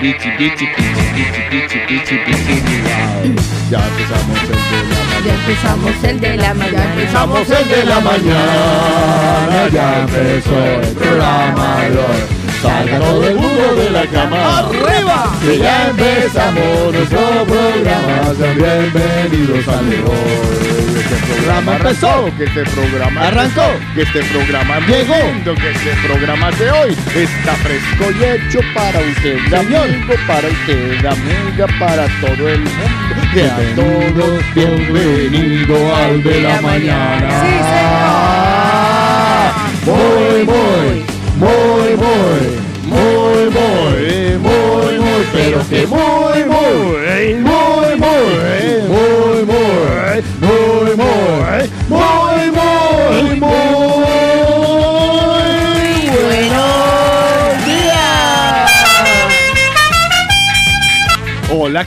Ya empezamos el de la Ya empezamos el de la mañana. Empezamos el de la mañana, ya empezó el programa de hoy. Salga todo el mundo de la cama. ¡Arriba! Que ya empezamos nuestro programa. Sean bienvenidos al de hoy. Este programa empezó, que este programa arrancó, que este programa llegó, que este programa de hoy está fresco y hecho para usted, amigo, para usted, amiga, para todo el mundo. Que a todos bienvenido al de la mañana. Sí, Muy, muy, muy, muy, muy, muy, muy, muy, pero que muy, muy, muy, muy, muy, muy, muy, muy, muy,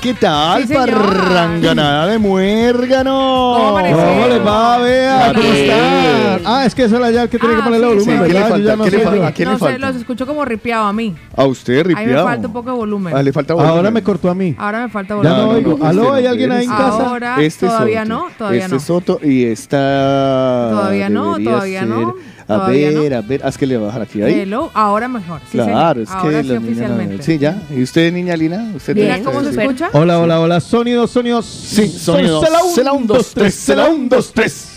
¿qué tal? Sí. Parranganada de muérgano. ¿Cómo? ¿Cómo les va, Bea? ¿Cómo están? Ah, es que esa es la llave que tiene que Ah, ponerle sí, volumen, sí. ¿verdad? ¿Qué le Yo falta? ya no ¿Qué le sé. falta? yo. ¿A quién no le sé, falta? los escucho como ripiado a mí. A usted, A mí me ripiado. falta un poco de volumen. Ah, le falta volumen. Ahora me cortó a mí. Ahora me falta Ya volumen. no no, oigo. no, ¿Aló? este ¿Hay no alguien ahí en casa? Ahora Este es todavía no, todavía este no. es Soto y esta. Todavía no, todavía no, A ver, no. a ver, haz que le voy a bajar aquí. Ahí. Hello, ahora mejor. Sí, claro, señor. es que ahora la sí oficialmente. Sí, ya. ¿Y usted, niña Lina? ¿Usted tiene- cómo se sí. escucha. Hola, hola, hola. Sonidos, sonidos. Sí, sonido. Cela un, Cela un, dos, tres. Cela un, dos, tres.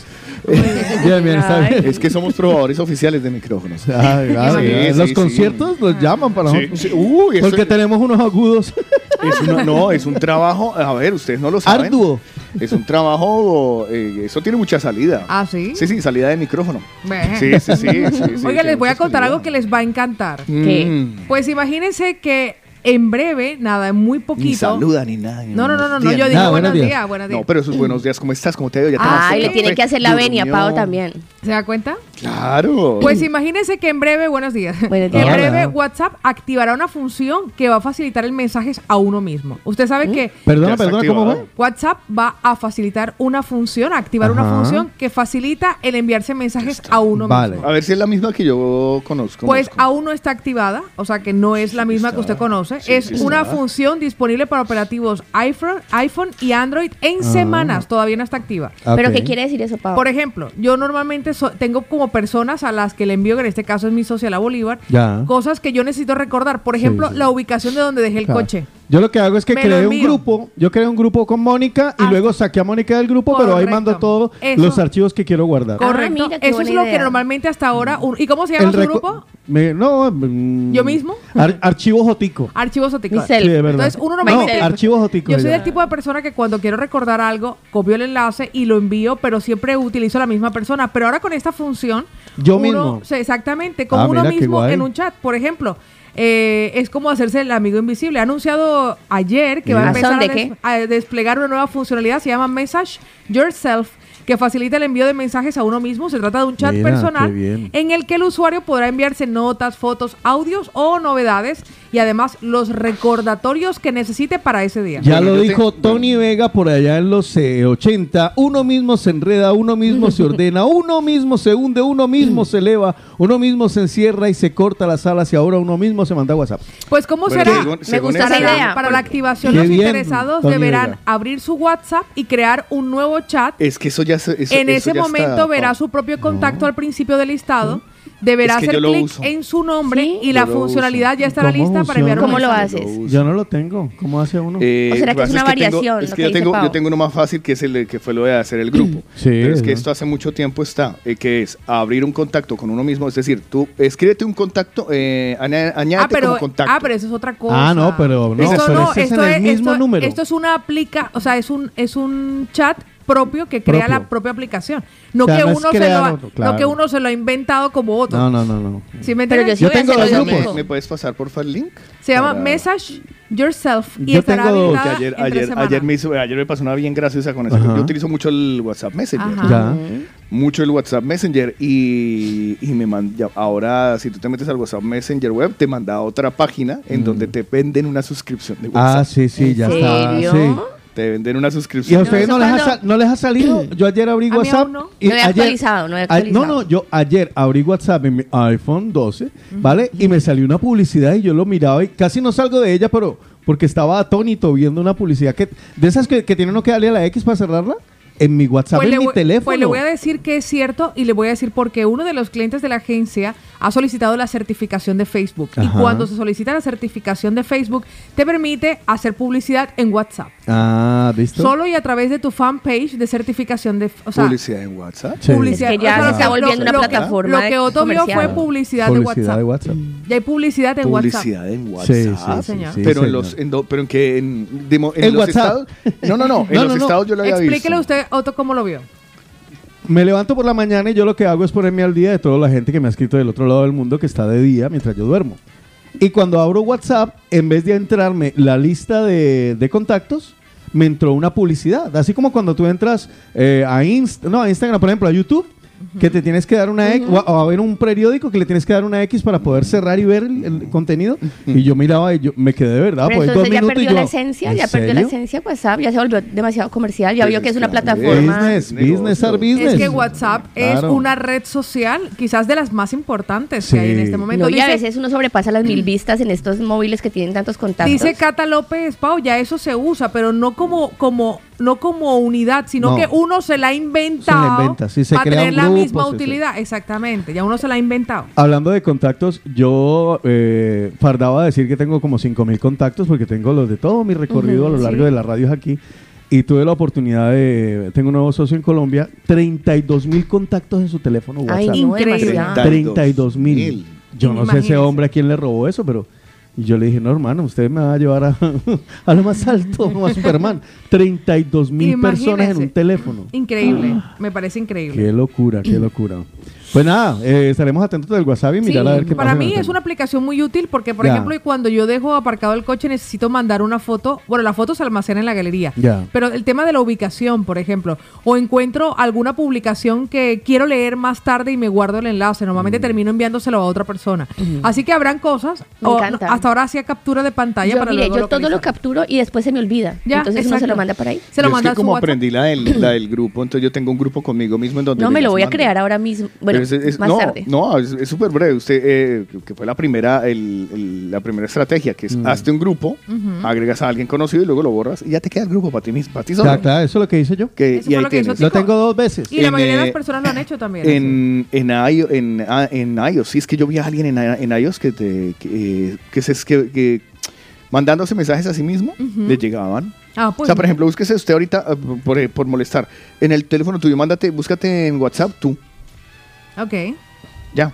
Bien, bien, está bien. Es que somos probadores oficiales de micrófonos. Ah, Sí, sí, Los sí. conciertos los llaman para Sí, nosotros. sí. Uy, eso Porque tenemos unos agudos. Es una- no, es un trabajo. A ver, ustedes no lo saben. Arduo. Es un trabajo. eh, eso tiene mucha salida. Ah, sí. Sí, sí, salida de micrófono. Sí, sí, sí. sí, sí, Oiga, les voy a contar salida. algo que les va a encantar. Mm. Pues imagínense que en breve, nada, en muy poquito. Ni saluda ni nada. No, no, no, no, yo días. digo Nada, buenos buenos días. días, buenos días. No, pero esos buenos días, ¿cómo estás? ¿Cómo te ha ido? Ya te Ah, vas a y le tienen que hacer la venia. Pau también. ¿Se da cuenta? Claro. Pues imagínense que en breve, buenos días, Buenos que en días. breve. WhatsApp activará una función que va a facilitar el mensaje a uno mismo. Usted sabe que Perdona, perdona, ¿cómo fue? WhatsApp va a facilitar una función, a activar una función que facilita el enviarse mensajes a uno Vale. mismo. A ver si es la misma que yo conozco. Pues conozco. aún no está activada, o sea que no es la misma que usted conoce. Sí, es sí una está. función disponible para operativos iPhone, iPhone y Android en Ah. semanas. Todavía no está activa. ¿Pero Ok. qué quiere decir eso, Pau? Por ejemplo, yo normalmente so- tengo como personas a las que le envío, que en este caso es mi socia la Bolívar, Ya. cosas que yo necesito recordar. Por ejemplo, sí. la ubicación de donde dejé el Claro. coche. Yo lo que hago es que Me creé un grupo. Yo creé un grupo con Mónica y Ah. luego saqué a Mónica del grupo, pero ahí mando todos los archivos que quiero guardar. Co- Correcto. mira, qué Eso es lo que normalmente hasta ahora. un- ¿Y cómo se llama su reco- grupo? Me- no, mm, ¿Yo mismo? ar- archivo Jotico. Archivos Oticos. Myself. Sí, de verdad. Entonces, uno no, normalmente- archivo Jotico. Yo soy ya. del tipo de persona que cuando quiero recordar algo, copio el enlace y lo envío, pero siempre utilizo la misma persona. Pero ahora con esta función, Yo uno- mismo. exactamente, como Ah, uno mismo en un chat. Por ejemplo, eh, es como hacerse el amigo invisible. Ha anunciado ayer que va a empezar a, ¿De des- qué? a desplegar una nueva funcionalidad, se llama Message Yourself que facilita el envío de mensajes a uno mismo. Se trata de un chat Mira, personal en el que el usuario podrá enviarse notas, fotos, audios o novedades y además los recordatorios que necesite para ese día. Ya lo dijo Tony Vega por allá en los eh, 80. Uno mismo se enreda, uno mismo se ordena, uno mismo se hunde, uno mismo se eleva, uno mismo se encierra y se corta las alas y ahora uno mismo se manda WhatsApp. Pues cómo Bueno, será según- Me según gusta esa- idea. para la activación los bien, interesados Tony deberán Vega. abrir su WhatsApp y crear un nuevo chat. Es que eso ya se. eso- en eso ese ya momento está- verá oh. su propio contacto al principio del listado. Deberá Es que hacer clic en su nombre Sí. y la funcionalidad uso. ya estará ¿Cómo lista para enviar un ¿Cómo lo haces? Yo no lo tengo. ¿Cómo hace uno? Eh, ¿O será que es una variación, es que que yo tengo, yo tengo uno más fácil que es el que fue lo de hacer el grupo. Sí, Pero es que ¿no? esto hace mucho tiempo está, eh, que es abrir un contacto con uno mismo. Es decir, tú escríbete un contacto, eh, añá- añádete Ah pero, como contacto. ah, pero eso es otra cosa. Ah, no, pero no, esto no, ese es en el mismo esto- número. Esto es una aplica, o sea, es un, es un chat propio que crea Propio. la propia aplicación. No, O sea, que no uno se lo ha, otro, no que uno se lo ha inventado como otro. No, no, no, no. ¿Sí me entiendes? yo sí Yo tengo dos grupos. ¿Me puedes pasar por el link? Se llama Para- Message Yourself y Yo estará tengo- ayer, ayer, me hizo, ayer me pasó una bien graciosa con eso. Ajá. Yo utilizo mucho el WhatsApp Messenger. Ajá. Ya. Mucho el WhatsApp Messenger y, y me man- ya- ahora si tú te metes al WhatsApp Messenger web te manda a otra página en donde te venden una suscripción de WhatsApp. Mm. Ah, sí, sí, ¿En ya está. serio? Sí. Te venden una ¿Y a suscripción. ustedes no, les ha, no les ha salido? Yo ayer abrí A WhatsApp. no. y No he ayer- actualizado, no he a- actualizado. no, no, yo ayer abrí WhatsApp en mi iPhone 12, ¿vale? Y me salió una publicidad y yo lo miraba y casi no salgo de ella, pero porque estaba atónito viendo una publicidad que de esas que, que tiene uno que darle a la X para cerrarla. En mi WhatsApp, Pues en mi teléfono. pues le voy a decir que es cierto y le voy a decir porque uno de los clientes de la agencia ha solicitado la certificación de Facebook. Ajá. Y cuando se solicita la certificación de Facebook, te permite hacer publicidad en WhatsApp. Ah, ¿visto? Solo y a través de tu fanpage de certificación de... O sea, Publicidad en WhatsApp. Sí. publicidad. Es que ya O sea, se está volviendo lo- una plataforma Lo que Otto vio fue publicidad, Publicidad de de WhatsApp. WhatsApp. Ya hay publicidad en WhatsApp. Publicidad en Sí, WhatsApp. sí, señor. sí, pero en señor. los en do- pero en que en, los WhatsApp. estados no no no en No, los no, no. estados yo lo había Explíquele visto usted, Otto, cómo lo vio. Me levanto por la mañana y yo lo que hago es ponerme al día de toda la gente que me ha escrito del otro lado del mundo que está de día mientras yo duermo. Y cuando abro WhatsApp, en vez de entrarme la lista de, de contactos, me entró una publicidad. Así como cuando tú entras eh, a, Inst no, a Instagram, por ejemplo, a YouTube, que te tienes que dar una X, o, a, o a ver un periódico que le tienes que dar una X para poder cerrar y ver el, el contenido. Y yo miraba y yo me quedé de verdad. Pero pues, entonces dos ya minutos y perdió yo, la esencia, ¿en ya perdió la esencia WhatsApp, ya se volvió demasiado comercial, ya Pues vio que es una plataforma. Business, business are business. Es que WhatsApp Claro. es una red social, quizás de las más importantes Sí. que hay en este momento. No, y a Dice- veces uno sobrepasa las mil vistas en estos móviles que tienen tantos contactos. Dice Cata López, Pau, ya eso se usa, pero no como, como, no como unidad, sino No. que uno se la ha inventado Se la inventa, sí, se para crea tener un la grupo, misma sí, sí. utilidad. Exactamente, ya uno se la ha inventado. Hablando de contactos, yo eh, fardaba a decir que tengo como 5.000 contactos porque tengo los de todo mi recorrido a lo largo sí. de las radios aquí. Y tuve la oportunidad de. Tengo un nuevo socio en Colombia, 32.000 contactos en su teléfono WhatsApp. Ay, Increíble. demasiado. 32 mil. 32.000. Yo no sé ese hombre a quién le robó eso, pero. Y yo le dije, no, hermano, usted me va a llevar a, a lo más alto, como a Superman. 32 mil personas en un teléfono. Increíble, me parece increíble. Qué locura, qué locura. Pues nada, eh, estaremos atentos del WhatsApp y Sí, mirar a ver qué para pasa. en mí es una aplicación muy útil porque, por Ya. ejemplo, cuando yo dejo aparcado el coche necesito mandar una foto. Bueno, la foto se almacena en la galería. Ya. Pero el tema de la ubicación, por ejemplo, o encuentro alguna publicación que quiero leer más tarde y me guardo el enlace. Mm. Normalmente termino enviándoselo a otra persona. Así que habrán cosas. Me o- encanta. hasta ahora hacía captura de pantalla yo, para mire, luego yo todo lo capturo y después se me olvida. Ya, Entonces uno se lo manda para ahí. Se lo Yo es manda que a su como WhatsApp. aprendí la del, la del grupo, entonces yo tengo un grupo conmigo mismo en donde No, me lo voy a crear ahora mismo. Bueno, es- es- más no, tarde. No, es súper breve. Usted, eh, que fue la primera, el- el- la primera estrategia, que es hazte un grupo, agregas a alguien conocido y luego lo borras y ya te queda el grupo para ti mismo, para ti solo. Ya, claro, eso es lo que hice yo. Que, Eso y ahí lo que hizo tienes. Lo Chico. tengo dos veces. Y la mayoría de eh, las personas lo han hecho también. En, en, iO- en, ah, en iOS, sí, es que yo vi a alguien en, en iOS que, te, que, eh, que, se, que, que mandándose mensajes a sí mismo, le llegaban. Ah, o pues, sea, por ejemplo, búsquese usted ahorita, eh, por, por molestar, en el teléfono tuyo, mándate, búscate en WhatsApp tú, Ok. ya,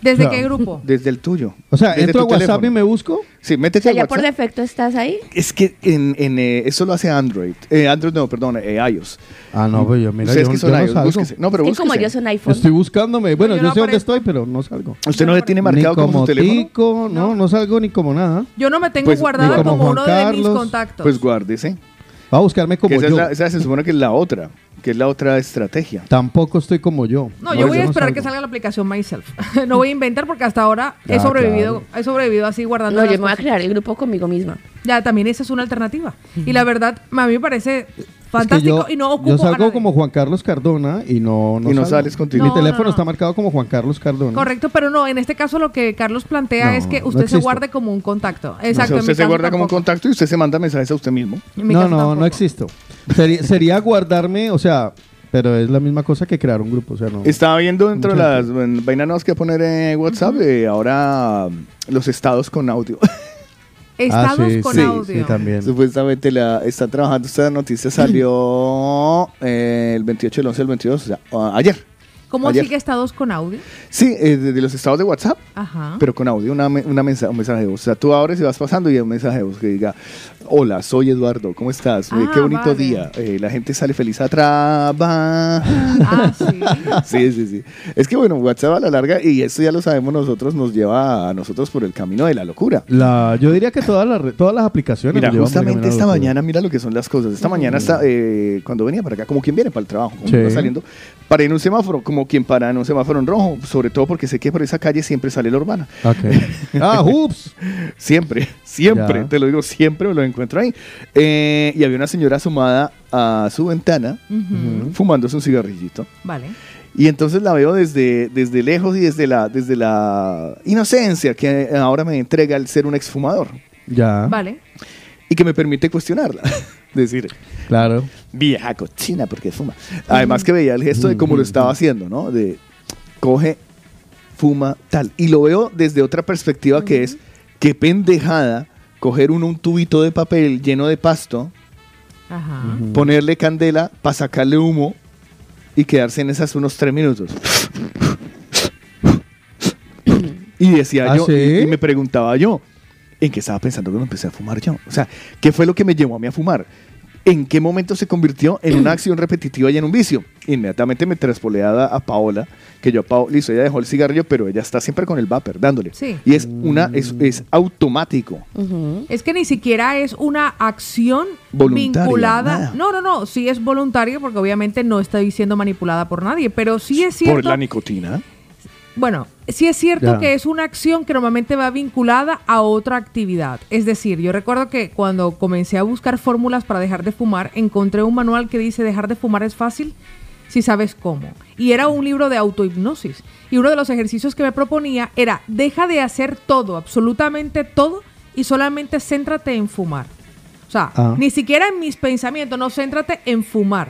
¿Desde qué grupo? desde el tuyo. O sea, desde entro a tu WhatsApp teléfono. y me busco. Sí, O métete sea, a ya por WhatsApp. defecto estás ahí. Es que en, en, eh, eso lo hace Android. Eh, Android no, perdón, eh, iOS. Ah, no, pues yo, mira, Ustedes yo, que son yo no iOS, salgo. búsquese. No, pero Es que como búsquese. yo soy iPhone. Estoy buscándome. Bueno, yo yo, no sé dónde aparezco. estoy, pero no salgo. ¿Usted no le tiene Ni marcado como, como su teléfono? tico, no, no salgo ni como nada. Yo no me tengo Pues, guardado ni como como, Juan uno de mis Carlos, contactos. Pues guárdese. Va a buscarme como Que esa, yo. es la- esa se supone que es la otra, que es la otra estrategia. Tampoco estoy como yo. No, yo voy a esperar que salga la aplicación Myself. no voy a inventar porque hasta ahora he Ya, sobrevivido, claro. he sobrevivido así guardando. No, yo me voy a crear el grupo conmigo misma. Ya, también esa es una alternativa. Y la verdad, a mí me parece Es que fantástico yo, y no ocupo yo a salgo nadie. como Juan Carlos Cardona y no, no, Y no salgo. sales contigo. Mi No, teléfono no, no. está marcado como Juan Carlos Cardona. Correcto, pero no, en este caso lo que Carlos plantea No, es que no usted se guarde como un contacto. O sea, Exacto. usted mi se guarda como un contacto y usted se manda mensajes a usted mismo. Mi No, no, no existo. Sería, sería guardarme, o sea, pero es la misma cosa que crear un grupo, o sea, no. Estaba viendo dentro de las vainas nuevas que voy a poner en WhatsApp, eh, ahora los estados con audio. Estados Ah, sí, con sí, audio. Sí, también. Supuestamente la, está trabajando, esta noticia salió eh, el 28 del 11 del 22, o sea, ayer. ¿Cómo Ayer. sigue estados con audio? Sí, eh, de, de los estados de WhatsApp, Ajá. pero con audio, una, una mensa- un mensaje de voz. O sea, tú abres y vas pasando y hay un mensaje de voz que diga, Hola, soy Eduardo, ¿cómo estás? Eh, Ah, Qué bonito vale. día. Eh, la gente sale feliz a trabajar. Ah, sí. Sí, sí, sí. Es que bueno, WhatsApp a la larga, y esto ya lo sabemos nosotros, nos lleva a nosotros por el camino de la locura. La, yo diría que todas las, todas las aplicaciones. Mira, justamente esta mañana, mira lo que son las cosas. Esta mañana, está, eh, cuando venía para acá, como quien viene para el trabajo, como Sí. iba saliendo, paré en un semáforo, como quien para en un semáforo en rojo, sobre todo porque sé que por esa calle siempre sale la urbana. Ah, ups. Siempre, siempre, Ya. te lo digo, siempre me lo encuentro ahí. Eh, y había una señora asomada a su ventana, Ujú. fumándose un cigarrillito. Vale. Y entonces la veo desde, desde lejos y desde la, desde la inocencia que ahora me entrega el ser un exfumador Ya. Vale. y que me permite cuestionarla. Decir, Claro. vieja cochina, porque fuma. Además que veía el gesto de cómo lo estaba haciendo, ¿no? De coge, fuma, tal. Y lo veo desde otra perspectiva que es, qué pendejada coger uno un tubito de papel lleno de pasto, Ajá. ponerle candela para sacarle humo y quedarse en esas unos tres minutos. y decía ¿Ah, yo, sí? y, y me preguntaba yo, ¿en qué estaba pensando cuando empecé a fumar yo? O sea, ¿qué fue lo que me llevó a mí a fumar? ¿En qué momento se convirtió en una acción repetitiva y en un vicio? Inmediatamente me traspolé a, Paola, que yo a Paola, listo, ella dejó el cigarrillo, pero ella está siempre con el vapor, dándole. Sí. Y es una, es, es automático. Es que ni siquiera es una acción Voluntaria, vinculada. nada. No, no, no. Sí es voluntaria porque obviamente no está siendo manipulada por nadie. Pero sí es cierto. Por la nicotina. Bueno, sí es cierto Ya. que es una acción que normalmente va vinculada a otra actividad. Es decir, yo recuerdo que cuando comencé a buscar fórmulas para dejar de fumar, encontré un manual que dice dejar de fumar es fácil si sabes cómo. Y era un libro de autohipnosis. Y uno de los ejercicios que me proponía era deja de hacer todo, absolutamente todo, y solamente céntrate en fumar. O sea, Ah. ni siquiera en mis pensamientos, no, céntrate en fumar.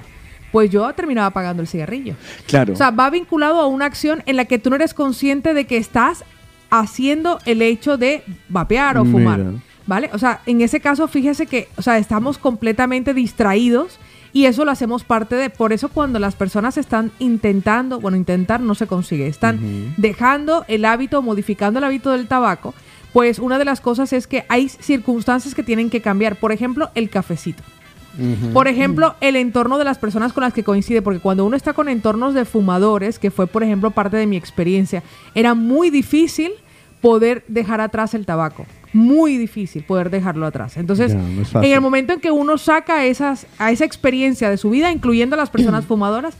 Pues yo terminaba apagando el cigarrillo. Claro. O sea, va vinculado a una acción en la que tú no eres consciente de que estás haciendo el hecho de vapear o fumar. ¿Vale? O sea, en ese caso, fíjese que, o sea, estamos completamente distraídos y eso lo hacemos parte de. Por eso, cuando las personas están intentando, bueno, intentar no se consigue, están dejando el hábito, modificando el hábito del tabaco, pues una de las cosas es que hay circunstancias que tienen que cambiar. Por ejemplo, el cafecito. Por ejemplo, el entorno de las personas con las que coincide, porque cuando uno está con entornos de fumadores, que fue, por ejemplo, parte de mi experiencia, era muy difícil poder dejar atrás el tabaco. Muy difícil poder dejarlo atrás. Entonces, no en el momento en que uno saca esas, a esa experiencia de su vida, incluyendo a las personas fumadoras,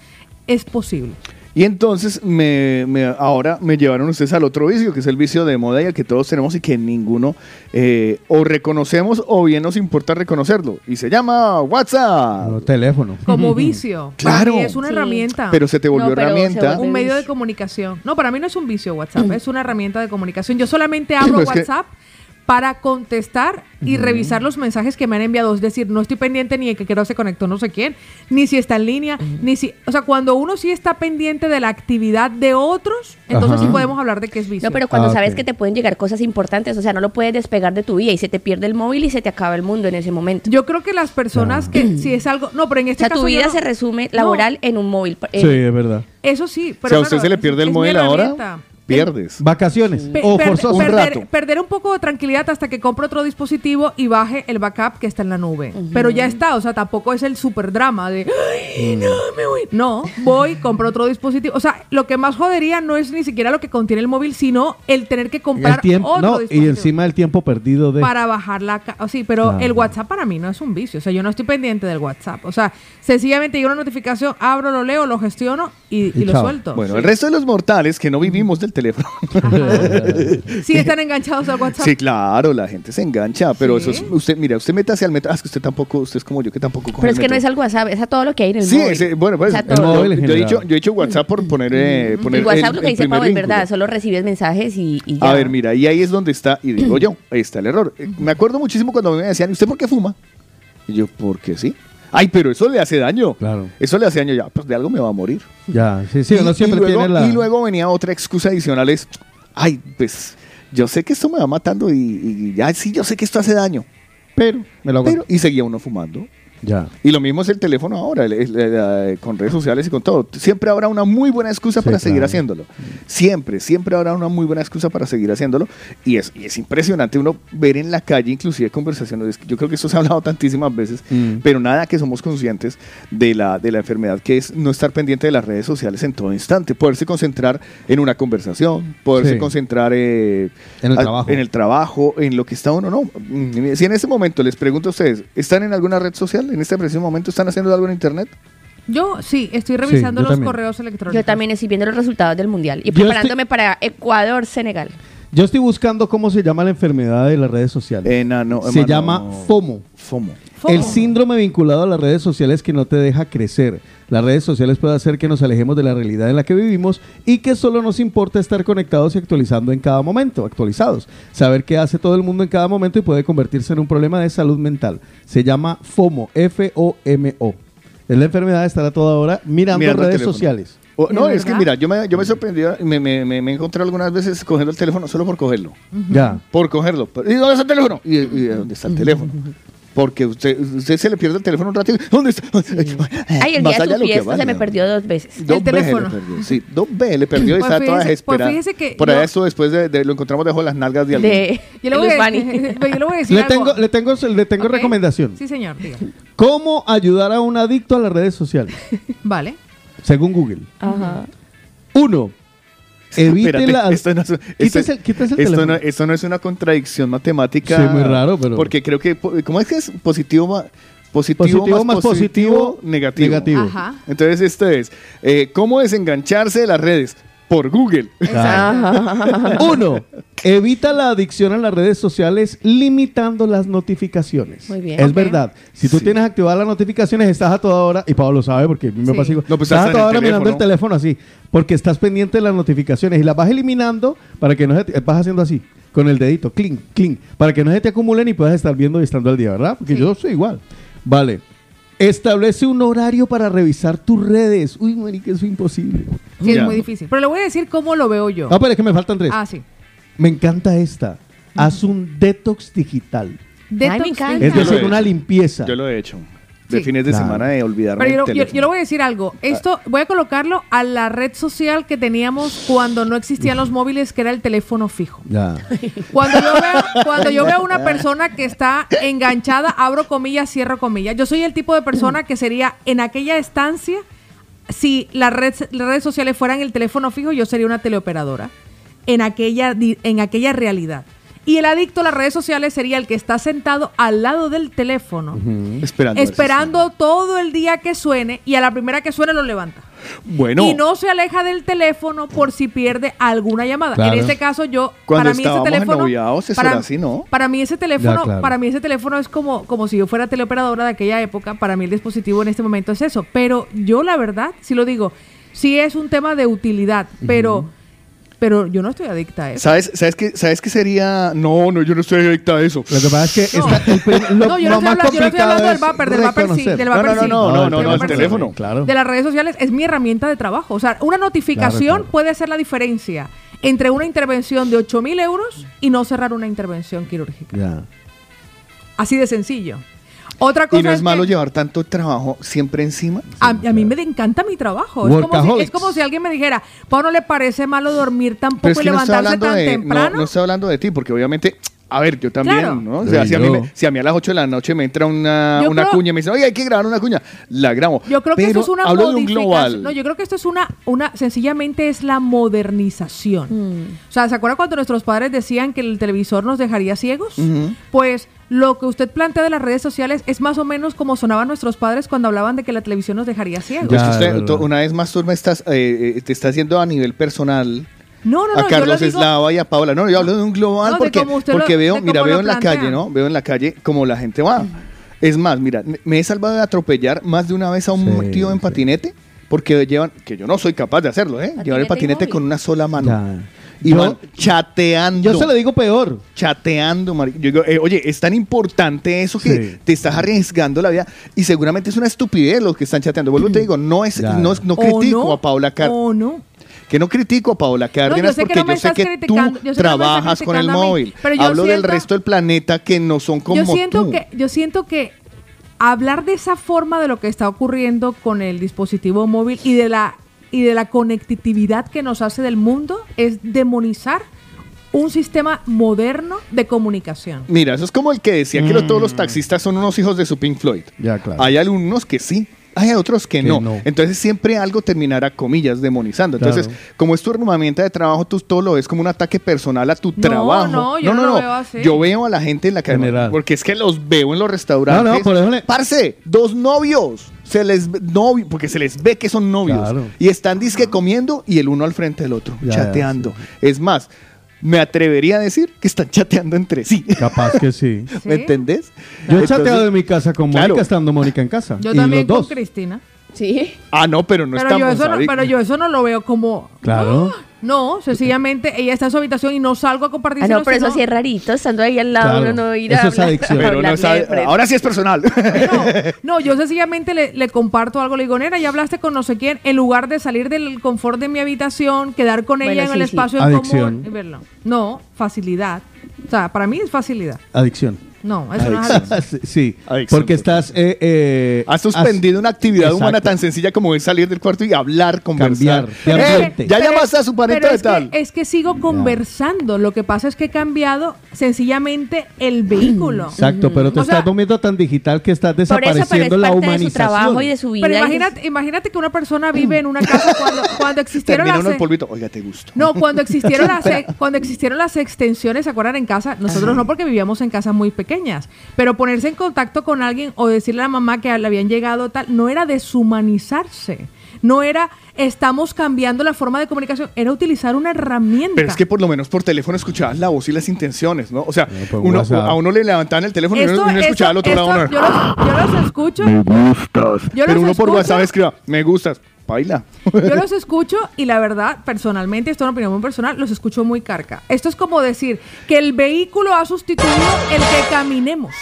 es posible. Y entonces me, me- ahora me llevaron ustedes al otro vicio, que es el vicio de moda y el que todos tenemos y que ninguno eh, o reconocemos o bien nos importa reconocerlo. Y se llama WhatsApp. No, teléfono. Como vicio. Claro. Para mí es una Sí. herramienta. Pero se te volvió No, herramienta. un medio de comunicación. No, para mí no es un vicio WhatsApp, es una herramienta de comunicación. Yo solamente abro pero es que- WhatsApp para contestar y revisar los mensajes que me han enviado. Es decir, no estoy pendiente ni de que quiero se conectó no sé quién, ni si está en línea, ni si... O sea, cuando uno sí está pendiente de la actividad de otros, entonces Ajá. sí podemos hablar de que es vicio. No, pero cuando Ah, sabes que te pueden llegar cosas importantes, o sea, no lo puedes despegar de tu vida y se te pierde el móvil y se te acaba el mundo en ese momento. Yo creo que las personas que si es algo... No, pero en o este sea, caso tu vida no- se resume No. laboral en un móvil. Eh, Sí, es verdad. Eso sí, Si pero a usted claro, se le pierde el móvil ahora, herramienta. Pierdes. Vacaciones. Pe- o per- forzoso. Un perder, rato. perder un poco de tranquilidad hasta que compre otro dispositivo y baje el backup que está en la nube. Pero ya está, o sea, tampoco es el super drama de, "Ay, no, me voy. No, voy, compro otro dispositivo. O sea, lo que más jodería no es ni siquiera lo que contiene el móvil, sino el tener que comprar El tiempo, otro no, y dispositivo. encima el tiempo perdido de. Para bajar la... oh, sí, pero Claro. el WhatsApp para mí no es un vicio. O sea, yo no estoy pendiente del WhatsApp. O sea, sencillamente llega una notificación, abro, lo leo, lo gestiono y, y Y lo suelto. Bueno, Sí. el resto de los mortales que no vivimos del teléfono. Sí están enganchados al WhatsApp. Sí, claro, la gente se engancha, pero Sí. eso es, usted, mira, usted métase al metro, ah, es que usted tampoco, usted es como yo que tampoco coge pero el es que no es al WhatsApp, es a todo lo que hay en el Sí, móvil. ese- bueno, pues O sea, el todo. móvil yo, he dicho, yo he dicho WhatsApp por poner, eh, poner El WhatsApp el- lo que dice Pablo es verdad, solo recibes mensajes y, y ya. A ver, mira, y ahí es donde está, y digo yo, ahí está el error. Eh, Me acuerdo muchísimo cuando me decían, ¿y usted por qué fuma? Y yo, porque sí. Ay, pero eso le hace daño. Claro. Eso le hace daño ya, pues de algo me va a morir. Ya, sí, sí, uno y, siempre y luego, tiene la. y luego venía otra excusa adicional, es, ay, pues yo sé que esto me va matando y, y ya sí, yo sé que esto hace daño. Pero, me lo aguanto. Pero, y seguía uno fumando. Ya. Y lo mismo es el teléfono ahora, el- el- el- con redes sociales y con todo. Siempre habrá una muy buena excusa Sí, para seguir haciéndolo. Siempre, siempre habrá una muy buena excusa para seguir haciéndolo. Y es, y es impresionante uno ver en la calle, inclusive conversaciones. Yo creo que esto se ha hablado tantísimas veces, Mm. pero nada que somos conscientes de la, de la enfermedad que es no estar pendiente de las redes sociales en todo instante. Poderse concentrar en una conversación, poderse Sí. concentrar eh, En el trabajo. en el trabajo, en lo que está uno, no. Mm, Si en este momento les pregunto a ustedes, ¿están en alguna red social? ¿En este preciso momento están haciendo algo en internet? Yo sí, estoy revisando yo los también. correos electrónicos. Yo también estoy viendo los resultados del mundial y Yo preparándome para Ecuador, Senegal. Yo estoy buscando cómo se llama la enfermedad de las redes sociales. Enano, se hermano. llama FOMO. FOMO. FOMO. El síndrome vinculado a las redes sociales que no te deja crecer. Las redes sociales pueden hacer que nos alejemos de la realidad en la que vivimos y que solo nos importa estar conectados y actualizando en cada momento, actualizados. Saber qué hace todo el mundo en cada momento y puede convertirse en un problema de salud mental. Se llama FOMO, F-O-M-O. Es la enfermedad de estar a toda hora mirando, redes sociales. O- no, ¿De es que mira, yo me, yo me sorprendí, me, me, me, me encontré algunas veces cogiendo el teléfono solo por cogerlo. Ya. Por cogerlo. ¿Y dónde está el teléfono? ¿Y, y dónde está el teléfono? Porque usted, usted se le pierde el teléfono un ratito. ¿Dónde está? Ay, el Más día de su fiesta se me perdió dos veces. Dos El veces teléfono. le perdió. Sí, dos veces le perdió y Pues estaba toda fíjese- desesperada. pues fíjese que Por yo- eso después de, de- lo encontramos debajo de las nalgas de alguien. De, Yo le voy, a, Bani. yo le voy a decir Le algo. tengo, le tengo, le tengo recomendación. Sí, señor. diga. ¿Cómo ayudar a un adicto a las redes sociales? Vale. Según Google. Ajá. Uno, evite Espérate, la... esto no, es- Quítese esto- el- quítese el esto no, esto no es una contradicción matemática. Sí, muy raro, pero- Porque creo que, ¿cómo es que es? Positivo, positivo, Positivo más, más positivo, positivo, negativo. negativo. Ajá. Entonces esto es, eh, ¿cómo desengancharse de las redes? Por Google. Exacto. Uno, evita la adicción a las redes sociales limitando las notificaciones. Muy bien. Es verdad. Si tú Sí. tienes activadas las notificaciones, estás a toda hora, y Pablo lo sabe porque a mí me Sí. pasa igual. No, pues estás a toda hora mirando el teléfono. teléfono así, porque estás pendiente de las notificaciones y las vas eliminando para que no se te, vas haciendo así, con el dedito, clink, clink, para que no se te acumulen y puedas estar viendo y estando al día, ¿verdad? Porque Sí. yo soy igual. Vale. Establece un horario para revisar tus redes. Uy, marica, eso es imposible. Sí, es muy difícil. Pero le voy a decir cómo lo veo yo. Ah, pero es que me faltan tres. Ah, sí. Me encanta esta. Haz un detox digital. Detox me encanta. digital. Es decir, una limpieza. Yo lo he hecho. De Sí. fines de Claro. semana de olvidarme Pero yo, yo- teléfono. yo le voy a decir algo. Esto voy a colocarlo a la red social que teníamos cuando no existían los móviles, que era el teléfono fijo. Ya. Cuando yo veo, cuando yo veo a una persona que está enganchada, abro comillas, cierro comillas. Yo soy el tipo de persona que sería en aquella estancia, si las redes, las redes sociales fueran el teléfono fijo, yo sería una teleoperadora. En aquella, en aquella realidad. Y el adicto a las redes sociales sería el que está sentado al lado del teléfono, Esperando. a ver si esperando todo el día que suene y a la primera que suene lo levanta. Bueno. Y no se aleja del teléfono por si pierde alguna llamada. Claro. En este caso yo, Cuando para mí ese teléfono, eso para, era así, ¿no? para mí ese teléfono, Ya, claro. para mí ese teléfono es como, como si yo fuera teleoperadora de aquella época. Para mí el dispositivo en este momento es eso. Pero yo la verdad, si lo digo, sí es un tema de utilidad, pero, pero yo no estoy adicta a eso. ¿Sabes, sabes, qué, ¿Sabes qué sería? No, no, yo no estoy adicta a eso. Lo que pasa es que No. está el lo, No, yo lo no estoy más hablando- yo no estoy complicado hablando del vapor, del vapor sí, del No, no, no, sí. no, no, del no, no, teléfono el sí. teléfono. Claro. de las redes sociales es mi herramienta de trabajo. O sea, una notificación Claro, claro. puede hacer la diferencia entre una intervención de 8 mil euros y no cerrar una intervención quirúrgica. Ya. Así de sencillo. Otra cosa Y no es malo llevar tanto trabajo siempre encima. a, a mí me encanta mi trabajo. Es como, si, es como si alguien me dijera, Pau, ¿no le parece malo dormir tampoco Pero es y que levantarse tan de, temprano? no estoy hablando de ti, porque obviamente, a ver, yo también, Claro. ¿no? O sea, si a, mí me- si a mí a las 8 de la noche me entra una, Yo una creo- cuña y me dice, oye, hay que grabar una cuña, la grabo. Yo creo que esto es una hablo de un modificación. global. No, yo creo que esto es una, una, sencillamente es la modernización. O sea, ¿se acuerdan cuando nuestros padres decían que el televisor nos dejaría ciegos? Pues lo que usted plantea de las redes sociales es más o menos como sonaban nuestros padres cuando hablaban de que la televisión nos dejaría ciegos. Pues Ya, que usted, una vez más tú me estás, eh, eh, te estás haciendo a nivel personal No, no, no. a Carlos lo digo- Eslava y a Paola. No, yo hablo de un global porque, lo- porque veo, mira, veo en la calle, ¿no? Veo en la calle como la gente va. Es más, mira, me he salvado de atropellar más de una vez a un Sí, tío en sí. patinete porque llevan, que yo no soy capaz de hacerlo, ¿eh? Llevar el Patinete con una sola mano. Ya. Y Yo- van chateando. Yo se lo digo peor. chateando, mari- Yo digo, eh, oye, es tan importante eso que Sí. te estás arriesgando la vida y seguramente es una estupidez los que están chateando. Vuelvo y te digo, no es, Ya. no, no critico no, a Paula Cárdenas. O no. Que no critico a Paola Cárdenas sé que porque no me yo sé estás que tú criticando, yo sé que no me estás trabajas con el móvil. pero yo Hablo del resto del planeta que no son como yo siento tú. que yo siento que hablar de esa forma de lo que está ocurriendo con el dispositivo móvil y de la y de la conectividad que nos hace del mundo es demonizar un sistema moderno de comunicación. Mira, eso es como el que decía que lo- todos los taxistas son unos hijos de su Pink Floyd. Ya, claro. Hay algunos que sí, hay otros que, Que no. no. Entonces siempre algo terminará, comillas, demonizando. Entonces, Claro. como es tu herramienta de trabajo, tú todo lo ves como un ataque personal a tu No, trabajo. no, yo no lo veo así. Yo veo a la gente en la calle, porque es que los veo en los restaurantes. No, no, por eso le- Parce, dos novios. Se les ve- novio, porque se les ve que son novios. Claro. Y están disque comiendo y el uno al frente del otro, Ya, ya, chateando. Es más, me atrevería a decir que están chateando entre sí. Capaz que sí. ¿Me ¿Sí? entendés? Yo he chateado en mi casa con Claro. Mónica estando Mónica en casa. Yo y también los con dos. Cristina. Sí. Ah, no, pero no pero, yo estamos eso no, ahí. pero yo eso no lo veo como... Claro. ¡Ah! No, sencillamente ella está en su habitación y no salgo a compartir. Ah, no, sino pero eso sí es rarito, estando ahí al lado, Claro. uno no ir a Eso es hablar- adicción. Pero no sabe- ahora sí es personal. No, no, yo sencillamente le, le comparto algo. Le digo, nena, ya hablaste con no sé quién. En lugar de salir del confort de mi habitación, quedar con Bueno, ella en sí, el sí. espacio en Adicción. común y verlo. No, facilidad. O sea, para mí es facilidad. Adicción. No, eso no es Adicción. sí, Adicción, porque por estás... eh, eh, Has suspendido una actividad Exacto. humana tan sencilla como es salir del cuarto y hablar, conversar. Cambiar Eh, ya Pero llamaste a su pariente pero de que- tal. es que sigo conversando. Lo que pasa es que he cambiado sencillamente el vehículo. Exacto, pero te O sea, estás volviendo tan digital que estás Por eso, pero es desapareciendo la parte de su humanización. trabajo y de su vida. Pero imagínate, imagínate que una persona vive en una casa cuando, cuando existieron las... e- polvito. Oiga, te gusto. No, cuando existieron las e- cuando existieron las extensiones, ¿se acuerdan en casa? Nosotros no porque vivíamos en casas muy pequeñas, pero ponerse en contacto con alguien o decirle a la mamá que le habían llegado tal, no era deshumanizarse. No era estamos cambiando la forma de comunicación, era utilizar una herramienta. Pero es que por lo menos por teléfono escuchabas la voz y las intenciones, ¿no? O sea, No, por uno, a uno le levantaban el teléfono y Esto- uno, uno escuchaba al esto- otro lado. uno, yo, los, yo los escucho. Yo pero los uno por escucho. WhatsApp escriba, me gustas, baila. Yo los escucho y la verdad, personalmente, esto es una opinión muy personal, los escucho muy carca. Esto es como decir que el vehículo ha sustituido el que caminemos.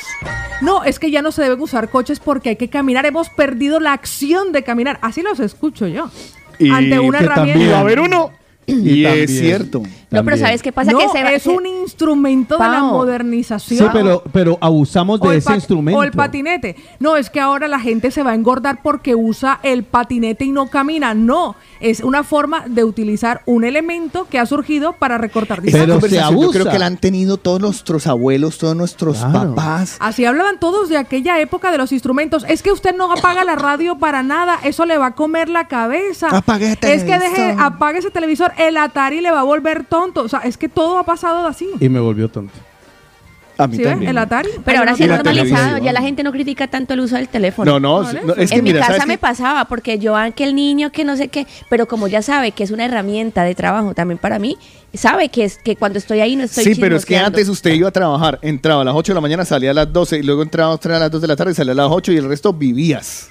No, es que ya no se deben usar coches porque hay que caminar. Hemos perdido la acción de caminar. Así los escucho yo. Y ante una que herramienta. también- Y va a haber uno. Y, es cierto. No, pero. ¿sabes qué pasa? No, que se va- es un instrumento de la modernización. Sí, pero, pero abusamos O de ese instrumento. O el patinete. No, es que ahora la gente se va a engordar porque usa el patinete y no camina. No, es una forma de utilizar un elemento que ha surgido para recortar distancias. Pero se conversación Yo creo abusa. que la han tenido todos nuestros abuelos, todos nuestros Claro. papás. Así hablaban todos de aquella época de los instrumentos. Es que usted no apaga la radio para nada, eso le va a comer la cabeza. Apague el Es que deje, televisor. apague ese televisor, el Atari le va a volver tonto. O sea, es que todo ha pasado así. Y me volvió tonto. A mí ¿Sí también. El Atari. Pero ahora es la normalizado, ya la gente no critica tanto el uso del teléfono. No, no, no, es que en mira, mi casa ¿sabes me qué? pasaba porque yo, que el niño que no sé qué, pero como ya sabe que es una herramienta de trabajo también para mí, sabe que es que cuando estoy ahí no estoy Sí, pero es que antes usted iba a trabajar, entraba a las 8 de la mañana, salía a las 12 y luego entraba otra a las 2 de la tarde y salía a las 8 y el resto vivías.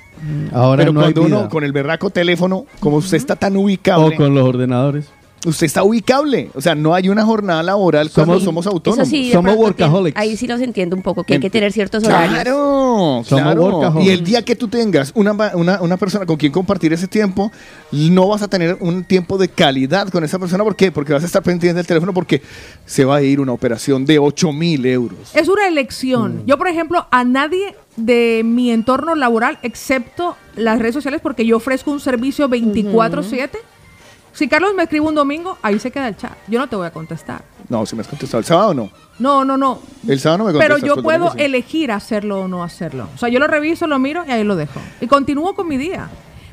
Ahora pero no hay cuando uno vida. con el berraco teléfono, como usted está tan ubicable, O con los ordenadores. Usted está ubicable. O sea, no hay una jornada laboral cuando Somos- somos Eso autónomos. sí, Somos workaholics. Ahí sí los entiendo un poco, que hay que tener ciertos horarios. Claro, Somos claro. workaholics. Y el día que tú tengas una, una, una persona con quien compartir ese tiempo, no vas a tener un tiempo de calidad con esa persona. ¿Por qué? Porque vas a estar pendiente del teléfono porque se va a ir una operación de 8 mil euros. Es una Mm. elección. Yo, por ejemplo, a nadie de mi entorno laboral, excepto las redes sociales, porque yo ofrezco un servicio 24/7. Si Carlos me escribe un domingo, ahí se queda el chat. Yo no te voy a contestar. No, si me has contestado el sábado no. No, no, no. El sábado no me contestas. Pero yo pues, puedo domingo sí. elegir hacerlo o no hacerlo. O sea, yo lo reviso, lo miro y ahí lo dejo. Y continúo con mi día.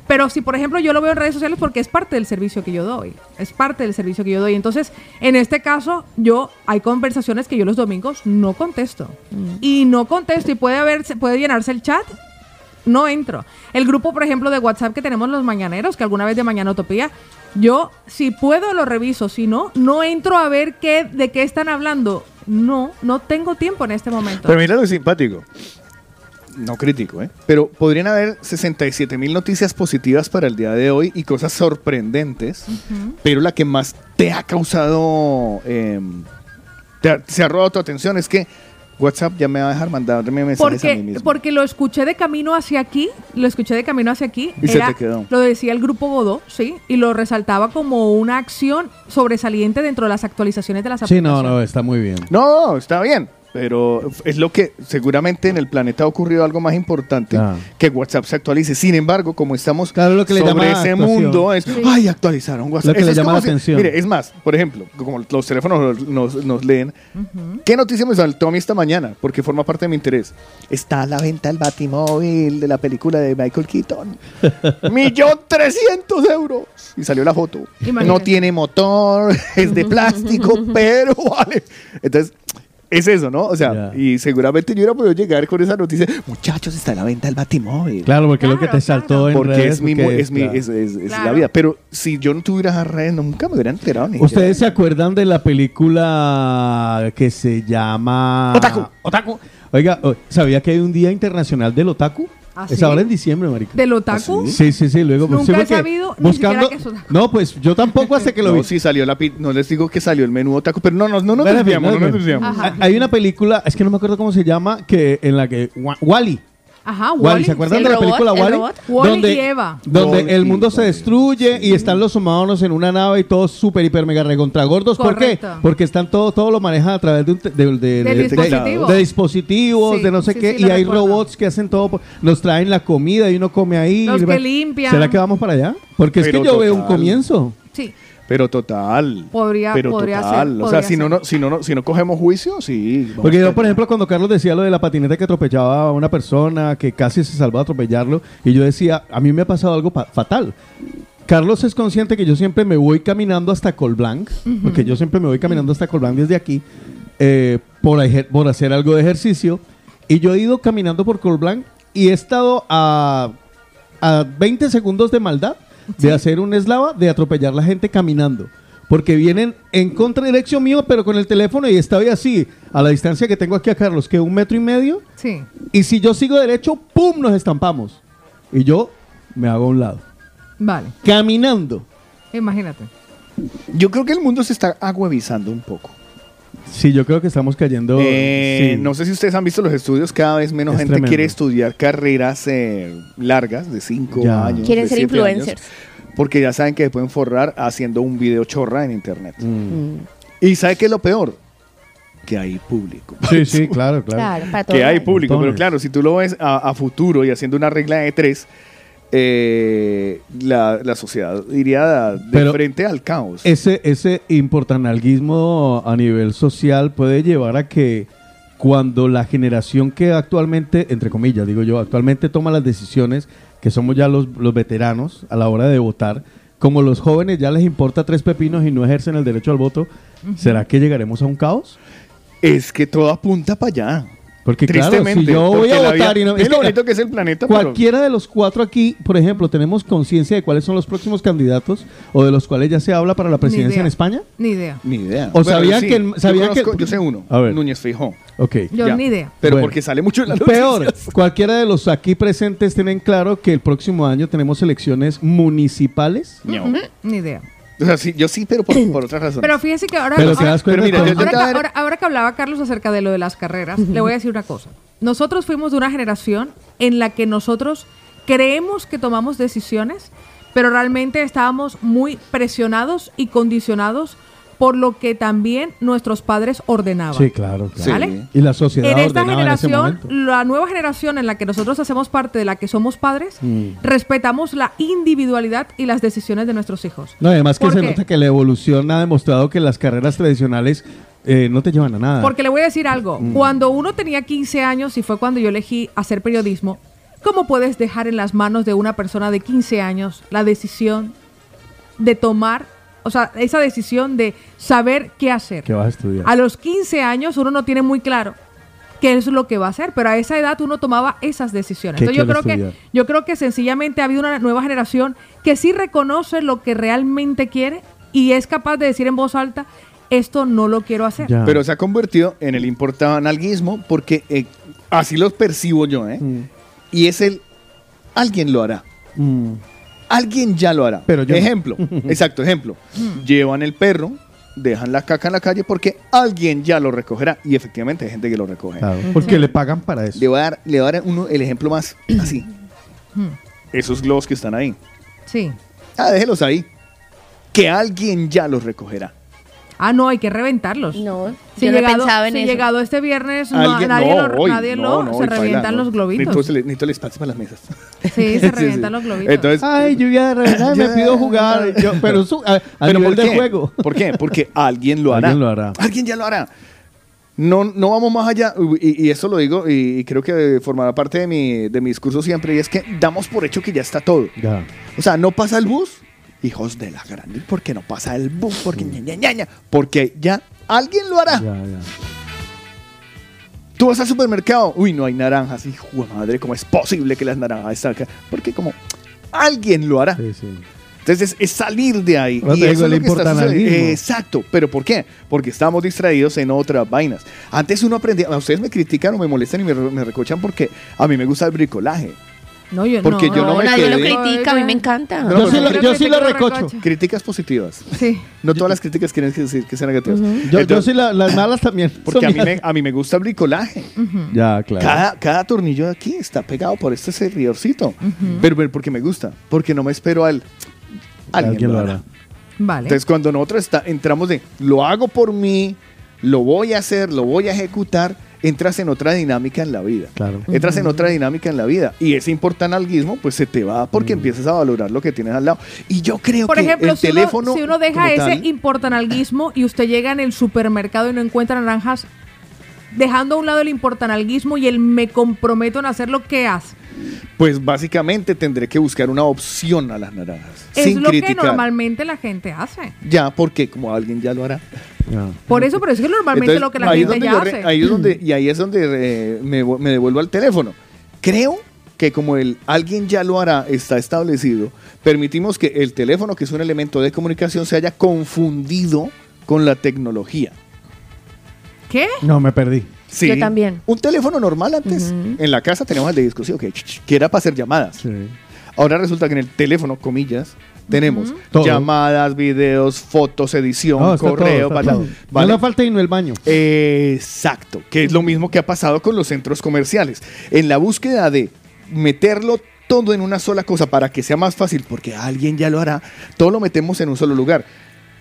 Pero si, por ejemplo, yo lo veo en redes sociales porque es parte del servicio que yo doy. Es parte del servicio que yo doy. Entonces, en este caso, yo hay conversaciones que yo los domingos no contesto. Y no contesto. Y puede haber, puede llenarse el chat. No entro. El grupo, por ejemplo, de WhatsApp que tenemos los mañaneros, que alguna vez de Mañana Utopía, yo, si puedo, lo reviso. Si no, no entro a ver qué, de qué están hablando. No, no tengo tiempo en este momento. Pero mira lo simpático. No crítico, ¿eh? Pero podrían haber 67 mil noticias positivas para el día de hoy y cosas sorprendentes. Pero la que más te ha causado, eh, te ha- se ha robado tu atención es que WhatsApp ya me va a dejar mandarme mensajes a mí Porque, mismo. porque lo escuché de camino hacia aquí, lo escuché de camino hacia aquí. Y se te quedó. Lo decía el grupo Godó, sí, y lo resaltaba como una acción sobresaliente dentro de las actualizaciones de las Sí, aplicaciones. no, no, está muy bien. No, está bien. Pero es lo que seguramente en el planeta ha ocurrido algo más importante Ah. que WhatsApp se actualice. Sin embargo, como estamos Claro, lo que le sobre ese actuación. mundo, es, ay, actualizaron WhatsApp. Lo que Eso le llama la si- atención. Mire, es más, por ejemplo, como los teléfonos nos, nos leen, ¿qué noticia me saltó a mí esta mañana? Porque forma parte de mi interés. Está a la venta el Batimóvil de la película de Michael Keaton. Millón trescientos euros. Y salió la foto. Imagínate. No tiene motor, es de plástico, pero vale. Entonces, es eso, ¿no? O sea, y seguramente yo hubiera podido llegar con esa noticia. Muchachos, está a la venta el Batimóvil. Claro, porque es lo que te saltó claro. en Porque redes, es, mi, porque- es, mi, claro. es, es- es Claro. la vida. Pero si yo no tuviera esas redes, nunca me hubiera enterado. Ni ¿Ustedes se acuerdan de la película que se llama Otaku. Otaku. Oiga, oh, ¿sabía que hay un día internacional del otaku? ¿Ah, Es sí? ahora en diciembre, marica. ¿Del otaku? Sí, sí, sí, luego Nunca sí, he sabido ni siquiera que es otaku. No, pues yo tampoco hasta que lo No, vi. sí salió la pi- no les digo que salió el menú otaku, pero no, no, no nos desviamos, no nos desviamos. Hay- una película, es que no me acuerdo cómo se llama, que en la que Wa- Wally. Ajá, Wally, Wally. ¿se acuerdan de la robot, película el Wally? robot. Wall-E y Eva. Donde el mundo se Wally, destruye y están los humanos en una nave y todos súper, hiper, mega recontra gordos. ¿Por qué? Porque están todo, todo lo manejan a través de, un de, de- de- Del de- dispositivo. de dispositivos, Sí, de no sé sí, qué. sí, y hay recuerdo. robots que hacen todo. por- Nos traen la comida y uno come ahí. Los y que limpian. ¿Será que vamos para allá? Porque es que yo veo un comienzo. Sí. Pero total. Podría- pero podría total. ser, o sea, si no, no, si, no, no- si no cogemos juicio, sí. Porque yo, por ejemplo, cuando Carlos decía lo de la patineta que atropellaba a una persona, que casi se salvó de atropellarlo, y yo decía, a mí me ha pasado algo pa- fatal. Carlos es consciente que yo siempre me voy caminando hasta Colblanc, porque yo siempre me voy caminando hasta Colblanc desde aquí, eh, por, por hacer algo de ejercicio, y yo he ido caminando por Colblanc y he estado a, a 20 segundos de maldad de hacer un eslava, de atropellar la gente caminando. Porque vienen en contradirección mío, pero con el teléfono y estoy así, a la distancia que tengo aquí a Carlos, que un metro y medio. Sí. Y si yo sigo derecho, ¡pum! Nos estampamos. Y yo me hago a un lado. Vale. Caminando. Imagínate. Yo creo que el mundo se está aguavizando un poco. Sí, yo creo que estamos cayendo. Eh, sí. No sé si ustedes han visto los estudios, cada vez menos Es gente tremendo. quiere estudiar carreras eh, largas de 5 Ya. años. Quieren de ser siete años, influencers. porque ya saben que se pueden forrar haciendo un video chorra en internet. Mm. Y ¿sabe qué es lo peor? Que hay público. Sí, sí, claro, claro. Claro, para todo. que hay público, pero claro, si tú lo ves a, a futuro y haciendo una regla de tres, eh, la, la sociedad iría de Pero frente al caos. Ese, ese importanalguismo a nivel social puede llevar a que cuando la generación que actualmente, entre comillas, digo yo, actualmente toma las decisiones, que somos ya los, los veteranos a la hora de votar, como los jóvenes ya les importa tres pepinos y no ejercen el derecho al voto, ¿será que llegaremos a un caos? Es que todo apunta para allá. Porque claro, si yo voy a votar vida- y no... Es es lo bonito que es el planeta. pero- Cualquiera de los cuatro aquí, por ejemplo, tenemos conciencia de cuáles son los próximos candidatos o de los cuales ya se habla para la presidencia en España. Ni idea. Ni idea. O sabían que el- yo sabían que- yo sé uno. A ver. Núñez Feijó. Ok. Yo Ya. ni idea. Pero Bueno. porque sale mucho en la Peor, cualquiera de los aquí presentes tienen claro que el próximo año tenemos elecciones municipales. Ni idea. O sea, sí, yo sí, pero por, por otras razones. Pero fíjese que ahora, Pero ahora- te das cuenta pero mira, que- yo- yo- ahora, que, te voy a dar- ahora- ahora que hablaba Carlos acerca de lo de las carreras, le voy a decir una cosa. Nosotros fuimos de una generación en la que nosotros creemos que tomamos decisiones, pero realmente estábamos muy presionados y condicionados por lo que también nuestros padres ordenaban. Sí, claro, claro. Sí. ¿Vale? Y la sociedad En esta ordenaba en ese generación, la nueva generación en la que nosotros hacemos parte de la que somos padres, Mm. respetamos la individualidad y las decisiones de nuestros hijos. No, además que ¿Por se qué? nota que la evolución ha demostrado que las carreras tradicionales eh, no te llevan a nada. Porque le voy a decir algo. Mm. Cuando uno tenía 15 años y fue cuando yo elegí hacer periodismo, ¿cómo puedes dejar en las manos de una persona de 15 años la decisión de tomar, o sea, esa decisión de saber qué hacer? que vas a estudiar. A los 15 años uno no tiene muy claro qué es lo que va a hacer, pero a esa edad uno tomaba esas decisiones. ¿Qué Entonces yo creo que yo creo que sencillamente ha habido una nueva generación que sí reconoce lo que realmente quiere y es capaz de decir en voz alta, esto no lo quiero hacer. Ya. Pero se ha convertido en el importanalguismo porque eh, así los percibo yo, ¿eh? Mm. Y es el alguien lo hará. Mm. Alguien ya lo hará. Pero yo no. ejemplo, exacto, ejemplo. Llevan el perro, dejan la caca en la calle porque alguien ya lo recogerá. Y efectivamente hay gente que lo recoge. Claro, porque le pagan para eso. Le voy a dar, le voy a dar uno, el ejemplo más así. Esos globos que están ahí. Sí. Ah, déjelos ahí. Que alguien ya los recogerá. Ah, no, hay que reventarlos. No, Si yo no llegado, en si eso. llegado este viernes, no, Alguien- nadie no, lo, hoy, nadie no, lo- no, se baila, revientan los globitos. Necesito, necesito el espacio para las mesas. Sí, se revientan los globitos. Entonces, Ay, lluvia de reventar, me pido jugar. Yo- pero su- a, a ¿Pero nivel por de qué? juego. ¿Por qué? Porque alguien lo hará. Alguien lo hará. Alguien ya lo hará. No, no vamos más allá, y, y eso lo digo, y, y creo que formará parte de mi, de mi discurso siempre, y es que damos por hecho que ya está todo. Ya. O sea, no pasa el bus, hijos de la grande, ¿por qué no pasa el bus? Porque ña, ña, ña, ña, porque ya alguien lo hará. Ya, ya. Tú vas al supermercado, uy, no hay naranjas, hijo de madre, ¿cómo es posible que las naranjas acá? Porque como alguien lo hará. Sí, sí. Entonces es, salir de ahí. Y eso es lo que está sucediendo. Exacto. ¿Pero por qué? Porque estamos distraídos en otras vainas. Antes uno aprendía, ustedes me critican o me molestan y me, me recochan porque a mí me gusta el bricolaje. No, yo Porque no, yo no me nadie lo critica, a mí me encanta. No, yo sí, lo, yo sí lo recocho. Críticas positivas. Sí. No todas las críticas quieren decir que sean negativas. Yo, yo Entonces, sí la- las malas también. Porque a mí, me, a mí me gusta el bricolaje. Ya, claro. Cada, cada tornillo de aquí está pegado por este servidorcito. pero, pero porque me gusta. Porque no me espero al... Alguien, lo hará. Vale. Entonces, cuando nosotros está- entramos de lo hago por mí, lo voy a hacer, lo voy a ejecutar, entras en otra dinámica en la vida. Claro. Entras en otra dinámica en la vida. Y ese importanalismo, pues se te va porque empiezas a valorar lo que tienes al lado. Y yo creo Por que ejemplo, el si, teléfono. uno, si uno deja ese tal, importanalguismo y usted llega en el supermercado y no encuentra naranjas, dejando a un lado el importanalguismo y el me comprometo en hacer lo que hace. pues básicamente tendré que buscar una opción a las naranjas. Es sin lo que normalmente la gente hace. Ya, porque como alguien ya lo hará. Por eso, pero es que normalmente Entonces, lo que la gente donde ya hace. ahí es donde, y ahí es donde eh, me, vo- me devuelvo al teléfono. Creo que como el alguien ya lo hará está establecido, permitimos que el teléfono, que es un elemento de comunicación, se haya confundido con la tecnología. ¿Qué? No, me perdí. Sí. Yo también. Un teléfono normal antes, en la casa teníamos el de discusión, que, que era para hacer llamadas. Sí. Ahora resulta que en el teléfono, comillas, tenemos Todo. llamadas, videos, fotos, edición, No, está correo, todo, está todo. ¿vale? No le falta irme al baño. Exacto, que es lo mismo que ha pasado con los centros comerciales. En la búsqueda de meterlo todo en una sola cosa para que sea más fácil, porque alguien ya lo hará, todo lo metemos en un solo lugar.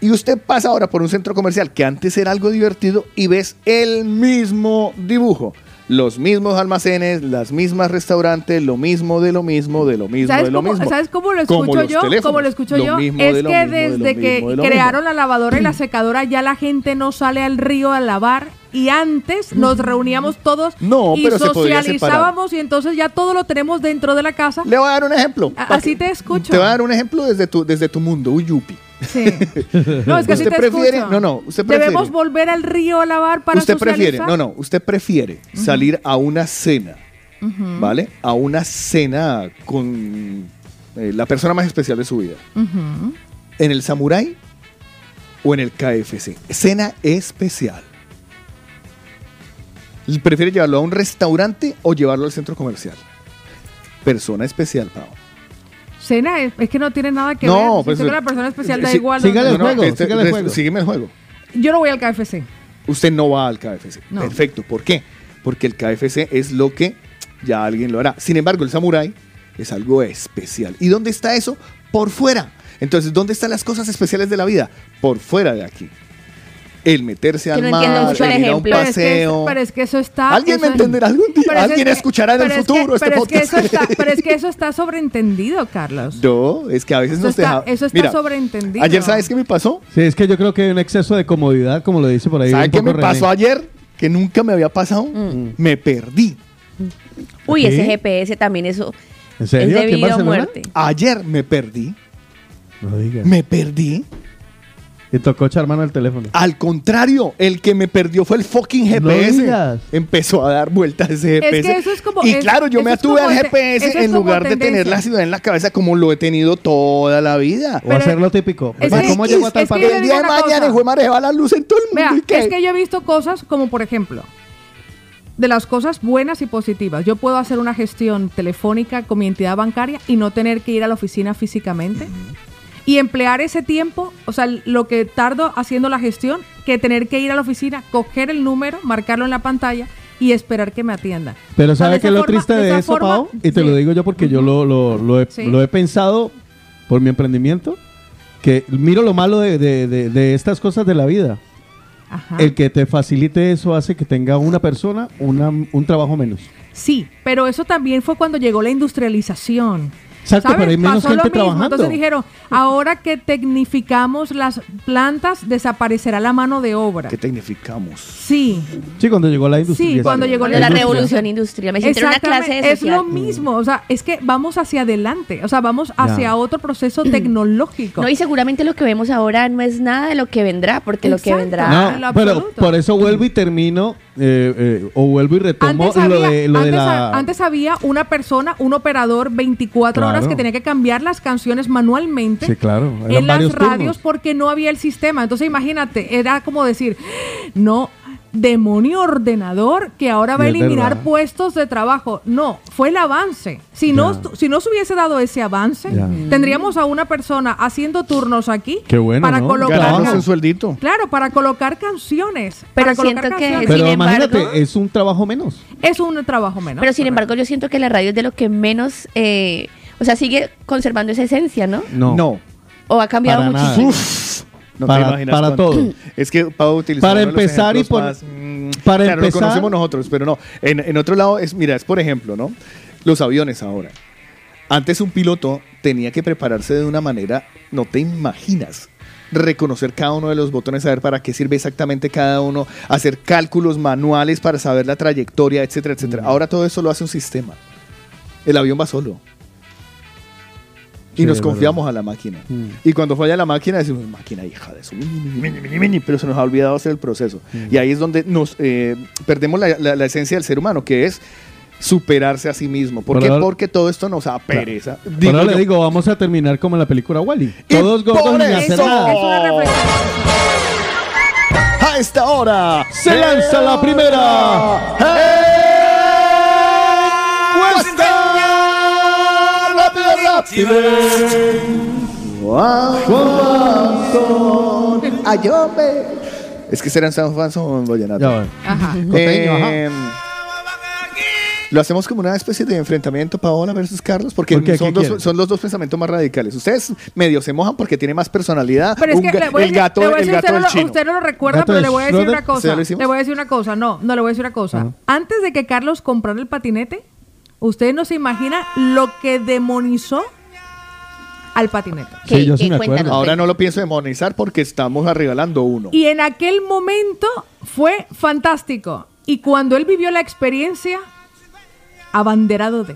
Y usted pasa ahora por un centro comercial que antes era algo divertido y ves el mismo dibujo. Los mismos almacenes, las mismas restaurantes, lo mismo de lo mismo, de lo mismo, ¿Sabes de lo cómo, mismo. ¿Sabes cómo lo escucho yo? Como lo escucho lo yo. es de lo que de desde que mismo, de lo crearon mismo. la lavadora y la secadora ya la gente no sale al río a lavar y antes nos reuníamos todos No, y pero socializábamos y entonces ya todo lo tenemos dentro de la casa. Le voy a dar un ejemplo. Así te escucho. Te voy a dar un ejemplo desde tu, desde tu mundo, Uyupi. Sí. No, es que ¿Usted te prefiere- escucho. no, no, usted prefiere- Debemos volver al río a lavar para usted prefiere, socializar. no, no, usted prefiere salir a una cena, ¿vale? A una cena con eh, la persona más especial de su vida. ¿En el Samurai o en el KFC? Cena especial. ¿Prefiere llevarlo a un restaurante o llevarlo al centro comercial? Persona especial, Pau. Cena es, es que no tiene nada que No, ver. pues, Si tengo la persona especial da sí, igual. sígale el juego, este- sígale el este- juego. sígueme el juego. Yo no voy al KFC. Usted no va al KFC. No. Perfecto. ¿Por qué? Porque el KFC es lo que ya alguien lo hará. Sin embargo, el Samurai es algo especial. ¿Y dónde está eso? Por fuera. Entonces, ¿dónde están las cosas especiales de la vida? Por fuera de aquí. El meterse al no mar, el ir a un ejemplo. Pero es, que, paseo. pero es que eso está. ¿Alguien me es- entenderá algún día? ¿Alguien es que- escuchará en el es futuro este pero es que podcast? eso está, pero es que eso está sobreentendido, Carlos. No, es que a veces Eso nos deja... eso está Mira, sobreentendido. Ayer, ¿sabes qué me pasó? Sí, es que yo creo que hay un exceso de comodidad, como lo dice por ahí. ¿Sabes qué me René. pasó ayer? Que nunca me había pasado. Mm. Me perdí. Uy, ¿Qué? ese GPS también eso ¿En es serio? de ¿Aquí en vida o Barcelona? muerte. Ayer me perdí. No digas. Me perdí. Y tocó echar mano al teléfono. Al contrario, el que me perdió fue el fucking GPS. Empezó a dar vueltas ese Es que GPS. eso es como- y es- claro, yo me atuve al GPS en lugar de tener la ciudad en la cabeza como lo he tenido toda la vida. O Pero- hacer lo típico. es que- ¿Cómo llegó a tal el día de mañana, hijo de madre, va la luz en todo el mundo. Es que yo he visto cosas como, por ejemplo, de las cosas buenas y positivas. Yo puedo hacer una gestión telefónica con mi entidad bancaria y no tener que ir a la oficina físicamente. Y emplear ese tiempo, o sea, lo que tardo haciendo la gestión, que tener que ir a la oficina, coger el número, marcarlo en la pantalla y esperar que me atienda. Pero O sea, ¿sabe de qué es lo forma- triste de, eso, forma- Pau? Y te sí. lo digo yo porque yo lo, lo, lo he, Sí. lo he pensado por mi emprendimiento. Que miro lo malo de, de- de- de estas cosas de la vida. Ajá. el que te facilite eso hace que tenga una persona una- un trabajo menos. Sí, pero eso también fue cuando llegó la industrialización. Exacto, ¿Sabes? pero hay menos Pasó gente lo mismo. trabajando. Entonces dijeron, ahora que tecnificamos las plantas, desaparecerá la mano de obra. ¿Qué tecnificamos? Sí, Sí, cuando llegó la industria. Sí, cuando llegó la industria. revolución industrial. Me en una clase de. Es social. lo mismo, o sea, es que vamos hacia adelante, o sea, vamos hacia otro proceso tecnológico. No, y seguramente lo que vemos ahora no es nada de lo que vendrá, porque lo que Exacto. vendrá. En No, lo pero por eso vuelvo y termino, eh, eh, o vuelvo y retomo Antes lo había, de, lo de antes, la... antes había una persona, un operador 24 Claro. horas que tenía que cambiar las canciones manualmente Sí, claro, eran en las radios turnos. porque no había el sistema. Entonces imagínate, era como decir, no, demonio ordenador que ahora va a eliminar verdad. puestos de trabajo. No, fue el avance. Si no, si no se hubiese dado ese avance, Ya. tendríamos a una persona haciendo turnos aquí Qué bueno, para ¿no? colocar Ganándose un sueldito. Claro, para colocar canciones. Pero para colocar siento que- canciones. Pero sin imagínate, embargo- es un trabajo menos. es un trabajo menos. Pero sin embargo, yo siento que la radio es de lo que menos. eh, o sea, sigue conservando esa esencia, ¿no? No. No. O ha cambiado Para nada. muchísimo. Uf, no Para- te imaginas para cuánto. todo. Es que Pau utilizó Para empezar y más, mm, para claro, empezar- lo conocemos nosotros, pero no. En, en otro lado, es, mira, es por ejemplo, ¿no? Los aviones ahora. Antes un piloto tenía que prepararse de una manera, no te imaginas. Reconocer cada uno de los botones, saber para qué sirve exactamente cada uno, hacer cálculos manuales para saber la trayectoria, etcétera, etcétera. Mm. Ahora todo eso lo hace un sistema. El avión va solo. Y Sí, nos confiamos a la máquina. Mm. Y cuando falla la máquina decimos, máquina hija de su, mini, mini, mini, mini, mini", pero se nos ha olvidado hacer el proceso. Mm. Y ahí es donde nos eh, perdemos la, la- la esencia del ser humano, que es superarse a sí mismo. ¿Por qué? Porque todo esto nos da pereza. Pero Digo ahora le digo, vamos a terminar como en la película Wally. Y Todos gordos sin hacer nada. Es una reflexión. a esta hora Se lanza la primera. Es que serán San Juan son vallenato. Ya. Ajá. Costeño. Eh, Lo hacemos como una especie de enfrentamiento Paola versus Carlos, porque ¿Por qué? son, los dos pensamientos más radicales. Ustedes medio se mojan porque tiene más personalidad. Pero es Un que ga- le voy a el decir- gato, le voy a el decir, gato usted, del no lo, chino. usted no lo recuerda, Gato pero de le voy a decir una ¿Sí ya cosa. lo hicimos? Le voy a decir una cosa. No, no le voy a decir una cosa. Ajá. Antes de que Carlos comprara el patinete, usted no se imagina lo que demonizó al patinete. ¿Qué- Sí, yo sí qué? me acuerdo. Cuéntanos, Ahora no lo pienso demonizar porque estamos regalando uno. Y en aquel momento fue fantástico. Y cuando él vivió la experiencia, abanderado de.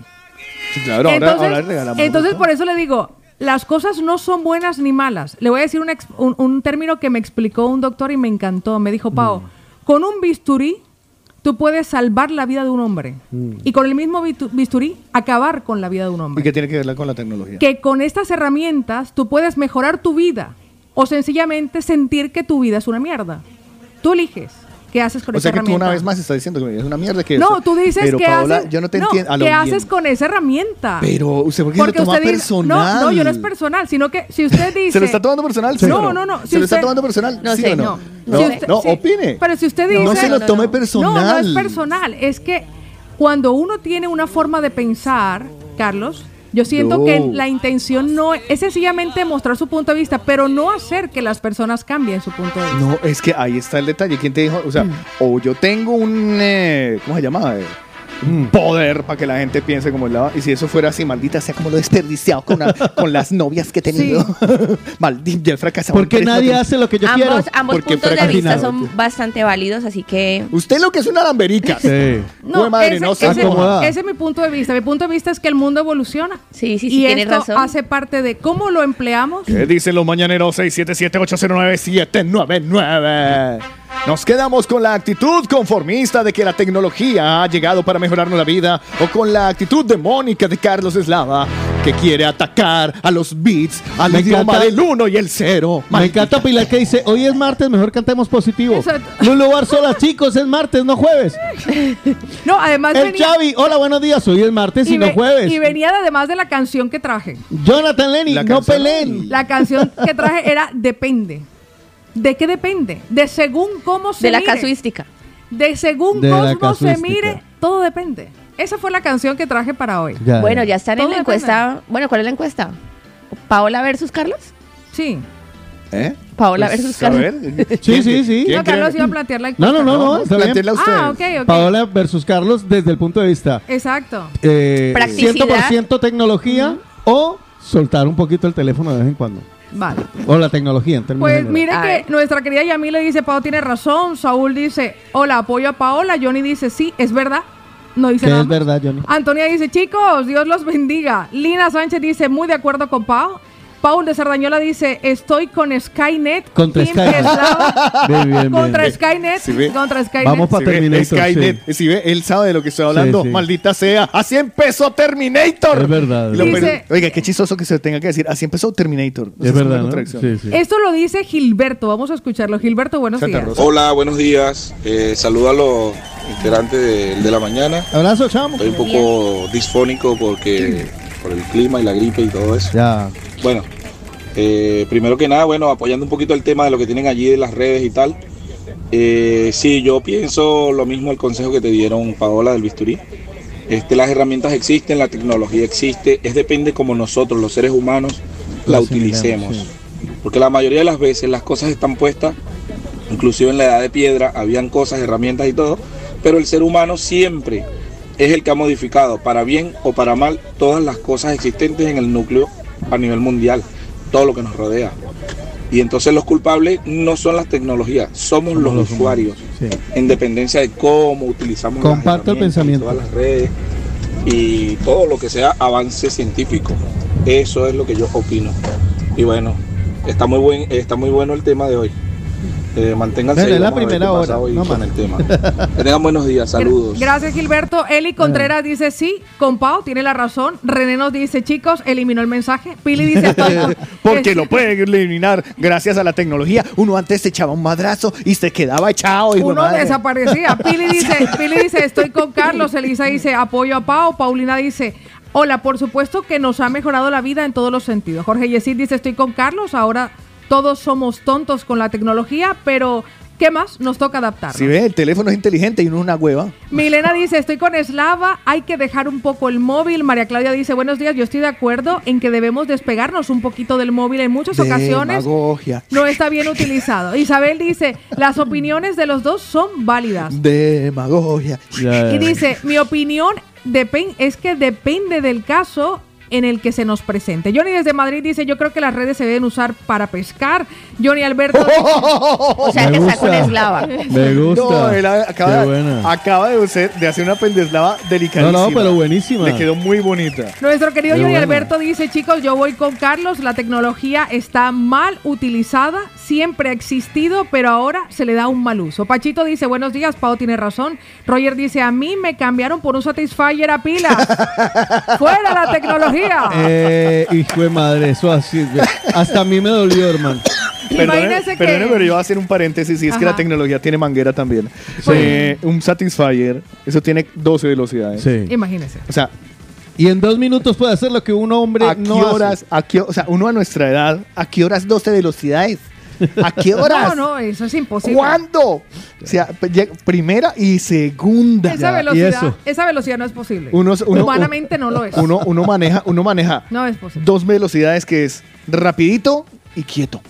Sí, claro, ahora, entonces, ahora regalamos entonces por eso le digo, las cosas no son buenas ni malas. Le voy a decir un, ex- un- un término que me explicó un doctor y me encantó. Me dijo, Pau, Mm. con un bisturí tú puedes salvar la vida de un hombre. Y con el mismo bisturí acabar con la vida de un ¿Y hombre. qué tiene que ver con la tecnología? Que con estas herramientas tú puedes mejorar tu vida o sencillamente sentir que tu vida es una mierda. Tú eliges qué haces con O esa sea que tú herramienta. una vez más estás diciendo que es una mierda que No, eso- tú dices pero que Paola, haces, yo no te no, entiendo. ¿Qué haces con esa herramienta? Pero usted por qué se lo toma usted dice- personal. No, no, yo no es personal, sino que si usted dice... ¿Se lo está tomando personal? ¿sí No, o no, no, ¿Se lo está tomando personal? No ¿Sí sé, o no? no. No, Si no, usted- no, sí, opine. Pero si usted dice... No se lo tome personal. No, no es personal. Es que cuando uno tiene una forma de pensar, Carlos, yo siento No. que la intención no es sencillamente mostrar su punto de vista, pero no hacer que las personas cambien su punto de vista. No, es que ahí está el detalle. ¿Quién te dijo? O sea, Mm. o yo tengo un. eh, ¿Cómo se llama? Poder para que la gente piense como el lado. Y si eso fuera así, maldita sea como lo he desperdiciado con, con las novias que he tenido. maldita, ya he fracasado. Porque nadie hace lo que yo quiero. ambos ambos Porque puntos de vista son bastante válidos, así que Usted lo que es una lamberica. Sí. No, madre, ese, no se ese- acomoda. ese es mi punto de vista. Mi punto de vista es que el mundo evoluciona. sí, sí, y sí, tienes esto razón. hace parte de cómo lo empleamos. ¿Qué dicen los mañaneros 677-809-799? Nos quedamos con la actitud conformista de que la tecnología ha llegado para mejorarnos la vida o con la actitud demónica de Carlos Eslava que quiere atacar a los beats, al Me idioma encanta- del 1 y el 0. Me encanta Pilar que dice, hoy es martes, mejor cantemos positivo. Exacto. Lulu Barzola, chicos, es martes, no jueves. No, además El venía, Xavi, hola, buenos días, hoy es martes y, no ve- jueves. y venía de- además de la canción que traje. Jonathan Lenny, La no canción- peleen. La canción que traje era Depende. ¿De qué depende? De según cómo se de la mire. casuística. De según De cómo se mire, todo depende. Esa fue la canción que traje para hoy. Ya. Bueno, ya están en la encuesta. Bueno, ¿cuál es la encuesta? ¿Paola versus Carlos? Sí. ¿Eh? Paola versus A Carlos. ver. Sí, sí, sí. ¿Quién No, Carlos cree? iba a plantear la No, encuesta. no, no, no, bien. Plantéenla ustedes. Ah, ok, ok. Paola versus Carlos desde el punto de vista Exacto. eh, Practicidad. 100% tecnología o soltar un poquito el teléfono de vez en cuando. Vale. O la tecnología en términos Pues generales. mire que nuestra querida Yamile dice, Pau tiene razón. Saúl dice, hola, apoyo a Paola. Johnny dice, sí, es verdad. No dice Que nada. es más. verdad, Johnny. Antonia dice, chicos, Dios los bendiga. Lina Sánchez dice, muy de acuerdo con Pau. Paul de Sardañola dice, estoy con Skynet. Contra Skynet. Eslava". Bien, bien, bien. Contra Skynet. Sí, ve. contra Skynet. Vamos pa' Si ve, Terminator, Skynet, si ve, él sabe de lo que estoy hablando. Sí, sí. Maldita sea. Así empezó Terminator. Es verdad, oiga, qué chistoso que se tenga que decir. Así empezó Terminator. Es verdad. Sí, sí. Esto lo dice Gilberto. Vamos a escucharlo. Gilberto, buenos Santa días. Rosa. Hola, buenos días. Eh, saludo a los integrantes de, de la mañana. Abrazo, chamo. Estoy un poco disfónico porque por el clima y la gripe y todo eso. Ya. Bueno, eh, primero que nada, bueno, apoyando un poquito el tema de lo que tienen allí de las redes y tal. Eh, sí, yo pienso lo mismo el consejo que te dieron Paola del bisturí. Este, las herramientas existen, la tecnología existe, es depende como nosotros, los seres humanos, la utilicemos. sí. Porque la mayoría de las veces las cosas están puestas, inclusive en la edad de piedra, habían cosas, herramientas y todo, pero el ser humano siempre es el que ha modificado, para bien o para mal, todas las cosas existentes en el núcleo a nivel mundial, todo lo que nos rodea. Y entonces los culpables no son las tecnologías, somos los, los usuarios, Sí. en dependencia de cómo utilizamos las Comparto el herramientas y pensamiento. todas las redes y todo lo que sea avance científico. Eso es lo que yo opino. Y bueno, está muy buen, está muy bueno el tema de hoy. Eh, manténganse Dale, ahí, es la primera hora, hoy no con más. el tema. Que tengan buenos días, saludos. Gracias, Gilberto. Eli Contreras dice sí, con Pau tiene la razón. René nos dice, chicos, eliminó el mensaje. Pili dice, estoy con- Porque lo pueden eliminar gracias a la tecnología. Uno antes se echaba un madrazo y se quedaba echado. de Uno madre. desaparecía. Pili dice, Pili dice, estoy con Carlos. Elisa dice, apoyo a Pau. Paulina dice, hola, por supuesto que nos ha mejorado la vida en todos los sentidos. Jorge Yesid dice, estoy con Carlos. Ahora todos somos tontos con la tecnología, pero ¿qué más? Nos toca adaptarnos. Si ve, el teléfono es inteligente y uno es una hueva. Milena dice, estoy con Eslava, hay que dejar un poco el móvil. María Claudia dice, buenos días, yo estoy de acuerdo en que debemos despegarnos un poquito del móvil en muchas ocasiones. Demagogia. No está bien utilizado. Isabel dice, las opiniones de los dos son válidas. Demagogia. Y dice, mi opinión es que depende del caso en el que se nos presente. Johnny desde Madrid dice, yo creo que las redes se deben usar para pescar. Johnny Alberto dice, O sea, Me que con gusta. eslava. Me gusta. No, él a- acaba, Qué buena. acaba de, hacer, de hacer una pendeslava delicadísima. No, no, pero buenísima. Le quedó muy bonita. Nuestro querido Qué Johnny. Alberto dice, chicos, yo voy con Carlos, la tecnología está mal utilizada, siempre ha existido, pero ahora se le da un mal uso. Pachito dice, buenos días, Pau tiene razón. Roger dice, a mí me cambiaron por un Satisfyer a pilas. ¡Fuera la tecnología! Eh, hijo de madre, eso así. Hasta a mí me dolió, hermano. Perdone, Imagínese que- perdone, pero yo voy a hacer un paréntesis y es que la tecnología tiene manguera también. Sí. Eh, un Satisfyer, eso tiene 12 velocidades. Sí. Imagínese. O sea, Y en dos minutos puede hacer lo que un hombre ¿a qué no hace. horas? A qué, o sea, uno a nuestra edad, ¿a qué horas 12 velocidades? ¿A qué horas? No, no, eso es imposible. ¿Cuándo? O sea, primera y segunda. Esa y velocidad, eso. esa velocidad no es posible. Uno- uno- Humanamente no lo es. Uno, uno maneja, uno maneja No es posible. dos velocidades que es rapidito y quieto.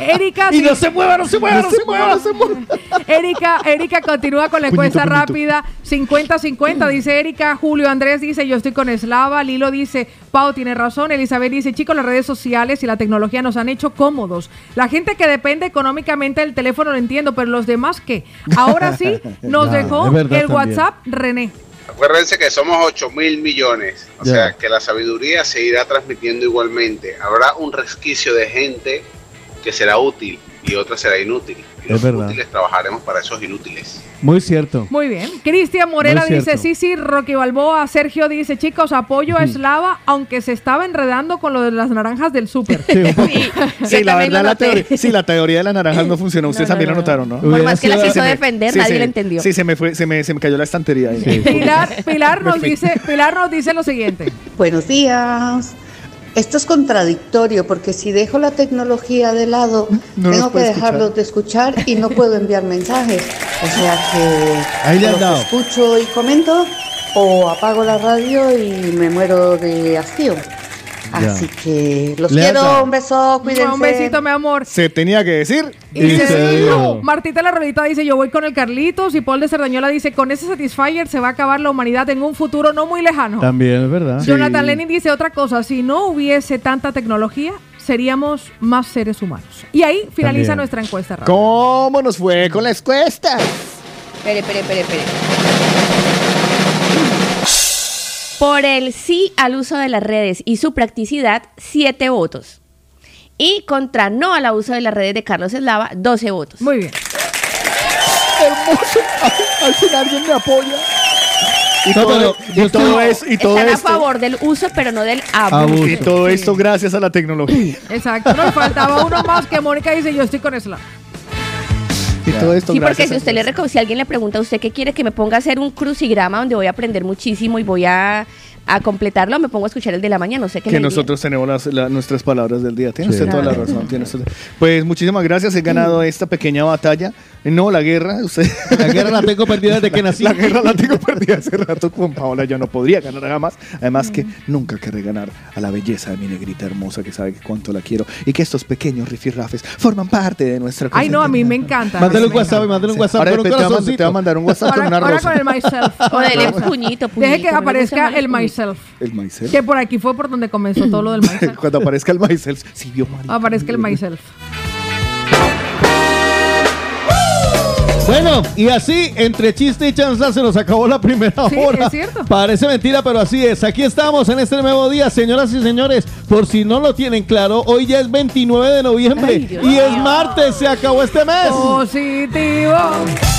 Erika, Y no se mueva, no se mueva, no se mueva. no se mueva. Erika, Erika continúa con la encuesta puñito. rápida. 50-50, dice Erika. Julio Andrés dice, yo estoy con Eslava. Lilo dice, Pau tiene razón. Elizabeth dice, chicos, las redes sociales y la tecnología nos han hecho cómodos. La gente que depende económicamente del teléfono lo entiendo, pero los demás, ¿qué? Ahora sí, nos dejó el también. WhatsApp René. Acuérdense que somos 8 mil millones, o sea que la sabiduría se irá transmitiendo igualmente. Habrá un resquicio de gente que será útil y otra será inútil. Es verdad. trabajaremos para esos inútiles. Muy cierto. Muy bien. Cristian Morela dice, sí, sí, Rocky Balboa. Sergio dice, chicos, apoyo a Eslava, aunque se estaba enredando con lo de las naranjas del súper. Sí, la verdad, la teoría, sí, la teoría de las naranjas no funcionó. Ustedes no, también no, lo notaron, ¿no? Por Hubiera más que la sido- quiso se me- defender, sí, nadie la entendió. Sí, se me, fue, se me, se me cayó la estantería ahí. Sí. Pilar, Pilar nos dice, Pilar nos dice lo siguiente. Buenos días. Esto es contradictorio porque si dejo la tecnología de lado, No nos tengo que dejarlos de escuchar y no puedo enviar mensajes. O sea que Ahí le han los dado. escucho y comento o apago la radio y me muero de hastío. Así que los quiero, un beso, cuídense. Un besito, mi amor. Se tenía que decir. Y se dijo. Martita la Rolita dice, yo voy con el Carlitos. Y Paul de Cerdañola dice, con ese Satisfyer se va a acabar la humanidad en un futuro no muy lejano. También es verdad. Jonathan Lenin dice otra cosa, si no hubiese tanta tecnología, seríamos más seres humanos. Y ahí finaliza También. nuestra encuesta. Rafa. ¿Cómo nos fue con las cuestas? Espere, espere, espere, espere. Por el sí al uso de las redes y su practicidad, 7 votos. Y contra no al uso de las redes de Carlos Eslava, 12 votos. Muy bien. Hermoso. Al final alguien me apoya. Y No, todo, pero y yo todo estoy- es- y todo Están a esto. favor del uso, pero no del abuso. Abuso. Y todo esto gracias a la tecnología. Exacto. Nos faltaba uno más que Mónica dice, yo estoy con Esla. Y todo esto Sí, porque si usted le si alguien le pregunta a usted qué quiere que me ponga a hacer un crucigrama donde voy a aprender muchísimo y voy a, a completarlo, me pongo a escuchar el de la mañana, no sé qué que nosotros tenemos las, la- nuestras palabras del día. Tiene Sí. usted toda la razón. tiene usted- Pues muchísimas gracias. He ganado esta pequeña batalla. No, la guerra. Usted... La guerra la tengo perdida desde que nací. La guerra la tengo perdida hace rato con Paola. Yo no podría ganar jamás. Además que nunca querré ganar a la belleza de mi negrita hermosa que sabe que cuánto la quiero y que estos pequeños rifirrafes forman parte de nuestra Ay, no, a mí me encanta. Mándale un WhatsApp, mándale un Sí. WhatsApp Ahora con un te, te va a mandar- te va a corazoncito. mandar un WhatsApp con Ahora, una ahora rosa. con el myself. O dele puñito, puñito. Deje que aparezca el puñito. Myself. El maicel. Que por aquí fue por donde comenzó todo lo del myself. Cuando aparezca el maicel. Sí, vio María. Aparezca el myself. Bueno, y así, entre chiste y chanza, se nos acabó la primera Sí, hora. es cierto. Parece mentira, pero así es. Aquí estamos en este nuevo día, señoras y señores. Por si no lo tienen claro, hoy ya es 29 de noviembre Ay, y es martes, se acabó este mes. Positivo.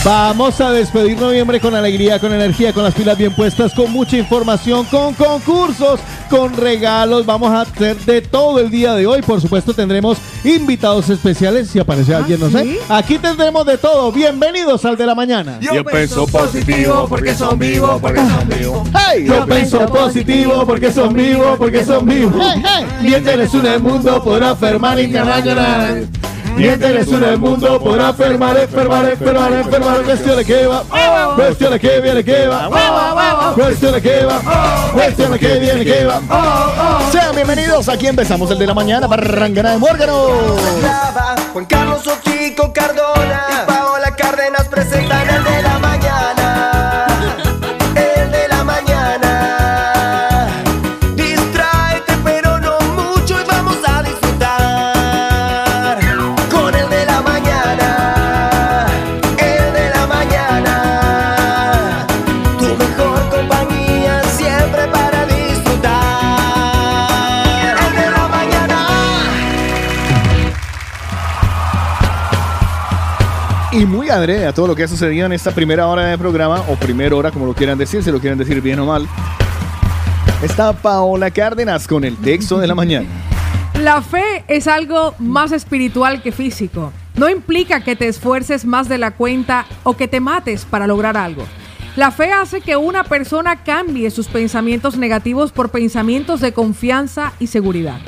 Vamos a despedir noviembre con alegría, con energía, con las pilas bien puestas, con mucha información, con concursos, con regalos. Vamos a hacer de todo el día de hoy. Por supuesto, tendremos invitados especiales. Si aparece alguien, no sé. Aquí tendremos de todo. Bienvenidos al de la mañana. Yo pienso positivo porque son vivos, porque son vivos. ¡Hey! Yo pienso positivo porque son vivos, porque son vivos. Mientras en el mundo podrá enfermar y llorar. Mientras en el mundo podrá enfermar, enfermar, enfermar, enfermar. Cuestión que va, cuestión que viene que va, cuestión que va, cuestión que viene que va. Sean bienvenidos, aquí empezamos el de la mañana, Barrangana de Mórgano. Juan Carlos Ochico Cardona Adrede a todo lo que ha sucedido en esta primera hora de programa, o primera hora, como lo quieran decir, si lo quieren decir bien o mal. Está Paola Cárdenas con el texto de la mañana. La fe es algo más espiritual que físico. No implica que te esfuerces más de la cuenta o que te mates para lograr algo. La fe hace que una persona cambie sus pensamientos negativos por pensamientos de confianza y seguridad,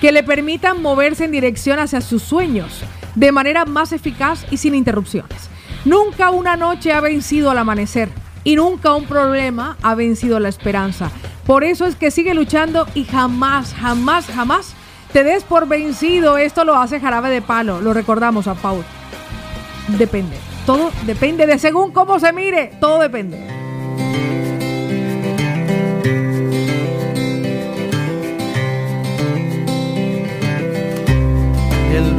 que le permitan moverse en dirección hacia sus sueños de manera más eficaz y sin interrupciones. Nunca una noche ha vencido al amanecer y nunca un problema ha vencido la esperanza. Por eso es que sigue luchando y jamás, jamás, jamás te des por vencido. Esto lo hace jarabe de palo. Lo recordamos a Paul. Depende. Todo depende de según cómo se mire. Todo depende.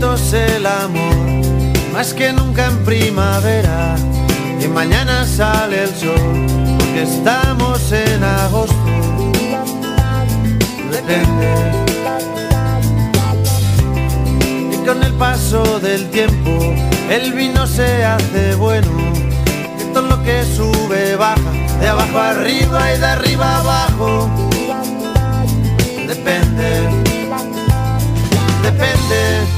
El amor, más que nunca en primavera. Y mañana sale el sol, porque estamos en agosto. Depende. Y con el paso del tiempo, el vino se hace bueno. Que todo lo que sube baja, de abajo arriba y de arriba abajo. Depende depende,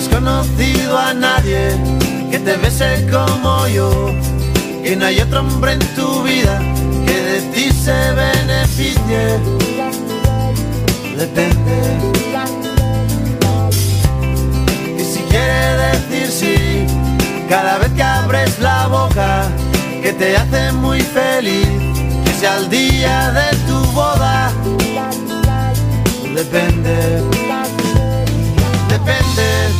Has conocido a nadie que te bese como yo, que no hay otro hombre en tu vida que de ti se beneficie. Depende. Y si quiere decir sí, cada vez que abres la boca, que te hace muy feliz, que sea el día de tu boda. Depende depende,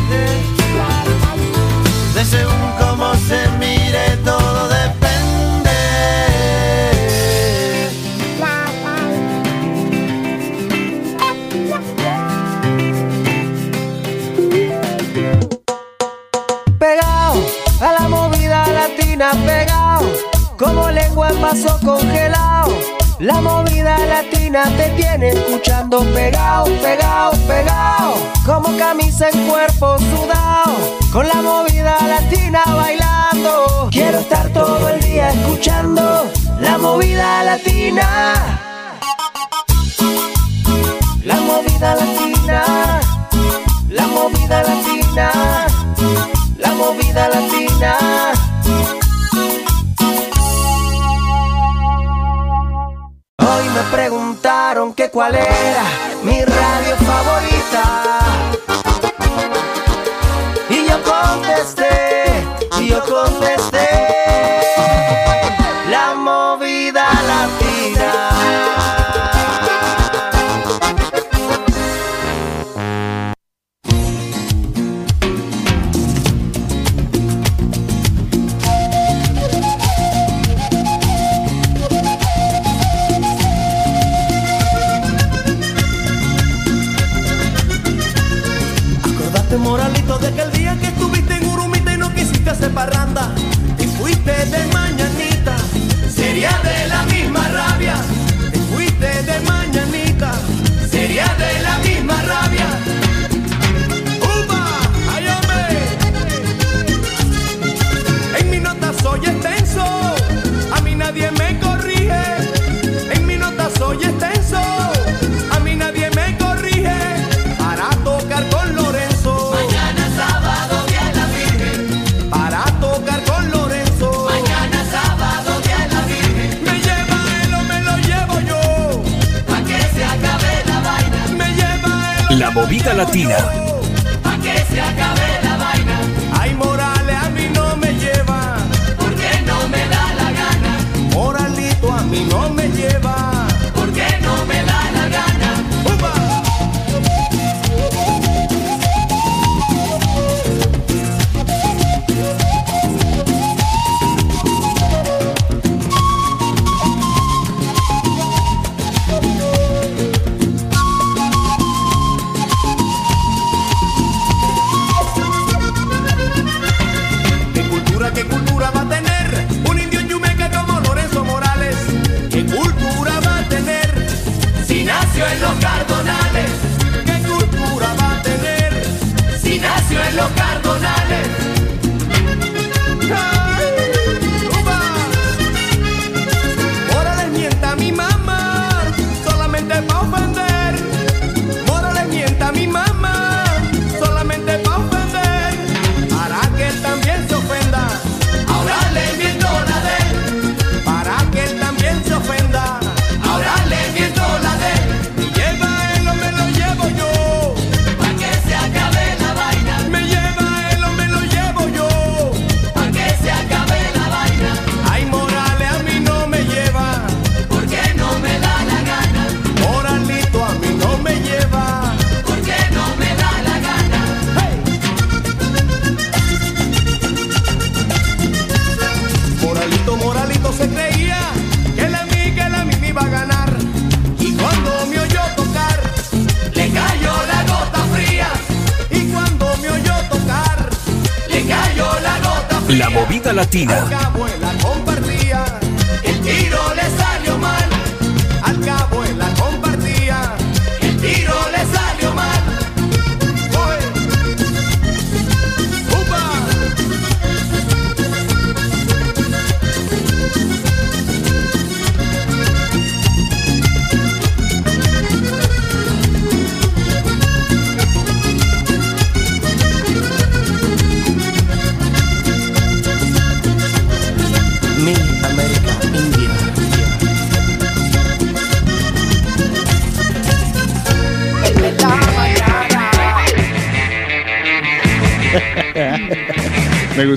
vaso congelado. La movida latina te tiene escuchando pegado, pegado, pegado. Como camisa en cuerpo sudado. Con la movida latina bailando. Quiero estar todo el día escuchando la movida latina. La movida latina. La movida latina. La movida latina. Cuál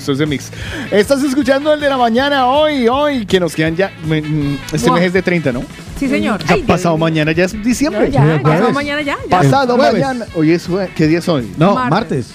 gustó ese mix. Estás escuchando el de la mañana hoy, hoy, que nos quedan ya. me- mm, Este mes es de 30, ¿no? Sí, señor. Ya pasado mañana ya es diciembre. Ya, ya, pasado mañana ya. ya. Pasado mañana. Hoy es ¿Qué día es hoy? No, Martes. martes.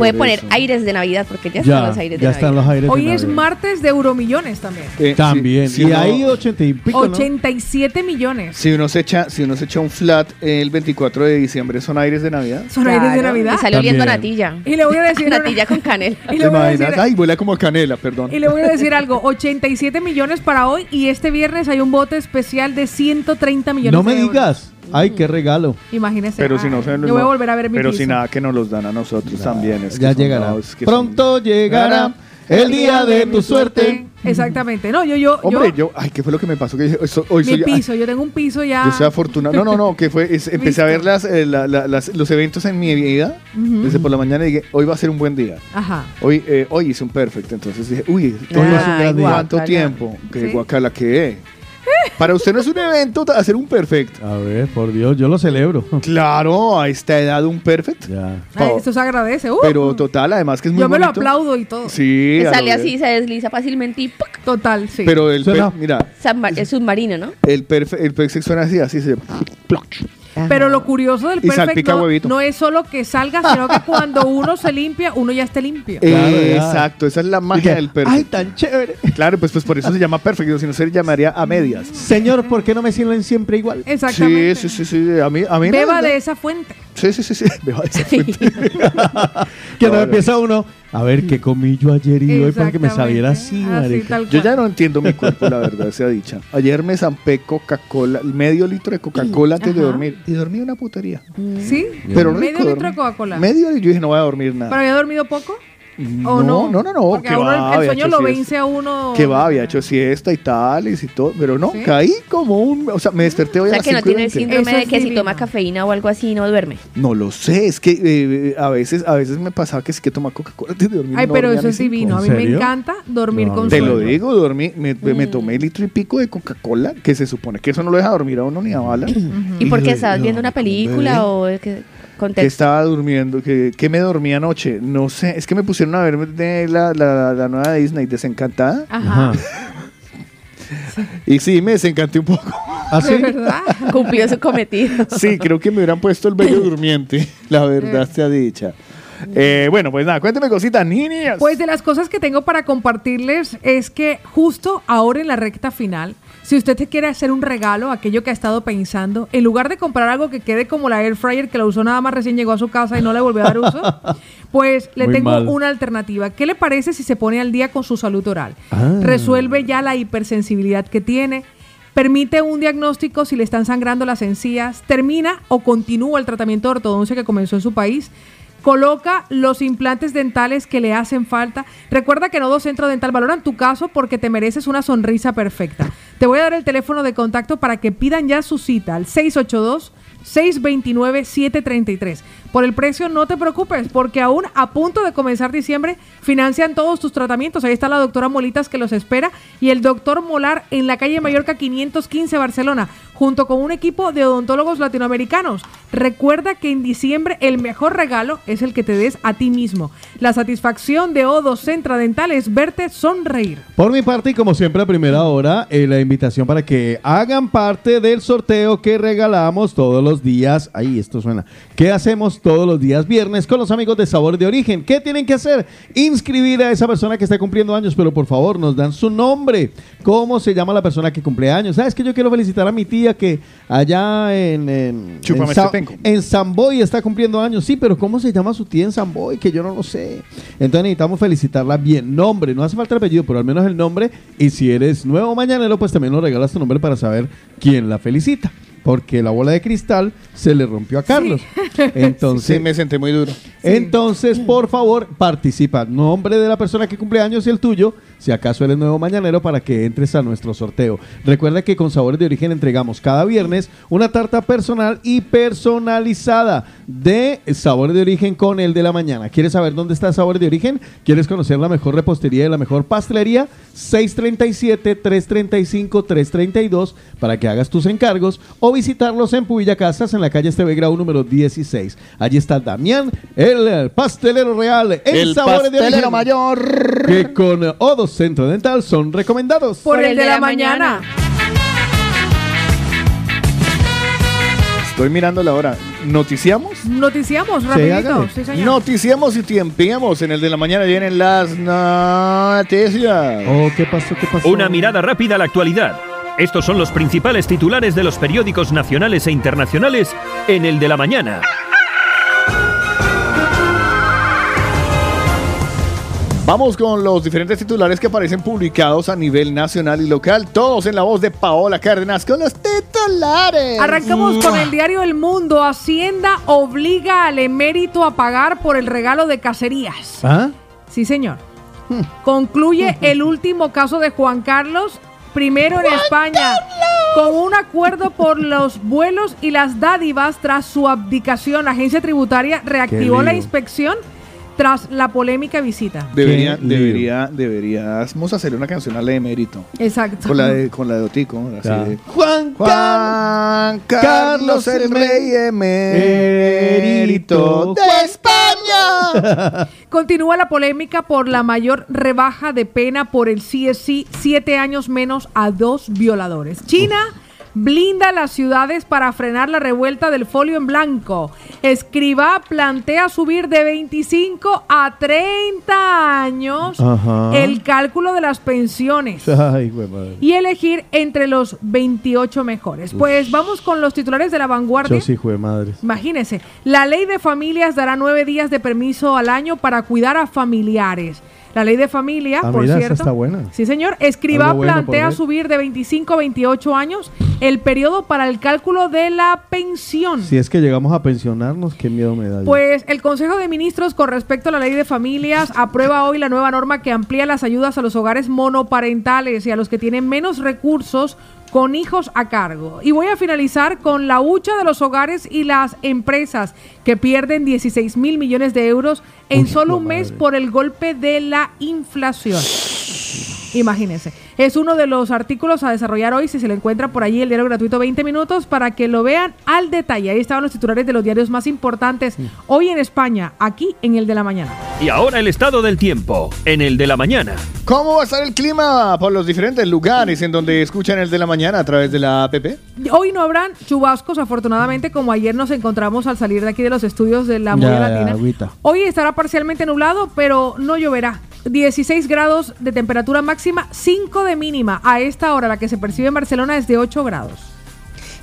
Puede poner eso. aires de Navidad porque ya Ya, están los aires de ya están Navidad. los aires de Hoy es Navidad. martes de Euromillones también. Eh, También. si- si y uno- ahí 80 y pico, ¿no? 87 millones. Si uno se echa, si uno se echa un flat el 24 de diciembre, ¿son aires de Navidad? Son aires de Navidad. Y sale oliendo a natilla. Y le voy a decir natilla con canela. Y ¿Te le, voy a decir, imaginas? Ay, huele como a canela, perdón. y le voy a decir algo, 87 millones para hoy y este viernes hay un bote especial de 130 millones No me de euros. digas. Ay, qué regalo. Imagínese. Pero si no se Yo voy a volver a ver mi Pero piso. si nada que nos los dan a nosotros también. Es que ya son- llegará. no, es que son- Pronto llegará el día de tu suerte. Exactamente. No, yo, yo, Hombre, yo, yo, ay, ¿qué fue lo que me pasó? Que hoy mi soy, ay, piso, yo tengo un piso ya. yo soy afortunado. No, no, no, que fue, es- empecé a ver las, eh, la- la- las- los eventos en mi vida Ujú. desde por la mañana y dije, hoy va a ser un buen día. Ajá. Hoy, eh, hoy hice un perfecto, entonces dije, uy, Hoy va a ser un gran día. ¿cuánto guácala. tiempo? Que Sí. guacala que Para usted no es un evento hacer un perfecto. A ver, por Dios, yo lo celebro. Claro, a esta edad un perfecto. Ya. Ay, esto se agradece. uh. Pero total, además que es muy yo me lo aplaudo y todo. Sí, Que sale así, se desliza fácilmente y ¡puc! Total, sí. Pero el, Suena- per- mira, Subma- es submarino, ¿no? el perfecto el perfect suena así, así se Pero lo curioso del huevito. no es solo que salga, sino que cuando uno se limpia, uno ya esté limpio. Claro, Eh, exacto, esa es la magia que, del Ay, perfecto. tan chévere. Claro, pues, pues por eso se llama perfecto, si no se llamaría a medias. Señor, ¿por qué no me sirven siempre igual? Exactamente. Sí, sí, sí, sí, a mí, a mí no, Beba no. de esa fuente. Sí, sí, sí, sí, beba de esa fuente. Que no empieza uno. A ver, ¿qué comí yo ayer y hoy para que me saliera así, Así, marica? Yo ya no entiendo mi cuerpo, la verdad, sea dicha. Ayer me zampé Coca-Cola, medio litro de Coca-Cola antes de dormir. Y dormí una putería. ¿Sí? Pero Medio litro de Coca-Cola. Medio y yo dije, no voy a dormir nada. ¿Pero había dormido poco? No, ¿O no? no, no, no. Porque que a uno el- va, el había sueño lo siesta. vence a uno. Que va, había hecho siesta y tales y todo. Pero no, ¿Sí? caí como un. O sea, me desperté hoy O a sea las que no 5 y tiene el 20. síndrome de que si toma cafeína o algo así no duerme. No lo sé, es que eh, a veces a veces me pasaba que sí que tomaba Coca-Cola antes de dormir. Ay, no pero eso es divino. A mí ¿En me encanta dormir No, con Te lo digo, dormí, me, me tomé litro y pico de Coca-Cola, que se supone que eso no lo deja dormir a uno ni a bala. ¿Y por qué lo- estabas viendo una película o es que estaba durmiendo, que, que me dormía anoche. No sé, es que me pusieron a ver de la, la, la nueva Disney, Desencantada. Ajá. Y sí, me desencanté un poco. ¿Ah, sí? De verdad. Cumplió su cometido. Sí, creo que me hubieran puesto el bello durmiente, la verdad sea dicha. Eh, bueno, pues nada, cuénteme cositas, niñas. Pues de las cosas que tengo para compartirles es que justo ahora en la recta final, si usted te quiere hacer un regalo, aquello que ha estado pensando, en lugar de comprar algo que quede como la air fryer que la usó nada más recién llegó a su casa y no le volvió a dar uso, pues le Muy tengo mal. una alternativa. ¿Qué le parece si se pone al día con su salud oral? Ah. Resuelve ya la hipersensibilidad que tiene. Permite un diagnóstico si le están sangrando las encías, termina o continúa el tratamiento de ortodoncia que comenzó en su país, coloca los implantes dentales que le hacen falta. Recuerda que Nodo Centro Dental valoran tu caso porque te mereces una sonrisa perfecta. Te voy a dar el teléfono de contacto para que pidan ya su cita al 682 629-733. Por el precio no te preocupes, porque aún a punto de comenzar diciembre financian todos tus tratamientos. Ahí está la doctora Molitas que los espera y el doctor Molar en la calle Mallorca 515 Barcelona, junto con un equipo de odontólogos latinoamericanos. Recuerda que en diciembre el mejor regalo es el que te des a ti mismo. La satisfacción de Odo Centra Dental es verte sonreír. Por mi parte, y como siempre a primera hora, eh, la invitación para que hagan parte del sorteo que regalamos todos los días. Ahí, esto suena. ¿Qué hacemos todos los días viernes con los amigos de Sabor de Origen? ¿Qué tienen que hacer? Inscribir a esa persona que está cumpliendo años, pero por favor nos dan su nombre. ¿Cómo se llama la persona que cumple años? ¿Sabes que yo quiero felicitar a mi tía que allá en, en, en, Sa- en Samboy está cumpliendo años? Sí, pero ¿cómo se llama su tía en Samboy? Que yo no lo sé. Entonces necesitamos felicitarla bien. Nombre, no hace falta el apellido, pero al menos el nombre. Y si eres nuevo mañanero, pues también nos regalas tu nombre para saber quién la felicita. Porque la bola de cristal se le rompió a Carlos. Entonces, Sí, me senté muy duro. entonces, por favor, participa. Nombre de la persona que cumple años y el tuyo, si acaso eres nuevo mañanero, para que entres a nuestro sorteo. Recuerda que con Sabores de Origen entregamos cada viernes una tarta personal y personalizada de Sabores de Origen con el de la mañana. ¿Quieres saber dónde está Sabores de Origen? ¿Quieres conocer la mejor repostería y la mejor pastelería? 637-335-332 para que hagas tus encargos o visitarlos en Pubilla Casas en la calle Esteve Grau número 16. Allí está Damián, el pastelero real en El Sabores de mayor. que con Odo Centro Dental son recomendados. Por, el, de, la, mañana. Estoy mirando la hora. ¿Noticiamos? Noticiamos rapidito. Sí, señor. Noticiamos y tiempiemos. En el de la mañana vienen las noticias. Oh, ¿qué pasó? ¿Qué pasó? Una mirada rápida a la actualidad. Estos son los principales titulares de los periódicos nacionales e internacionales en el de la mañana. Vamos con los diferentes titulares que aparecen publicados a nivel nacional y local. Todos en la voz de Paola Cárdenas con los titulares. Arrancamos con el diario El Mundo. Hacienda obliga al emérito a pagar por el regalo de cacerías. ¿Ah? Sí, señor. Concluye el último caso de Juan Carlos, primero en España, con un acuerdo por los vuelos y las dádivas tras su abdicación. La agencia tributaria reactivó la inspección tras la polémica visita. Debería, debería, deberíamos hacer una canción a la de mérito. Exacto. Con la de, con la de Otico. así Ya. de- Juan, Juan Carlos Carlos el Rey emérito de España. Continúa la polémica por la mayor rebaja de pena por el CSC, siete años menos a dos violadores. China blinda las ciudades para frenar la revuelta del folio en blanco. Escriba plantea subir de 25 a 30 años Ajá. el cálculo de las pensiones Ay, güey, madre. y elegir entre los 28 mejores. Pues vamos con los titulares de la vanguardia. Yo sí, hijo de madre. Imagínense, la ley de familias dará nueve días de permiso al año para cuidar a familiares. La ley de familia, Ah, por mira, esa cierto. está buena. Sí, señor. Escriba bueno plantea subir de 25 a 28 años el periodo para el cálculo de la pensión. Si es que llegamos a pensionarnos, qué miedo me da. ya. Pues el Consejo de Ministros con respecto a la ley de familias aprueba hoy la nueva norma que amplía las ayudas a los hogares monoparentales y a los que tienen menos recursos con hijos a cargo. Y voy a finalizar con la hucha de los hogares y las empresas que pierden 16 mil millones de euros en Uy, solo un madre. mes por el golpe de la inflación. Imagínense. Es uno de los artículos a desarrollar hoy. Si se lo encuentra por allí, el diario gratuito 20 minutos para que lo vean al detalle. Ahí estaban los titulares de los diarios más importantes hoy en España, aquí en el de la mañana. Y ahora el estado del tiempo, en el de la mañana. ¿Cómo va a estar el clima por los diferentes lugares en donde escuchan el de la mañana a través de la app? Hoy no habrán chubascos, afortunadamente, como ayer nos encontramos al salir de aquí de los estudios de la Movida Latina. Hoy estará parcialmente nublado, pero no lloverá. 16 grados de temperatura máxima, 5 de mínima. A esta hora la que se percibe en Barcelona es de 8 grados.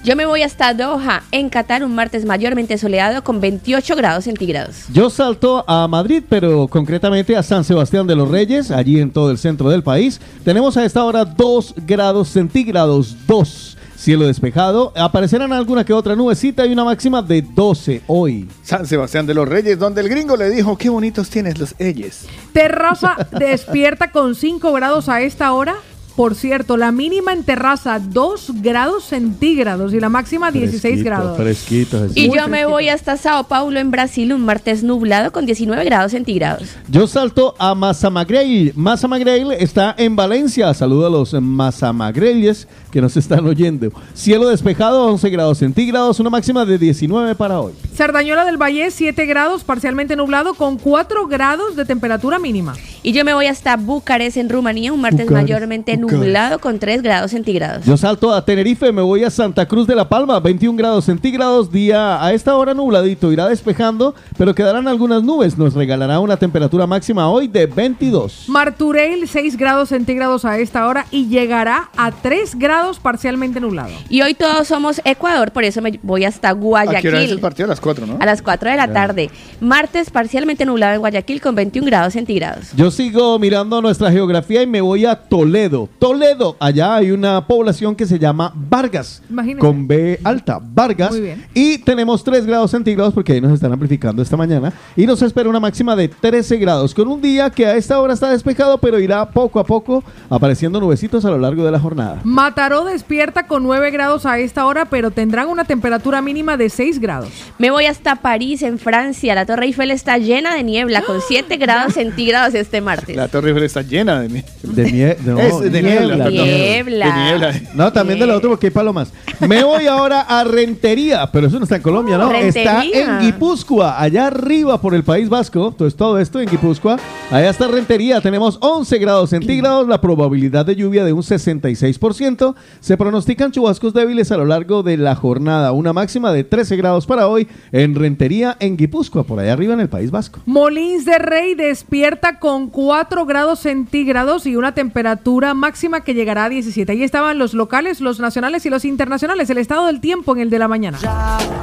Yo me voy hasta Doha, en Qatar, un martes mayormente soleado con 28 grados centígrados. Yo salto a Madrid, pero concretamente a San Sebastián de los Reyes, allí en todo el centro del país. Tenemos a esta hora 2 grados centígrados, 2. Cielo despejado. Aparecerán alguna que otra nubecita y una máxima de 12 hoy. San Sebastián de los Reyes, donde el gringo le dijo, qué bonitos tienes los Eyes. Terraza despierta con 5 grados a esta hora. Por cierto, la mínima en terraza 2 grados centígrados y la máxima 16 Fresquito, grados. Fresquito. Y yo me voy hasta Sao Paulo, en Brasil, un martes nublado con 19 grados centígrados. Yo salto a Mazamagrell. Mazamagrell está en Valencia. Saludo a los Mazamagrelles que nos están oyendo. Cielo despejado, 11 grados centígrados, una máxima de 19 para hoy. Cerdañola del Valle 7 grados, parcialmente nublado con 4 grados de temperatura mínima. Y yo me voy hasta Bucarest, en Rumanía, un martes Bucarest, mayormente Bucarest. Nublado con 3 grados centígrados. Yo salto a Tenerife, me voy a Santa Cruz de la Palma, 21 grados centígrados, día a esta hora nubladito, irá despejando, pero quedarán algunas nubes. Nos regalará una temperatura máxima hoy de 22. Martureil 6 grados centígrados a esta hora y llegará a 3 grados parcialmente nublado. Y hoy todos somos Ecuador, por eso me voy hasta ¿A qué hora es el Guayaquil. partido? A las 4, ¿no? A las 4 de la tarde. Martes parcialmente nublado en Guayaquil con 21 grados centígrados. Yo sigo mirando nuestra geografía y me voy a Toledo. Toledo, allá hay una población que se llama Vargas, Imagínese. con B alta, Vargas. Muy bien. Y tenemos 3 grados centígrados porque ahí nos están amplificando esta mañana. Y nos espera una máxima de 13 grados, con un día que a esta hora está despejado, pero irá poco a poco apareciendo nubecitos a lo largo de la jornada. Mataró despierta con 9 grados a esta hora, pero tendrán una temperatura mínima de 6 grados. Me voy hasta París, en Francia. La Torre Eiffel está llena de niebla con 7 grados centígrados este martes. La Torre Eiffel está llena de, De, nie- no, Es de niebla, Niebla. De niebla. No, también de la otra porque hay palomas. Me voy ahora a Rentería, pero eso no está en Colombia, ¿no? Está en Guipúzcoa, allá arriba por el País Vasco. Entonces todo esto en Guipúzcoa. Allá está Rentería, tenemos 11 grados centígrados, la probabilidad de lluvia de un 66%. Se pronostican chubascos débiles a lo largo de la jornada, una máxima de 13 grados para hoy en Rentería, en Guipúzcoa, por allá arriba en el País Vasco. Molins de Rey despierta con 4 grados centígrados y una temperatura máxima que llegará a 17. Ahí estaban los locales, los nacionales y los internacionales. El estado del tiempo en el de la mañana.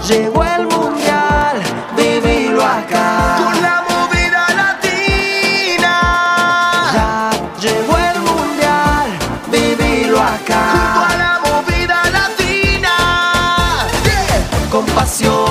Llegó el mundial, vivilo acá. Con la movida latina. Ya llegó el mundial, vivilo acá. Junto a la movida latina. Yeah. Con pasión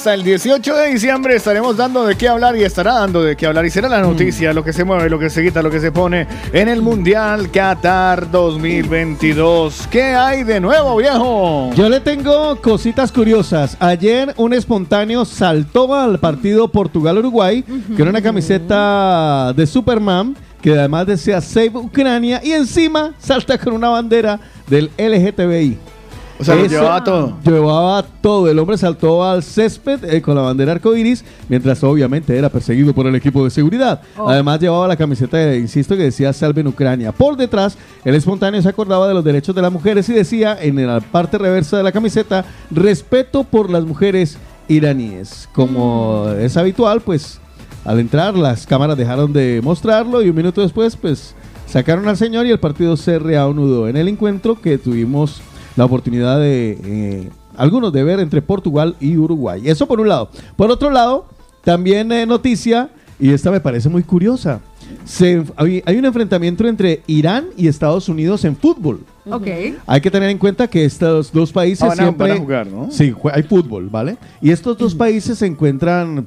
Hasta el 18 de diciembre estaremos dando de qué hablar y estará dando de qué hablar. Y será la noticia, lo que se mueve, lo que se quita, lo que se pone en el Mundial Qatar 2022. ¿Qué hay de nuevo, viejo? Yo le tengo cositas curiosas. Ayer un espontáneo saltó al partido Portugal-Uruguay, que era una camiseta de Superman, que además decía Save Ucrania, y encima salta con una bandera del LGTBI. O sea, lo llevaba todo. Llevaba todo. El hombre saltó al césped eh, con la bandera arcoiris, mientras obviamente era perseguido por el equipo de seguridad. Oh. Además llevaba la camiseta, insisto, que decía Salven Ucrania. Por detrás, el espontáneo se acordaba de los derechos de las mujeres y decía en la parte reversa de la camiseta, respeto por las mujeres iraníes. Como Mm. es habitual, pues al entrar las cámaras dejaron de mostrarlo y un minuto después, pues sacaron al señor y el partido se reanudó en el encuentro que tuvimos la oportunidad de eh, algunos de ver entre Portugal y Uruguay. Eso por un lado. Por otro lado, también eh, noticia, y esta me parece muy curiosa. Se- hay, hay un enfrentamiento entre Irán y Estados Unidos en fútbol. Ok. Hay que tener en cuenta que estos dos países Ah, van a- siempre van a jugar, ¿no? Sí, jue- hay fútbol, ¿vale? Y estos dos países se encuentran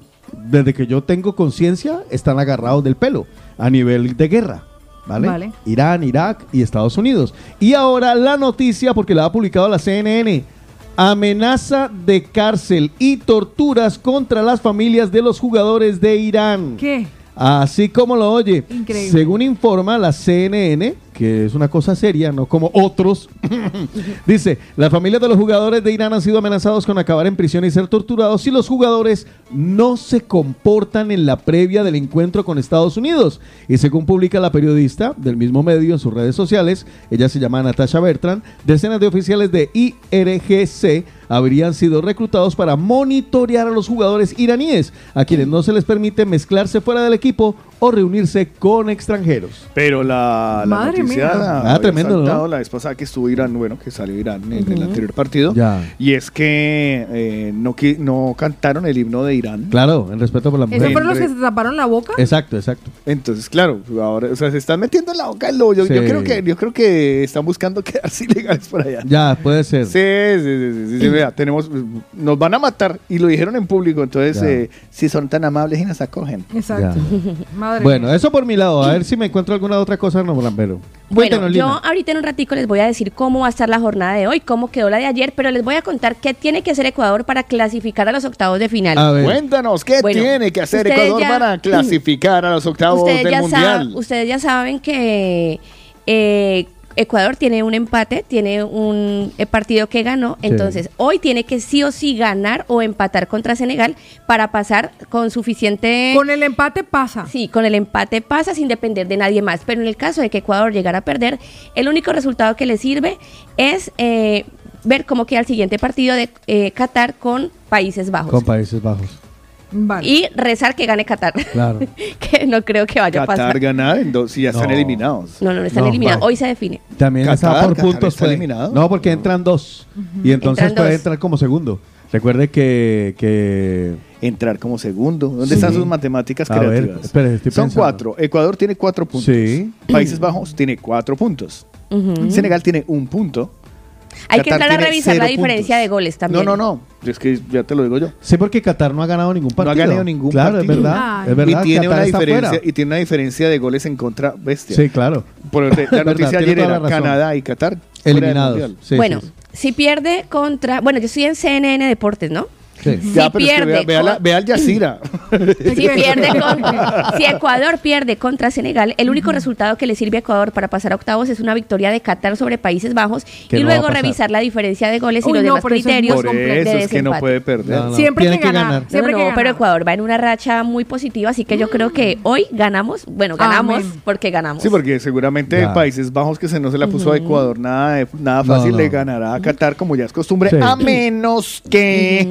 desde que yo tengo conciencia, están agarrados del pelo a nivel de guerra. ¿Vale? Vale. Irán, Irak y Estados Unidos. Y ahora la noticia, porque la ha publicado la CNN, amenaza de cárcel y torturas contra las familias de los jugadores de Irán. ¿Qué? Así como lo oye. Increíble. Según informa la CNN, que es una cosa seria, no como otros, dice, las familias de los jugadores de Irán han sido amenazados con acabar en prisión y ser torturados si los jugadores no se comportan en la previa del encuentro con Estados Unidos. Y según publica la periodista del mismo medio en sus redes sociales, ella se llama Natasha Bertrand, decenas de oficiales de IRGC habrían sido reclutados para monitorear a los jugadores iraníes, a quienes no se les permite mezclarse fuera del equipo o reunirse con extranjeros. Pero la, la Madre noticia mía. la Ah, tremendo, la vez pasada que estuvo Irán, bueno, que salió Irán en el anterior partido. Ya. Y es que eh, no, no cantaron el himno de Irán. Claro, en respeto por la ¿Esos mujer. fueron los que se taparon la boca? Exacto, exacto. Entonces, claro, ahora, o sea, se están metiendo en la boca del lobo. Yo, creo que, yo creo que están buscando quedarse ilegales por allá. Ya, puede ser. Sí, sí, sí, sí, sí, vea, tenemos, nos van a matar y lo dijeron en público, entonces eh, si son tan amables y nos acogen. Exacto. Madre Bueno, eso por mi lado. A ver si me encuentro alguna otra cosa, no, pero. Bueno, yo ahorita en un ratico les voy a decir cómo va a estar la jornada de hoy, cómo quedó la de ayer, pero les voy a contar qué tiene que hacer Ecuador para clasificar a los octavos de final. A ver. Cuéntanos, ¿qué Bueno, tiene que hacer Ecuador ya- para clasificar a los octavos ustedes, del ya Mundial? sab- ustedes ya saben que eh, Ecuador tiene un empate, tiene un eh, partido que ganó, Sí. entonces hoy tiene que sí o sí ganar o empatar contra Senegal para pasar con suficiente... Con el empate pasa. Sí, con el empate pasa sin depender de nadie más. Pero en el caso de que Ecuador llegara a perder, el único resultado que le sirve es eh, ver cómo queda el siguiente partido de eh, Qatar con Países Bajos. Con Países Bajos. Vale. Y rezar que gane Qatar. Claro. que no creo que vaya a Qatar pasar. ganar en dos, si ya están No. eliminados. No, no, no están No, eliminados. Hoy se define. También Qatar, está por Qatar puntos. está puede- eliminado. No, porque entran dos. Y entonces Entran puede dos. entrar como segundo. Recuerde que. que Entrar como segundo. ¿Dónde Sí. están sus matemáticas A ver, creativas? espere, estoy Son pensando. cuatro. Ecuador tiene cuatro puntos. Sí. Países Bajos tiene cuatro puntos. Ujú. Senegal tiene un punto. Hay que entrar a revisar la diferencia puntos. de goles también. No, no, no. Es que ya te lo digo yo. Sí, porque Qatar no ha ganado ningún No ha partido. ganado ningún claro, partido. es verdad. Ay. Es verdad. y tiene Qatar una está diferencia fuera. y tiene una diferencia de goles en contra bestia. Sí, claro. Por la noticia ayer era. Canadá y Qatar Eliminados. Sí, bueno, sí, si pierde contra... Bueno, yo estoy en CNN Deportes, ¿no? Sí. Ya, Si pero es que pierde vea, vea la- con- vea al Yacira. Si, pierde con- si Ecuador pierde contra Senegal, el único resultado que le sirve a Ecuador para pasar a octavos es una victoria de Qatar sobre Países Bajos y no luego revisar la diferencia de goles y los no, demás por eso es muy criterios Por de eso es que no puede perder. No, no. Siempre Tiene que, que ganar. Siempre no, que pero. Ecuador va en una racha muy positiva, así que yo creo que hoy ganamos. Bueno, ganamos Amén. porque ganamos. Sí, porque seguramente Ya. Países Bajos que se no se la puso a Ecuador nada, de- nada fácil no. le ganará a Qatar como ya es costumbre, Sí. a menos que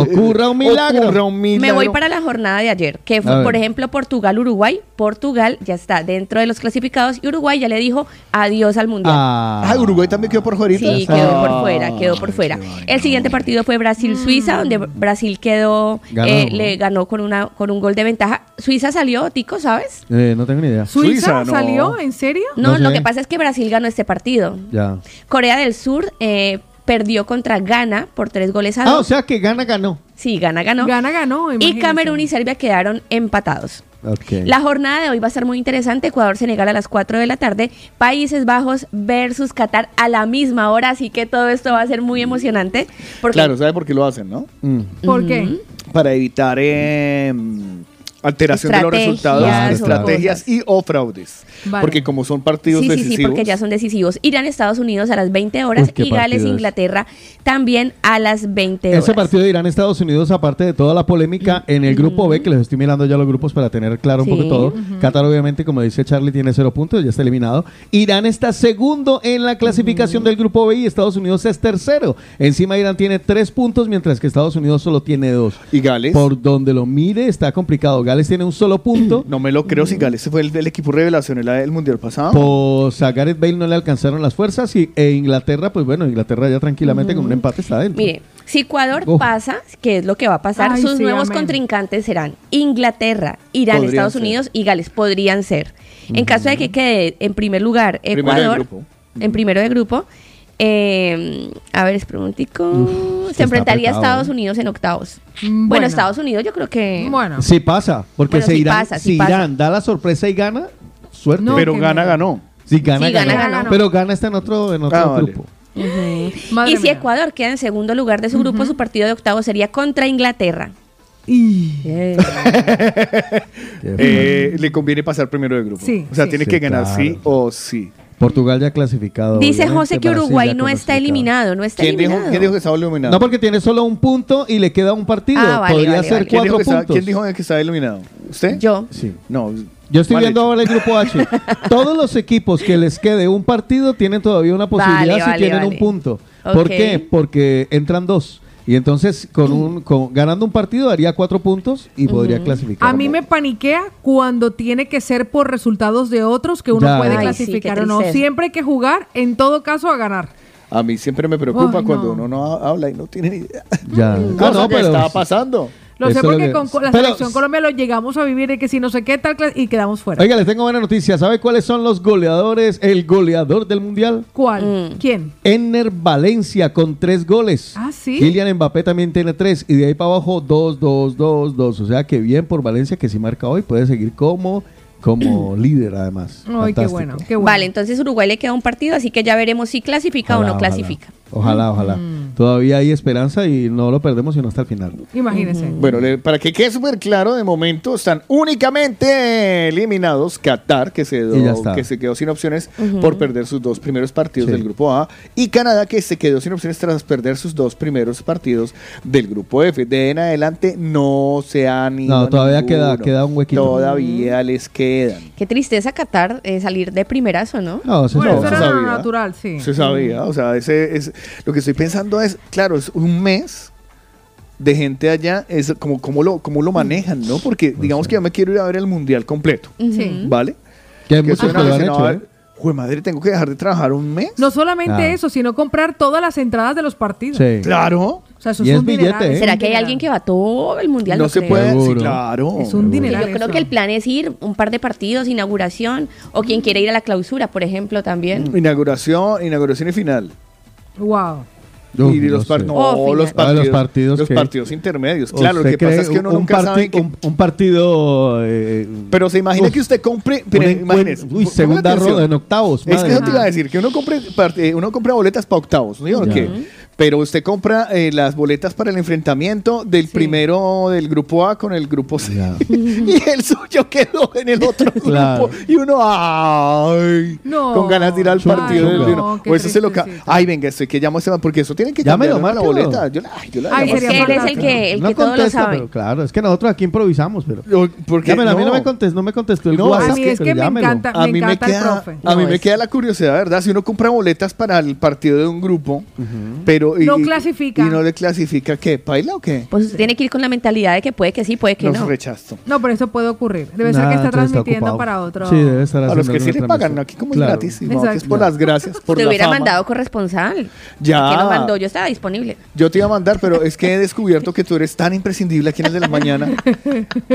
Ocurra un milagro. ocurra un milagro. Me voy para la jornada de ayer, que fue, por ejemplo, Portugal-Uruguay. Portugal ya está dentro de los clasificados y Uruguay ya le dijo adiós al Mundial. Ah, Ah, Uruguay también quedó por fuera. Sí, quedó por fuera, quedó por fuera. El siguiente partido fue Brasil-Suiza, donde Brasil quedó, Ganó, eh, le ganó con una con un gol de ventaja. Suiza salió, Tico, ¿sabes? eh, no tengo ni idea. ¿Suiza, Suiza, no. salió? ¿En serio? No, No lo que pasa es que Brasil ganó este partido. Ya. Corea del Sur eh, perdió contra Ghana por tres goles a Ah, o dos. sea que gana, ganó. sí, Ghana ganó. Gana, ganó. y. Camerún y Serbia quedaron empatados. Ok. La jornada de hoy va a ser muy interesante. Ecuador-Senegal a las 4 de la tarde. Países Bajos versus Qatar a la misma hora. Así que todo esto va a ser muy emocionante. Porque Claro, ¿sabe por qué lo hacen, no? Mm. ¿Por qué? Para evitar eh, alteración de los resultados, estrategias y o fraudes. Vale. Porque como son partidos Sí, decisivos. sí, porque ya son decisivos. Irán, Estados Unidos a las 20 horas Uy, y Gales. Inglaterra también a las 20 horas. Ese partido de Irán-Estados Unidos, aparte de toda la polémica en el grupo B, que les estoy mirando ya los grupos para tener claro un Sí. poco todo. Qatar, obviamente, como dice Charlie, tiene cero puntos, ya está eliminado. Irán está segundo en la clasificación del grupo B y Estados Unidos es tercero. Encima Irán tiene tres puntos, mientras que Estados Unidos solo tiene dos. ¿Y Gales? Por donde lo mire está complicado. Gales tiene un solo punto. No me lo creo si Gales fue el del equipo revelación en la del Mundial pasado. Pues a Gareth Bale no le alcanzaron las fuerzas y, e Inglaterra, pues bueno, Inglaterra ya tranquilamente con un empate está dentro. Mire, si Ecuador Oh. pasa, que es lo que va a pasar, Ay, sus sí, nuevos amén. contrincantes serán Inglaterra, Irán, Podrían Estados ser. Unidos y Gales. Podrían ser. En caso de que quede en primer lugar Primero de Ecuador, grupo. en primero de grupo, Eh, a ver, momentico. Uf, Se enfrentaría a Estados ¿eh? Unidos en octavos. Mm, Bueno, Estados Unidos yo creo que... Bueno. Sí pasa, porque Bueno, se sí irán, pasa, sí si pasa. Irán da la sorpresa y gana, suerte. No, Pero gana, ganó. Si gana, Sí, gana, ganó. ganó. Pero gana está en otro, en otro Ah, vale. grupo. Y si mía. Ecuador queda en segundo lugar de su grupo, su partido de octavos sería contra Inglaterra. Y- Eh, Eh, le conviene pasar primero del grupo. Sí, o sea, sí. tiene Sí, que ganar claro. sí o sí. Portugal ya clasificado. Dice José que Uruguay no está eliminado, no está ¿Quién dijo, eliminado. ¿Quién dijo que estaba iluminado? No, porque tiene solo un punto y le queda un partido. Ah, vale, Podría vale, ser vale. ¿Quién dijo, cuatro que estaba, puntos. ¿Quién dijo que estaba iluminado? ¿Usted? Yo. Sí. No. Yo estoy viendo hecho. ahora el grupo H. Todos los equipos que les quede un partido tienen todavía una posibilidad Vale, si vale, tienen vale. un punto. ¿Por qué? Porque entran dos. Y entonces, con un, con- ganando un partido, haría cuatro puntos y podría clasificar. A mí me paniquea cuando tiene que ser por resultados de otros que uno Ya. puede Ay, clasificar sí, o no. Siempre hay que jugar, en todo caso, a ganar. A mí siempre me preocupa cuando no. uno no ha- habla y no tiene ni idea. Ya. Ah, no, que pero- estaba pasando. Lo sé lo porque que- con la Pero- selección Colombia lo llegamos a vivir de que si no sé qué tal y quedamos fuera. Oiga, les tengo buena noticia. ¿Sabe cuáles son los goleadores? El goleador del mundial. ¿Cuál? Mm. ¿Quién? Enner Valencia con tres goles. Ah, sí. Kylian Mbappé también tiene tres. Y de ahí para abajo, dos, dos, dos, dos. O sea que bien por Valencia que si marca hoy puede seguir como, como líder además. Ay, qué bueno, qué bueno. Vale, entonces Uruguay le queda un partido, así que ya veremos si clasifica o no clasifica. Ojalá, ojalá. Mm. Todavía hay esperanza y no lo perdemos sino hasta el final. Imagínese. Bueno, le- para que quede súper claro, de momento están únicamente eliminados Qatar, que se, quedó, está. que se quedó sin opciones por perder sus dos primeros partidos Sí. del grupo A, y Canadá, que se quedó sin opciones tras perder sus dos primeros partidos del grupo F. De ahí en adelante no se han ido. No, todavía queda- ninguno. queda un huequito. Todavía les quedan. Qué tristeza Qatar eh, salir de primerazo, ¿no? No, se Bueno, No, eso era sabía. natural, sí. Se sabía, o sea, ese es lo que estoy pensando es, claro, es un mes de gente allá, es como cómo lo cómo lo manejan, ¿no? Porque digamos que yo me quiero ir a ver el mundial completo, Sí. ¿vale? Que hay Que muchos suena que lo han que no, ¿eh? Jue madre, tengo que dejar de trabajar un mes. No solamente Ah. eso, sino comprar todas las entradas de los partidos. Sí. Claro. O sea, eso Y es, es un billete, dineral, ¿eh? es ¿Será un que hay alguien que va todo el mundial? No se creo. puede, sí, claro. Es un Yo dineral. creo eso. que el plan es ir un par de partidos, inauguración, o quien quiere ir a la clausura, por ejemplo, también. Inauguración, inauguración y final. Wow. Uf, y no los, par- sé. no, Oh, los. Ah, partidos, los partidos los que- partidos intermedios. Claro, lo ¿Usted que pasa es que uno un, nunca sabe que- un, un partido... eh, Pero se imagina Uf. que usted compre, pero imagínese, uy, segunda ronda en octavos. Es que eso te iba a decir, que uno compre, parte- uno compra boletas para octavos, ¿no? Ya. Pero usted compra eh, las boletas para el enfrentamiento del primero del grupo A con el grupo C. Y el suyo quedó en el otro grupo. Claro. Y uno, ay, No. con ganas de ir al partido del uno. No, O eso se lo. Ay, venga, estoy que llamo a Esteban, porque eso tienen que Llámelo, la boleta. Yo la, ay, yo la Ay, Es que él es el que, el No que todo lo contesta, sabe. pero claro, es que nosotros aquí improvisamos, pero... Porque Llámelo, a mí no me contestó, no me contestó el No, WhatsApp, A mí es que me llámelo. encanta, a me mí me encanta el queda, profe. a mí No, me queda la curiosidad, ¿verdad? Si uno compra boletas para el partido de un grupo, pero y- No clasifica. y no le clasifica, ¿qué? ¿Paila o qué? Pues usted tiene que ir con la mentalidad de que puede que sí, puede que Los no. rechazo. No, pero eso puede ocurrir. Debe ser que está entonces transmitiendo ocupado. para otro. Sí, debe estar A haciendo los que sí alguna le pagan, transmisión. aquí como es Claro. gratis, y no, es Exacto. por las gracias, por Te la hubiera fama. mandado corresponsal. Ya. Que nos mandó, yo estaba disponible. Yo te iba a mandar, pero es que he descubierto que tú eres tan imprescindible aquí en el de la mañana.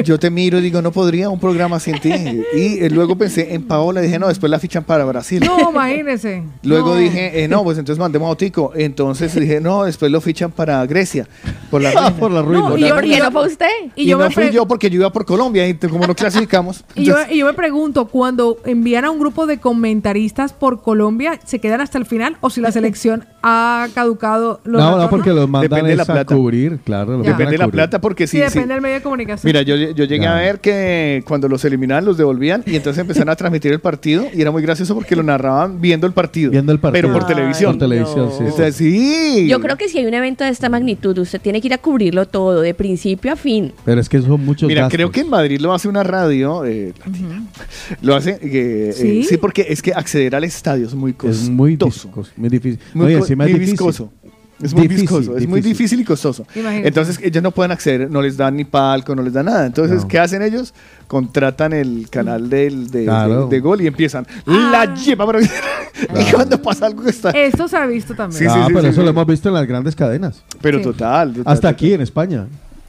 Yo te miro y digo, no podría un programa sin ti. Y eh, luego pensé en Paola y dije, no, después la fichan para Brasil. No, imagínese. Luego No. dije, eh, no, pues entonces mandemos a Otico. Entonces dije, no, después lo fichan para Grecia. Por la Ah, ruina. por la ruina. No, ¿Y yo- no fue usted? Y Y, yo no me fui yo porque yo iba por Colombia y como no clasificamos. Y yo, entonces- y yo me pregunto, cuando envían a un grupo de comentaristas por Colombia, ¿se quedan hasta el final o si la selección ha caducado? los No, no, retornos? porque los mandan Depende de la es a plata. cubrir, claro. los Depende de la plata porque Sí, sí, sí. depende del medio de comunicación. Mira, yo, yo llegué Ya. a ver que cuando los eliminaban los devolvían y entonces empezaron a transmitir el partido y era muy gracioso porque lo narraban viendo el partido. Viendo el partido. Pero por Ay, televisión. Por televisión, sí. Entonces, sí. Yo creo que si hay un evento de esta magnitud, usted tiene que ir a cubrirlo todo, de principio a fin. Pero es que son muchos Mira, gastos. creo que en Madrid lo hace una radio eh, latina. Lo hace, eh, eh, ¿Sí? porque es que acceder al estadio es muy costoso. es muy viscoso, muy difícil. Muy, encima es muy difícil. viscoso. Es muy Difícil, viscoso, es muy difícil. y costoso. Imagínate. Entonces ellos no pueden acceder, no les dan ni palco, no les dan nada. Entonces, No. ¿qué hacen ellos? Contratan el canal del, de, Claro. de- de gol y empiezan. Ah. La lleva para... Y cuando pasa algo que está... Esto se ha visto también. Sí, ah, sí, pero sí, eso sí. lo hemos visto en las grandes cadenas. Pero Sí. total, total, Hasta total. aquí en España.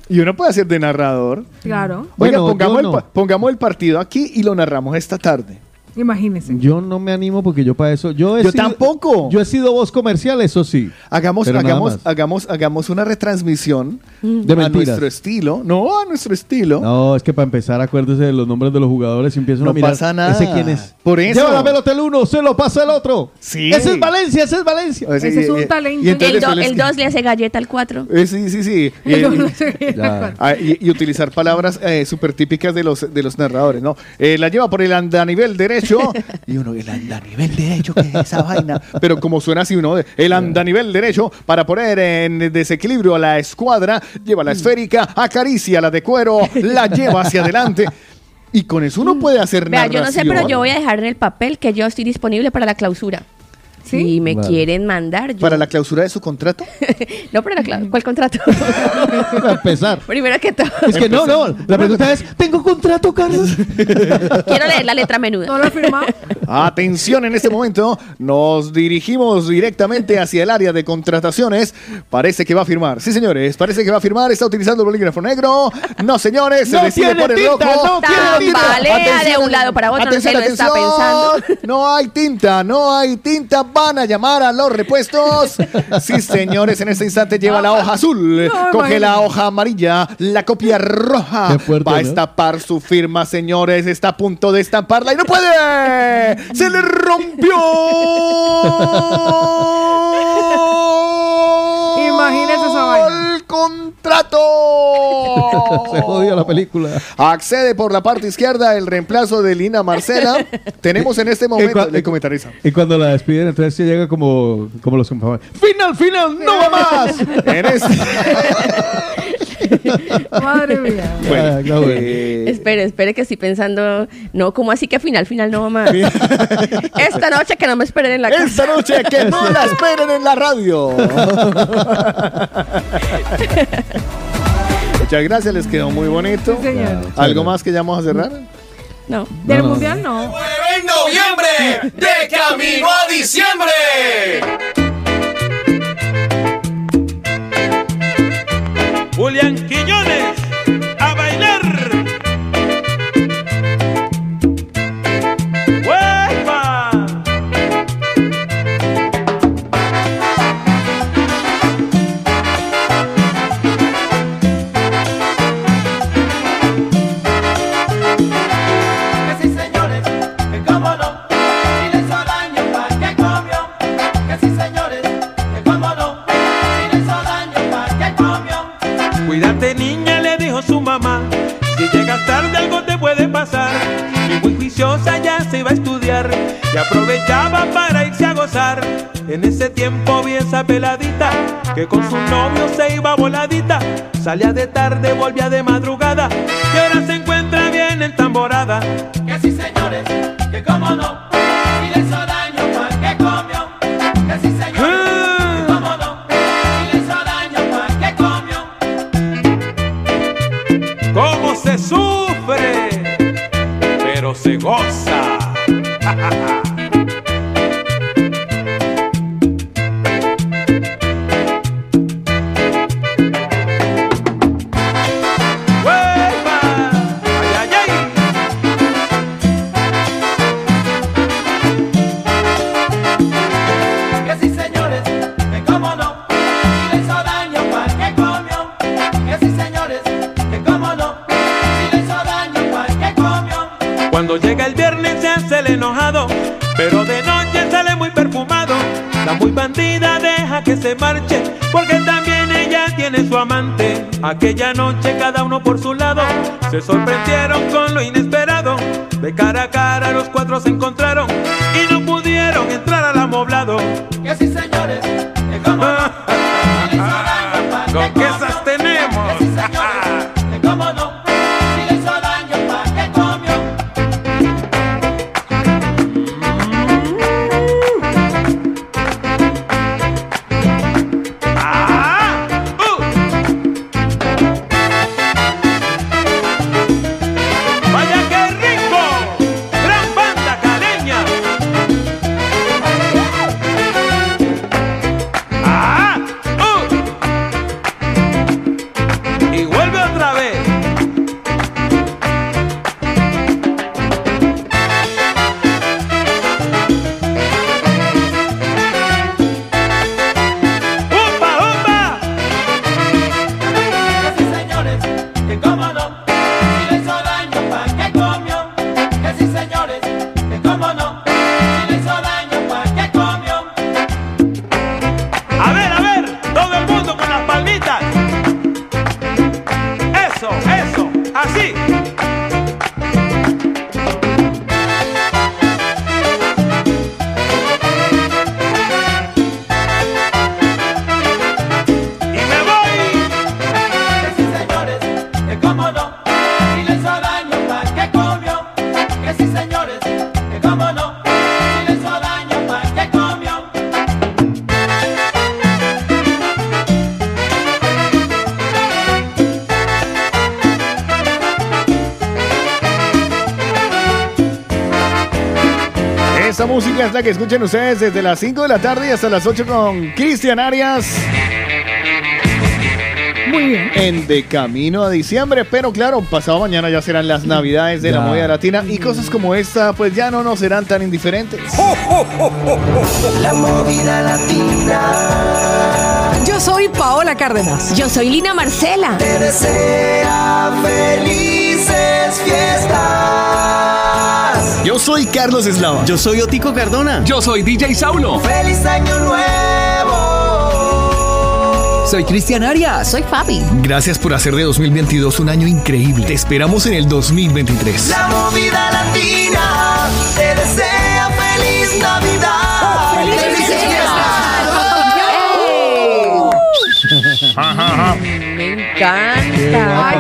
Y uno puede hacer de narrador. Claro. Oiga, Bueno, el, pongamos el partido aquí y lo narramos esta tarde. Imagínese. Yo no me animo porque yo para eso. Yo, he Yo sido- tampoco. Yo he sido voz comercial, eso sí. Hagamos, hagamos, hagamos, hagamos una retransmisión De a mentiras. nuestro estilo. No, a nuestro estilo. No, es que para empezar, acuérdese de los nombres de los jugadores y empiezan No a mirar. pasa nada. ¿Ese quién es? Por eso. Lleva la pelota el uno, se lo pasa el otro. Sí. Ese es Valencia, ese es Valencia. Ese- Ese es un y- y- talento. y entonces El, do- después les- el 2 le hace galleta al 4. Eh, sí, sí, sí. Y, y- no. Ya. ah, y- y utilizar palabras eh, súper típicas de los, de los narradores, ¿no? Eh, la lleva por el andanivel derecho. y uno, el andanivel derecho, ¿qué es esa vaina? Pero como suena así, uno, el andanivel derecho para poner en desequilibrio a la escuadra, lleva la esférica, acaricia la de cuero, la lleva hacia adelante. Y con eso uno puede hacer Vea, yo no sé, pero yo voy a dejar en el papel que yo estoy disponible para la clausura. ¿Sí? Si me Vale. quieren mandar, yo... Para la clausura de su contrato. No, para la clau- ¿Cuál contrato? Para empezar. Primero que todo, Es que no, no. La pregunta es: ¿tengo contrato, Carlos? quiero leer la letra ¿No menuda. lo he firmado? Atención en este momento, nos dirigimos directamente hacia el área de contrataciones. Parece que va a firmar. Sí, señores, parece que va a firmar. Está utilizando el bolígrafo negro. No, señores, se No decide tiene por el tinta, rojo. no Tambalea de un lado para otro, no se lo está pensando. No hay tinta, no hay tinta. Van a llamar a los repuestos. Sí, señores, en este instante lleva la hoja azul. No, Coge la hoja amarilla, la copia roja. Fuerte, va a ¿no? estampar su firma, señores. Está a punto de estamparla y no puede. Se le rompió. Imagínese esa vaina. Contrato. Se jodió la película. Accede por la parte izquierda el reemplazo de Lina Marcela. Tenemos en este momento. Le comentariza. Y cuando la despiden, entonces se llega como, como los compañeros. ¡Final, final! ¡No va más! En este. Madre mía. Bueno, Ah, no, bueno. eh, Espere, espere que estoy pensando, no, ¿cómo así que final, final no va más? Esta noche que no me esperen en la casa. Esta noche que no la esperen en la radio. Muchas gracias, les quedó muy bonito. Sí, señor. ¿Algo más que ya vamos a cerrar? No. Del No, no, mundial no. en noviembre, de camino a diciembre. Julián Quiñones, juiciosa ya se iba a estudiar. Y aprovechaba para irse a gozar. En ese tiempo vi esa peladita. Que con su novio se iba voladita. Salía de tarde, volvía de madrugada. Y ahora se encuentra bien entamborada. Que sí, señores, que cómo no, se goza. bandida deja que se marche, porque también ella tiene su amante. Aquella noche cada uno por su lado, se sorprendieron con lo inesperado. De cara a cara los cuatro se encontraron y no pudieron entrar al amoblado. Es la que escuchen ustedes desde las 5 de la tarde y hasta las 8 con Cristian Arias. Muy bien. En De Camino a Diciembre, pero claro, pasado mañana ya serán las navidades de la movida latina y cosas como esta pues ya no nos serán tan indiferentes. La movida latina Yo soy Paola Cárdenas. Yo soy Lina Marcela. te desea felices fiestas. Yo soy Carlos Eslava. Yo soy Otico Cardona. Yo soy DJ Saulo. Feliz año nuevo. Soy Cristian Arias. Soy Fabi. Gracias por hacer de 2022 un año increíble. Te esperamos en el 2023. La movida latina te desea feliz Navidad. ¡Felices Me encanta. Ay,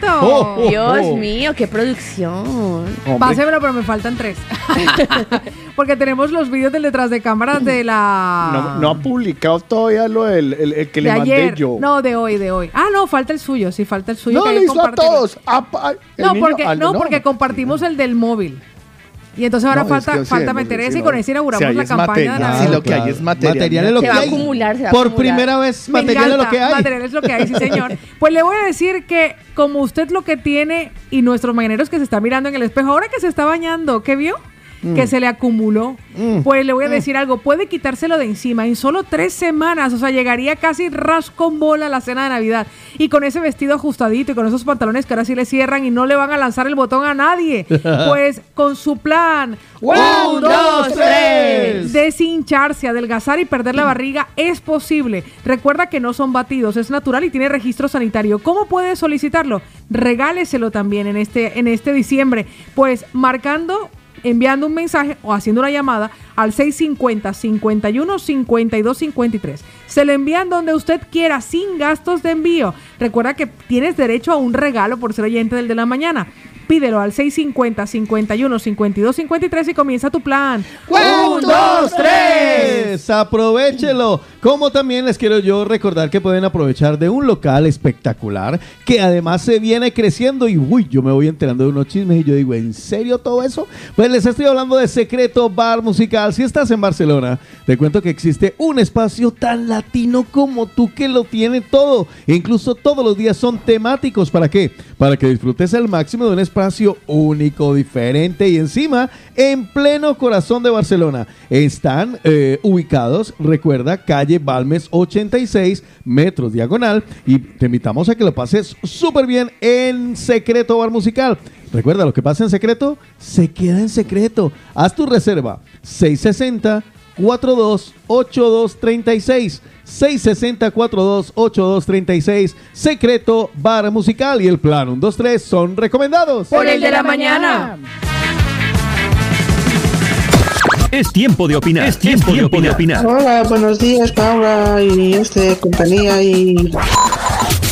bonito. Oh, oh, Dios oh. mío, qué producción. Pásemelo, pero me faltan tres. Porque tenemos los vídeos del detrás de cámaras de la. No, no ha publicado todavía lo del el, el que de le mandé ayer. yo. No, de hoy, de hoy. Ah, no, falta el suyo, sí, falta el suyo. No, que le hizo a todos. Ah, No, niño- porque, al- no, porque compartimos el del móvil. Y entonces ahora No, falta, es que sí, falta hemos- meter sí, ese y con ese inauguramos Si la campaña de material, Navidad. sí, lo que hay es material. Material es lo Se que va a hay. acumular, se va a Por acumular. primera vez, material es lo que hay. Material es lo que hay, sí, señor. Pues le voy a decir que como usted lo que tiene y nuestros mañaneros que se está mirando en el espejo, ahora que se está bañando, ¿qué vio? Que se le acumuló. Pues le voy a decir algo, puede quitárselo de encima en solo tres semanas, o sea, llegaría casi ras con bola a la cena de Navidad. Y con ese vestido ajustadito y con esos pantalones que ahora sí le cierran y no le van a lanzar el botón a nadie. Pues con su plan. Un, dos, tres. Deshincharse, adelgazar y perder la barriga es posible. Recuerda que no son batidos, es natural y tiene registro sanitario. ¿Cómo puede solicitarlo? Regáleselo también en este, en este diciembre. Pues marcando, enviando un mensaje o haciendo una llamada al 650 51 52 53. Se lo envían donde usted quiera, sin gastos de envío. Recuerda que tienes derecho a un regalo por ser oyente del de la mañana. Pídelo al 650 51 52 53 y comienza tu plan. ¡Un, dos, tres! Aprovechelo. Como también les quiero yo recordar que pueden aprovechar de un local espectacular que además se viene creciendo y uy, yo me voy enterando de unos chismes y yo digo, ¿en serio todo eso? Pues les estoy hablando de Secreto Bar Musical. Si estás en Barcelona, te cuento que existe un espacio tan latino como tú que lo tiene todo. E incluso todos los días son temáticos. ¿Para qué? Para que disfrutes al máximo de un espacio único, diferente y encima en pleno corazón de Barcelona. Están eh, ubicados, recuerda, calle Balmes 86, metros diagonal. Y te invitamos a que lo pases súper bien en Secreto Bar Musical. Recuerda, lo que pasa en secreto, se queda en secreto. Haz tu reserva 660 428236 660 428236 Secreto Bar Musical y el plan 1, 2, 3 son recomendados. Por el de la mañana. Es tiempo de opinar. Es tiempo, de opinar. Hola, buenos días, Paula y este compañía y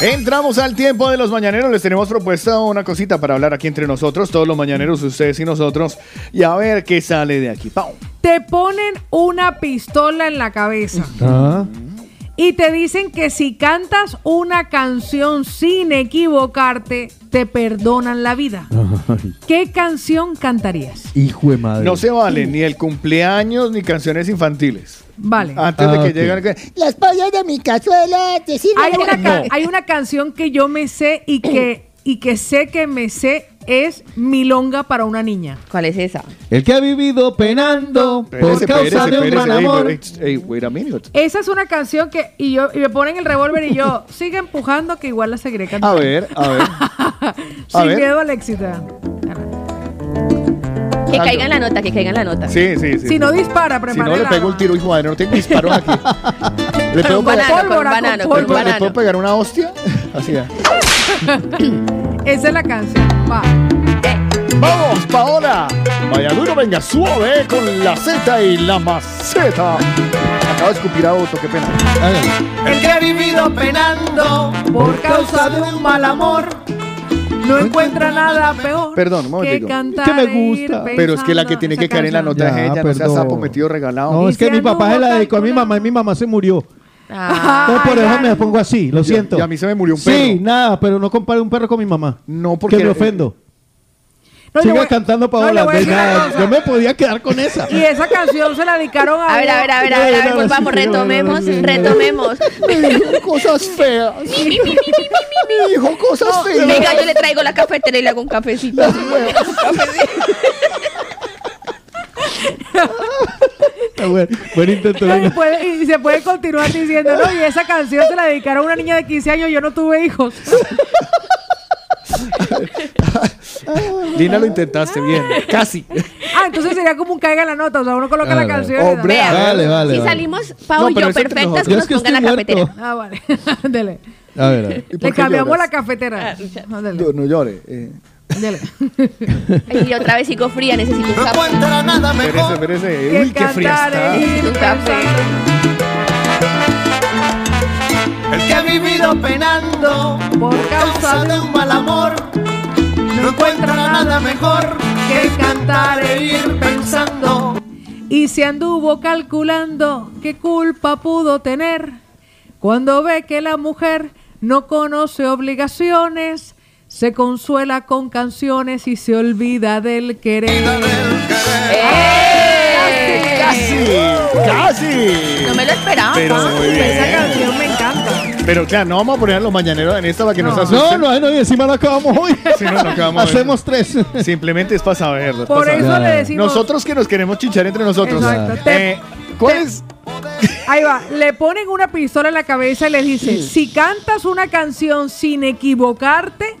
Entramos al tiempo de los mañaneros. Les tenemos propuesta una cosita para hablar aquí entre nosotros, todos los mañaneros, ustedes y nosotros, y a ver qué sale de aquí. ¡Pau! Te ponen una pistola en la cabeza Ah. Y te dicen que si cantas una canción sin equivocarte, te perdonan la vida. Ay, ¿Qué canción cantarías? hijo de madre. No se vale ni el cumpleaños ni canciones infantiles. Vale. Antes de Ah, que ok. lleguen. Las pollas de mi cazuela. Hay una, ca- No. hay una canción que yo me sé y que, y que sé que me sé es Milonga para una niña. ¿Cuál es esa? El que ha vivido penando por causa de un gran amor. wait, ey, wait a minute. Esa es una canción que y yo y me ponen el revólver y yo sigue empujando que igual la seguiré A cantando. ver, a ver. Sin ver. miedo al éxito. Que caiga en la nota, que caiga en la nota. Sí, sí, sí. Si no dispara, Si prepara no le el pego un tiro, hijo de no tengo disparos aquí. ¿Le puedo, un pegar, banano, con banano, con ¿le puedo- banano. pegar una hostia? Así ya. Esa es la canción. Va. Vamos, Paola. Vaya duro, venga suave con la Z y la maceta. Acabo de escupir a Otto, qué pena. El que ha vivido penando por causa de un mal amor no encuentra nada peor. Perdón, un que momentico. cantar Que me e ir gusta. Pero es que la que tiene que caer en la nota es Ya, ella, no sea perdón. sapo metido regalado. No, es que mi papá se la dedicó a mi mamá y mi mamá se murió. Entonces por eso me pongo así, lo siento. y a mí se me murió un Sí, perro. nada, pero no compare un perro con mi mamá. No, porque- Que me ofendo. No, Sigue voy- cantando no, Paola. de una nada. Yo me podía quedar con esa. Y esa canción se la dedicaron a. A ver, a ver, a ver, a ver, a ver, volvamos, retomemos, retomemos. cosas feas. Mi hijo, cosas feas. Venga, yo le traigo la cafetera y le hago un cafecito. Ah, Buen, buen intento. Y, puede- y se puede continuar diciendo, no, y esa canción se la dedicaron a una niña de 15 años, yo no tuve hijos. Lina, lo intentaste bien. Casi. Ah, entonces sería como un caiga en la nota, o sea, uno coloca la Claro. canción. Hombre, Vea, Vale, vale, si vale. salimos Pau No, y yo perfectas, que nos es que pongan la estoy cafetera. Ah, vale. Dele. A ver, a ver. ¿Y por Le cambiamos lloras? la cafetera. No, no llore. eh. Y otra vez sigo fría, necesito un No café. encuentra nada mejor. merece. Que Uy, qué fría cantar está. e ir Un café. El que ha vivido penando Por causa de un mal amor no encuentra nada mejor que cantar e ir pensando. Y se anduvo calculando qué culpa pudo tener cuando ve que la mujer no conoce obligaciones, se consuela con canciones y se olvida del querer. ¡Eh! Casi, casi. No me lo esperaba. Pero Pau. muy bien. Esa canción me encanta. Pero claro, no vamos a poner los mañaneros en esta para que no, se No, asusten. no, no, y encima lo acabamos hoy. Sí, no, no acabamos hoy. Hacemos tres. Simplemente es para saberlo. es Por para eso le decimos. Nosotros que nos queremos chinchar entre nosotros. Exacto. Eh, ¿Cuál es? Ahí va, le ponen una pistola en la cabeza y le dice, si cantas una canción sin equivocarte,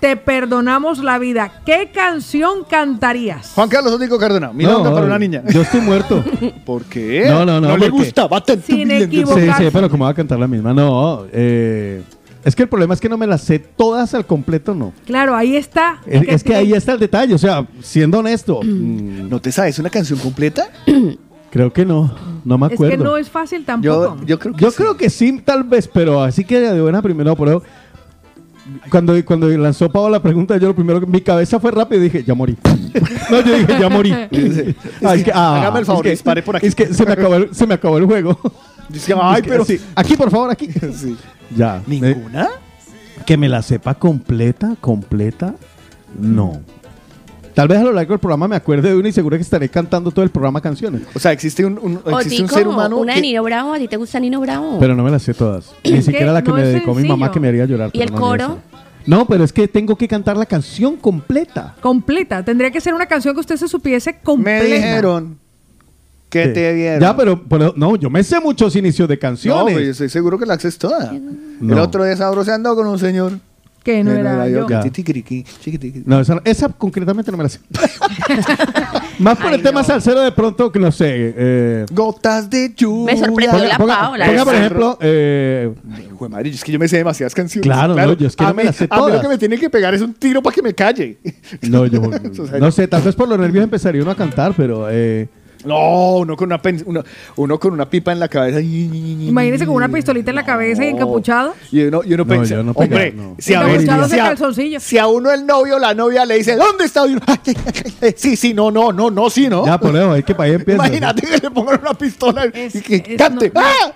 te perdonamos la vida. ¿Qué canción cantarías? Juan Carlos Otico Cárdenas. Mira No, para una niña. Yo estoy muerto. ¿Por qué? No, no, no, No le gustaba tanto. Sin mi- Sí, equivocarse. sí, pero como va a cantar la misma. No, eh, es que el problema es que no me las sé todas al completo, no. Claro, ahí está. Es, es que ahí está el detalle, o sea, siendo honesto, ¿No te sabes una canción completa? creo que no, no me Es acuerdo. que no es fácil tampoco. Yo, yo creo que Yo sí. creo que sí, tal vez, pero así que de buena primera, pero cuando, cuando lanzó Pau la pregunta, yo lo primero que mi cabeza fue rápido y dije, ya morí. no, yo dije, ya morí. Ah, es que- ah, el favor, es que- dispare por aquí. Es que se me acabó el, se me acabó el juego. Dice, ay, Es que- pero sí, aquí, por favor, aquí. Sí. Ya. me- ¿Ninguna? que me la sepa completa, completa, no. Tal vez a lo largo del programa me acuerde de una y seguro que estaré cantando todo el programa canciones. O sea, existe un, un- O existe un Tico, ser humano una de que... Nino Bravo. ¿A ti te gusta Nino Bravo? Pero no me las sé todas. Ni siquiera la que no me dedicó mi mamá que me haría llorar. ¿Y pero el no me coro? No, pero es que tengo que cantar la canción completa. Completa. Tendría que ser una canción que usted se supiese Me completa. dijeron que Sí. te vieron. Ya, pero, pero no, yo me sé muchos inicios de No, canciones. pues, yo estoy seguro que la haces toda. No. El otro día sabroseando con un señor. Que no era yo. No, esa, esa concretamente no me la sé. Más por Ay, el tema no. salsero de pronto que no sé. Eh, Gotas de lluvia. Me sorprendió la ponga, Paola. ponga, por esa. ejemplo, eh, Hijo de madre, es que yo me sé demasiadas canciones. Claro, no, yo es que a no me mí- las sé A mí lo que me tiene que pegar es un tiro para que me calle. no, yo O sea, no sé, tal vez por los nervios empezaría uno a cantar, pero eh, No, uno con una, pen- uno, uno con una pipa en la cabeza. Imagínese con una pistolita en la cabeza y encapuchado. Y uno, y uno No, pensa, yo no hombre, no. si, a Encapuchados si, a, calzoncillo. si a uno el novio o la novia le dice, ¿dónde está? Y uno, "Ay, ay, ay, ay, sí, sí, no, no, no, no, sí, no. ya por eso, hay que para ahí empieza. Imagínate que le pongan una pistola Es- y que es- cante. no, no. ¡Ah!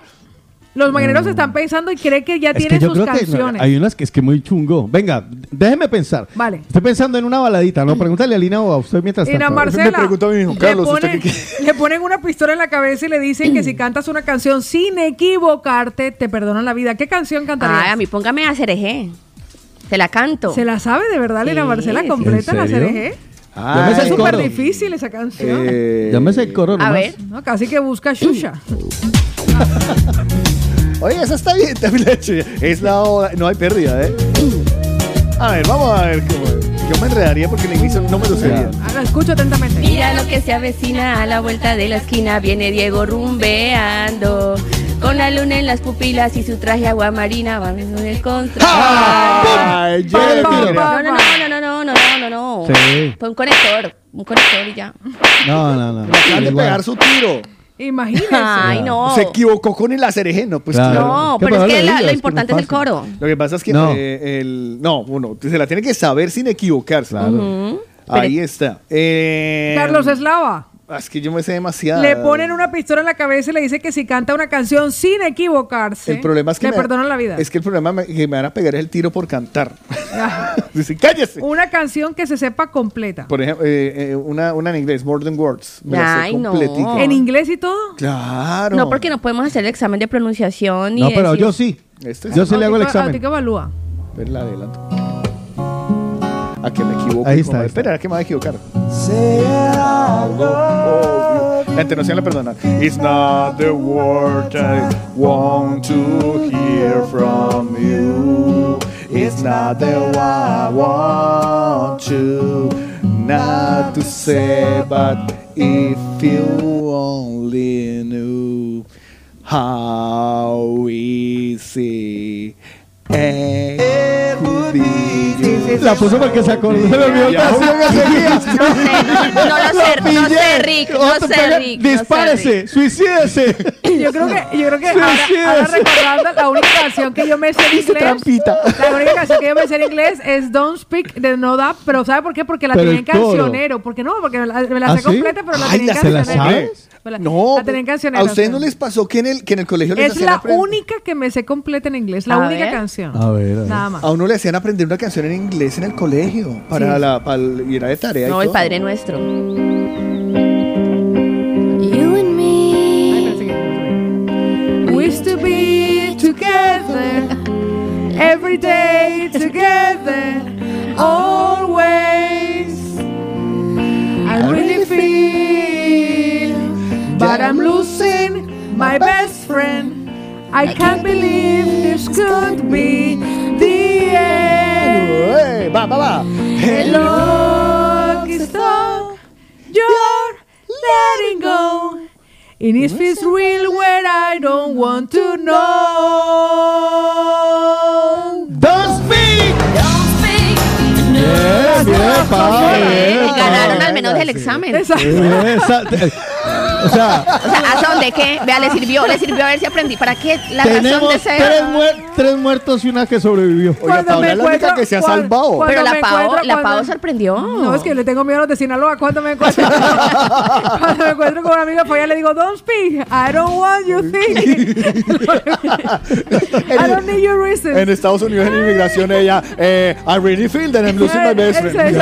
Los mañaneros están pensando y creen que ya Es que tienen yo sus creo que canciones. hay unas que es que muy chungo. Venga, déjeme pensar. Vale. Estoy pensando en una baladita, ¿no? Pregúntale a Lina o a usted mientras tanto. Marcela Me a le, Carlos, ¿usted ponen, qué le ponen una pistola en la cabeza y le dicen que si cantas una canción sin equivocarte, te perdonan la vida. ¿Qué canción cantarías? Ay, a mí póngame a Cereje. Se la canto. ¿Se la sabe de verdad, Lina Sí, Marcela, sí. completa ¿En la me sé Es el súper coro. difícil esa canción. Eh, sé el coro A nomás. ver. No, casi que busca Shusha. Oye, esa está bien también la hecho. Es la hora. No hay pérdida, ¿eh? A ver, vamos a ver cómo. Yo me enredaría porque el inicio no me lo sabía. Ah, escucho atentamente. Mira lo que se avecina a la vuelta de la esquina. Viene Diego rumbeando Con la luna en las pupilas y su traje aguamarina van en el contra. Ay, No, no, no, no, no, no, no, no, no, no. Sí. Fue un conector, un conector y ya. No, no, no. Acaban de pegar su tiro. Imagínense. Ay, no. Se equivocó con el acerejeno. Pues Claro. claro. No, ¿Qué pero es que la- lo es que importante no es el coro. Lo que pasa es que No. eh, el, no, uno se la tiene que saber sin equivocarse. Ujú. Ahí está. Eh, Carlos Eslava. Es que yo me sé demasiado. Le ponen una pistola en la cabeza y le dice que si canta una canción sin equivocarse, El problema es que le me- perdonan la vida. Es que el problema me- que me van a pegar es el tiro por cantar. Dicen, cállese. Una canción que se sepa completa. Por ejemplo, eh, eh, una, una en inglés, More Than Words. Me la sé Ay, no. ¿En inglés y todo? Claro. No, porque no podemos hacer el examen de pronunciación. No, y pero decir- yo sí. Este Yo sí le hago el examen. Autico evalúa. Ver la adelanto. A que me equivoco. Ahí está, como- ahí está. Espera, ¿a qué me va a equivocar? La entonación la perdona. It's not the word I want to hear from you. It's not the one I want to not to say, but if you only knew how easy it would be. La puso porque se acordó. Se le olvidó obvio que seguía. No sé, no, no lo sé, no sé, Rick, no sé, Rick. no sé, Dispárese, suicídese. Yo creo que, yo creo que ahora, recordando la única canción que yo me sé en inglés. trampita. La única canción que yo me sé en inglés es Don't Speak de No That, pero ¿sabe por qué? Porque la tenía en cancionero. Porque no, porque me la, me la ¿Ah, sé sí? completa, pero la tenía en ¿la- ¿se la cancionero. sabes? Me la- No, la. ¿a ustedes no les pasó que en el, que en el colegio les Es hacían la aprender- única que me sé completa en inglés, la A única ver. canción. A ver, a ver. Nada más. A uno le hacían aprender una canción en inglés en el colegio para Sí. la para el- ir a de tarea. y No, el todo. Padre Nuestro. Ay, pensé que- We used to be together every day together always my best friend I can't believe this could be the end ¡Eh! Va, va, va. Hello, stop You're letting go And it feels real when I don't want to know. Don't speak. Bien, bien, Pablo, bien, Ganaron Pablo. al menos el examen. Exacto. O sea, O sea, ¿a dónde qué? Vea, le sirvió, le sirvió a ver si aprendí. ¿Para qué? La razón tenemos de ser. tres, muer- tres muertos y una que sobrevivió. Oiga, Cuando Paola me es la única encuentro- que se ha cuando- salvado. cuando Pero la me encuentro- la cuando- sorprendió. No, es que le tengo miedo a los de Sinaloa. Cuando me encuentro, cuando me encuentro con una amiga, pues ya le digo, don't speak. I don't want you think. I don't need your reasons. En Estados Unidos en inmigración ella, eh, I really feel that I'm losing my best friend.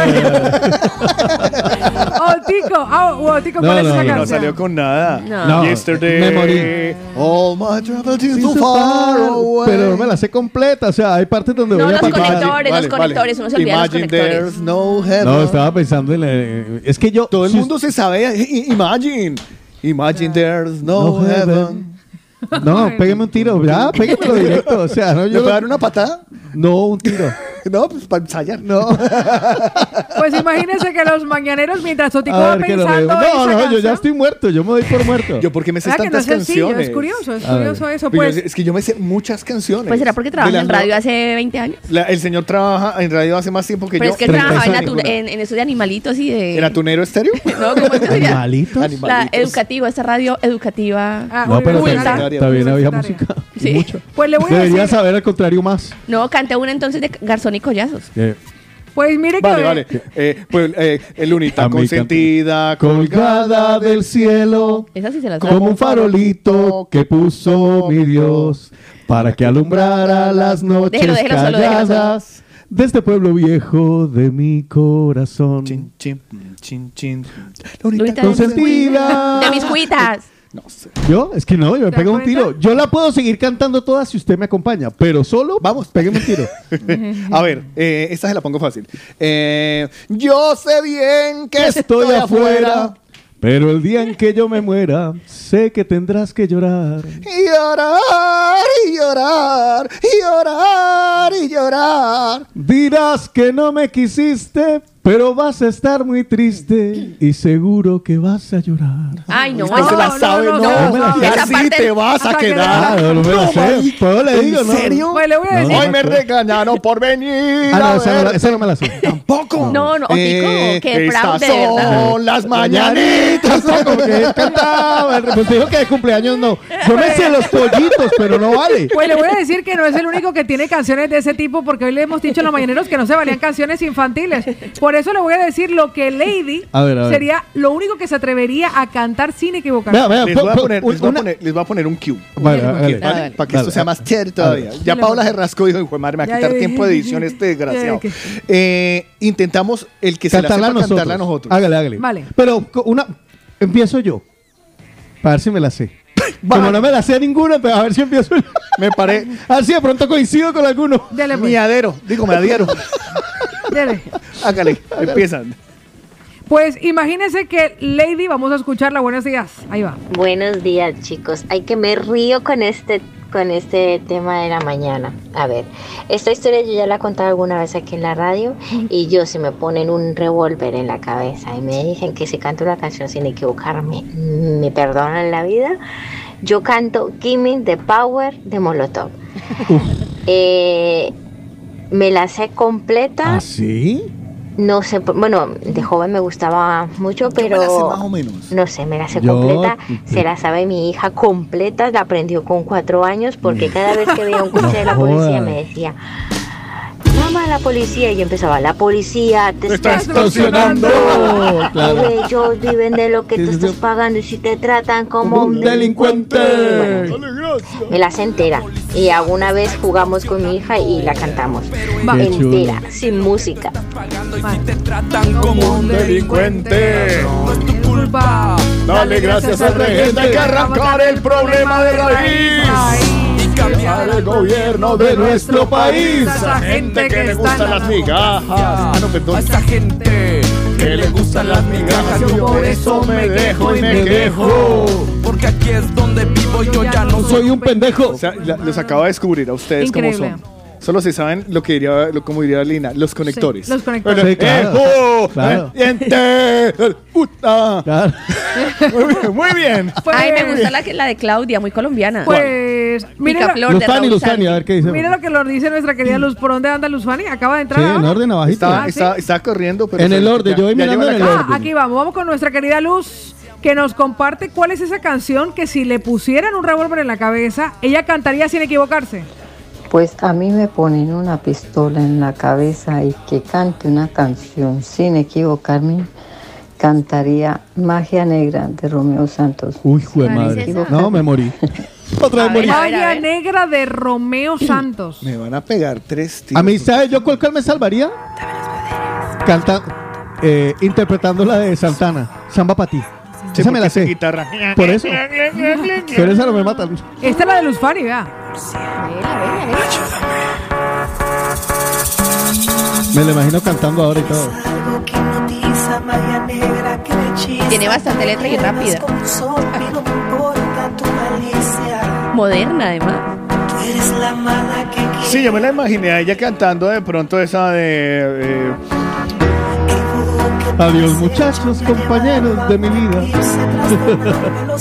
Otico, ah, Otico, No, ¿cuál es no, esa no. No canción? salió con nada. No. No, Yesterday. me morí. All my troubles is too so far away. Pero no me la sé completa. O sea, hay partes donde No, voy a los conectores, los conectores, uno se olvida de los Imagine conectores. there's no heaven. No, estaba pensando en la- Es que yo. Todo el si- mundo se sabe. i- i- Imagine. Imagine there's no, No heaven. heaven. No, pégueme un tiro. Ya, péguemelo directo. O sea, no, ¿Le yo. puedo dar una patada? No, un tiro. No, pues para ensayar. No. Pues imagínense que los mañaneros, mientras Otico va pensando No, no, yo canción, ya estoy muerto. Yo me doy por muerto. Yo porque me sé ¿verdad que no es tantas sencillo? canciones. Es curioso, es curioso eso. Pero Pues, es que yo me sé muchas canciones. Pues será porque trabaja en radio no- hace 20 años. La- el señor trabaja en radio hace más tiempo que Pero yo. es que él trabajaba en, 36 atu- en, en eso de animalitos y de. ¿En atunero estéreo? No, ¿cómo es que? ¿Animalitos? La educativa, esta radio educativa. ah, No, pero también había música. Sí. Mucho. pues le voy a Debería decir, saber al contrario más. No, canté una entonces de Garzón y Collazos. Eh, pues mire que Vale, vale. Eh, pues eh, el lunita A mí consentida, colgada del cielo. Esa sí se la sabe. Como un farolito que puso mi Dios para que alumbrara las noches Déjelo, déjelo solo, déjelo solo. calladas de este pueblo viejo de mi corazón. Chin, chin, chin, chin. Lunita Consentida. De mis cuitas. No sé. Yo, es que no, yo me ¿Te pego un tiro. Yo la puedo seguir cantando toda si usted me acompaña, pero solo, vamos, pégueme un tiro. A ver, eh, esta se la pongo fácil. Eh, yo sé bien que Estoy afuera, pero el día en que yo me muera, sé que tendrás que llorar. Y llorar, y llorar, y llorar, y llorar. Dirás que no me quisiste, Pero vas a estar muy triste y seguro que vas a llorar. Ay, no, Usted se la sabe, no, no esa así parte- te vas a que quedar. Claro, no me la sé. ¿Puedo le digo, ¿En no? serio? Pues le voy a decir. Hoy me regañaron por venir. Ah, no, a esa no, no me la sé. Tampoco. No, no, Eh, fraude, de verdad. son las mañanitas. Que cantaba. Pues te dijo que de cumpleaños no. Yo me sé los pollitos, pero no vale. Pues le voy a decir que no es el único que tiene canciones de ese tipo, porque hoy le hemos dicho a los mañaneros que no se valían canciones infantiles. Por eso le voy a decir lo que Lady A ver, a ver. sería lo único que se atrevería a cantar sin equivocarse. Vea, vea, Les voy, a po- poner, les, voy a una- poner, les voy a poner un cue. Vale, ¿vale? Dale. Para que Dale. esto sea más chévere todavía. Dale. Ya Dale, Paula pues. Gerrasco dijo, hijo de madre, me va a quitar tiempo de edición este desgraciado. Eh, intentamos el que se la cantarla sepa nosotros. cantarla a nosotros. Hágale, hágale. Vale. Pero una. Empiezo yo. Para ver si me la sé. Como no me la sé ninguna, pero a ver si empiezo yo. Me paré A ver si de pronto coincido con alguno. Dele, pues. miadero. Digo, me adhiero. Dele. Hágale, empiezan. Pues imagínense que Lady, vamos a escucharla. Buenos días. Ahí va. Buenos días, chicos. Ay, que me río con este con este tema de la mañana. A ver, esta historia yo ya la he contado alguna vez aquí en la radio y yo si me ponen un revólver en la cabeza y me dicen que si canto una canción sin equivocarme, me perdonan la vida. Yo canto Gimme the Power de Molotov. Eh, me la sé completa. ¿Ah, sí? No sé, por- bueno, de joven me gustaba mucho, me la sé pero más o menos. no sé, me la sé Yo- completa. Se la sabe mi hija completa, la aprendió con cuatro años, porque cada vez que veía un coche de la policía me decía, llama a la policía, y empezaba, la policía te está extorsionando. Claro. Ellos viven de lo que tú estás pagando y si te tratan como Un delincuente. me la sé entera. Y alguna vez jugamos con mi hija y la cantamos. Va. Qué chulo. entera, sin música. Como un delincuente. No es tu culpa. Dale gracias al regente, hay que arrancar el problema de raíz. Cambiar el gobierno de nuestro país. A esa gente que le gustan las migajas. Ah, no, perdón. A esa gente Que le gustan las migajas. Yo por eso me dejo y me quejo. Porque aquí es donde vivo yo ya no soy Soy un pendejo. O sea, la- los acabo de descubrir a ustedes Increíble. cómo son. Solo se saben lo que diría, lo, como diría Lina, los conectores. los conectores. Sí, claro. ¡Ejo! Claro. ¡Diente! ¡Puta! Claro. Muy bien, muy bien. Pues, Ay, me gusta la, que- la de Claudia, muy colombiana. Pues, mire, Picaflor de Luzfani, Raúl Luzfani, Santi. a ver qué dice. mire lo que nos dice nuestra querida Luz. ¿Por dónde anda Luz Fanny? Acaba de entrar. Sí, en orden abajito. Está, Ah, está, ¿sí? está corriendo, pero. En el orden, yo voy mirando en la el orden. Ah, aquí vamos, vamos con nuestra querida Luz, que nos comparte cuál es esa canción que si le pusieran un revólver en la cabeza, ella cantaría sin equivocarse. Pues a mí me ponen una pistola en la cabeza y que cante una canción sin equivocarme, cantaría Magia Negra de Romeo Santos. Uy, jue madre. No, me morí. Otra vez A morí. ver, a ver, a Magia. Negra de Romeo Santos. Me van a pegar tres tiros. A mí, ¿sabes yo cuál cuál me salvaría? Canta, eh, interpretando la de Santana, Samba para ti. Sí, Esa me la sé. Guitarra. Por eso. Pero esa no me mata. Esta es la de Luz Fanny, vea. Me la imagino cantando ahora y todo. Tiene bastante letra y rápida. Moderna, además. Sí, yo me la imaginé a ella cantando de pronto esa de. eh, Adiós muchachos, compañeros de mi vida.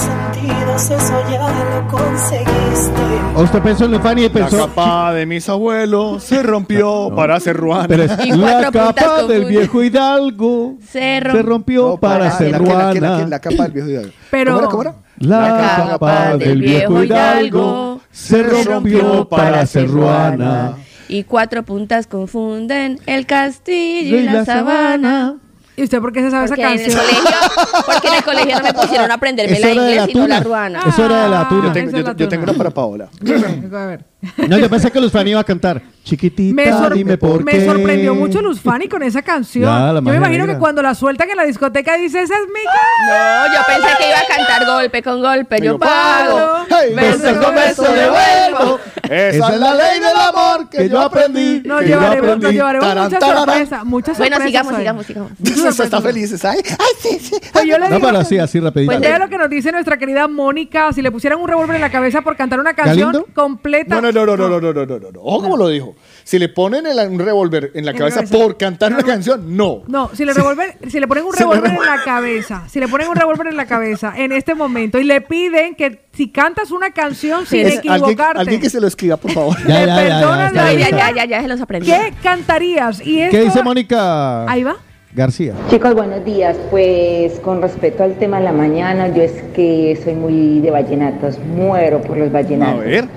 ¿O usted pensó en Lufani y la pensó... capa de mis abuelos se rompió para hacer ruana. Pero es Y la capa del viejo Hidalgo Se se rompió No, para la- la, la, la, que- ruana. la capa del viejo Hidalgo. Pero- ¿Cómo era? ¿Cómo era? La capa del viejo Hidalgo se rompió para hacer ruana. Y cuatro puntas confunden el castillo y la sabana. ¿Y usted por qué se sabe esa Porque en el canción? colegio, porque en el colegio no me pusieron a aprenderme Eso la era de inglés la sino la ruana. Eso era de la Ah, tuna. Yo tengo, esa es yo, la yo tengo una para Paola. A ver. No, yo pensé que Lufani iba a cantar. Chiquitita, Me, sor- dime por me sorprendió mucho Luz Fanny con esa canción. Ya, la Yo me imagino negra. que cuando la sueltan en la discoteca dice, esa es mi canción. No, yo pensé que iba a cantar golpe con golpe. Yo Yo pago. Hey, Beso con beso devuelvo. Esa es la ley del amor que yo aprendí. Nos llevaremos, nos llevaremos muchas sorpresas. Muchas Bueno, sorpresas sigamos, hoy. sigamos, sigamos. Eso está feliz, ¿sabes? Ay, sí, sí. Pues yo le No, digo, pero así, así rapidito. Pues Vea lo que nos dice nuestra querida Mónica. Si le pusieran un revólver en la cabeza por cantar una canción completa. No, no, no, no, no, no, no, no, no. Ojo, como lo dijo. Si le ponen el- un revólver en la cabeza cabeza. por cantar una canción, no. No, si le, revolver, si le ponen un le revólver en la cabeza, si le ponen un revólver en la cabeza en este momento y le piden que si cantas una canción sin Es alguien, equivocarte, alguien que se lo escriba, por favor. Ya, ya, ya, ya, perdonan la. Ya, vida, ya, ya, ya se los aprendió. ¿qué cantarías? Y ¿Qué dice Mónica Ahí va. García? Chicos, buenos días. Pues con respecto al tema de la mañana, yo es que soy muy de vallenatos, muero por los A vallenatos. ver.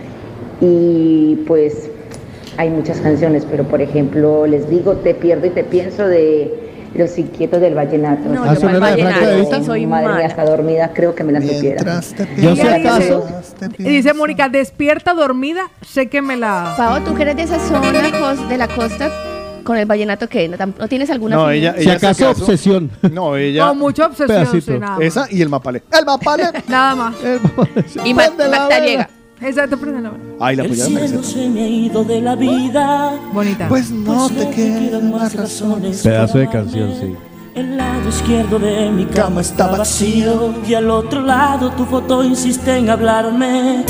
Y pues hay muchas canciones, pero por ejemplo, les digo, te pierdo y te pienso de los inquietos del vallenato. No, ¿Ah, yo no el de vallenato soy Madre mala. hasta dormida creo que me la supiera. Yo si Ella acaso... dice, dice Mónica, despierta dormida, sé que me la... Pao, tú que eres de esa zona de la costa con el vallenato que no, ¿no tienes alguna No, ella, Si ella se acaso, casó- obsesión. No, ella. Con mucha obsesión, pedacito. sí, nada más. Esa y el mapale. El mapale. Nada más. y Ma- Prende la Magda vela. llega. Exacto, prende. Ay, la apoyaron. me dice. se me ha ido de la vida. Bonita. Pues no te quedan más razones. Pedazo de canción, sí. El lado izquierdo de mi cama está vacío y al otro lado tu foto insiste en hablarme.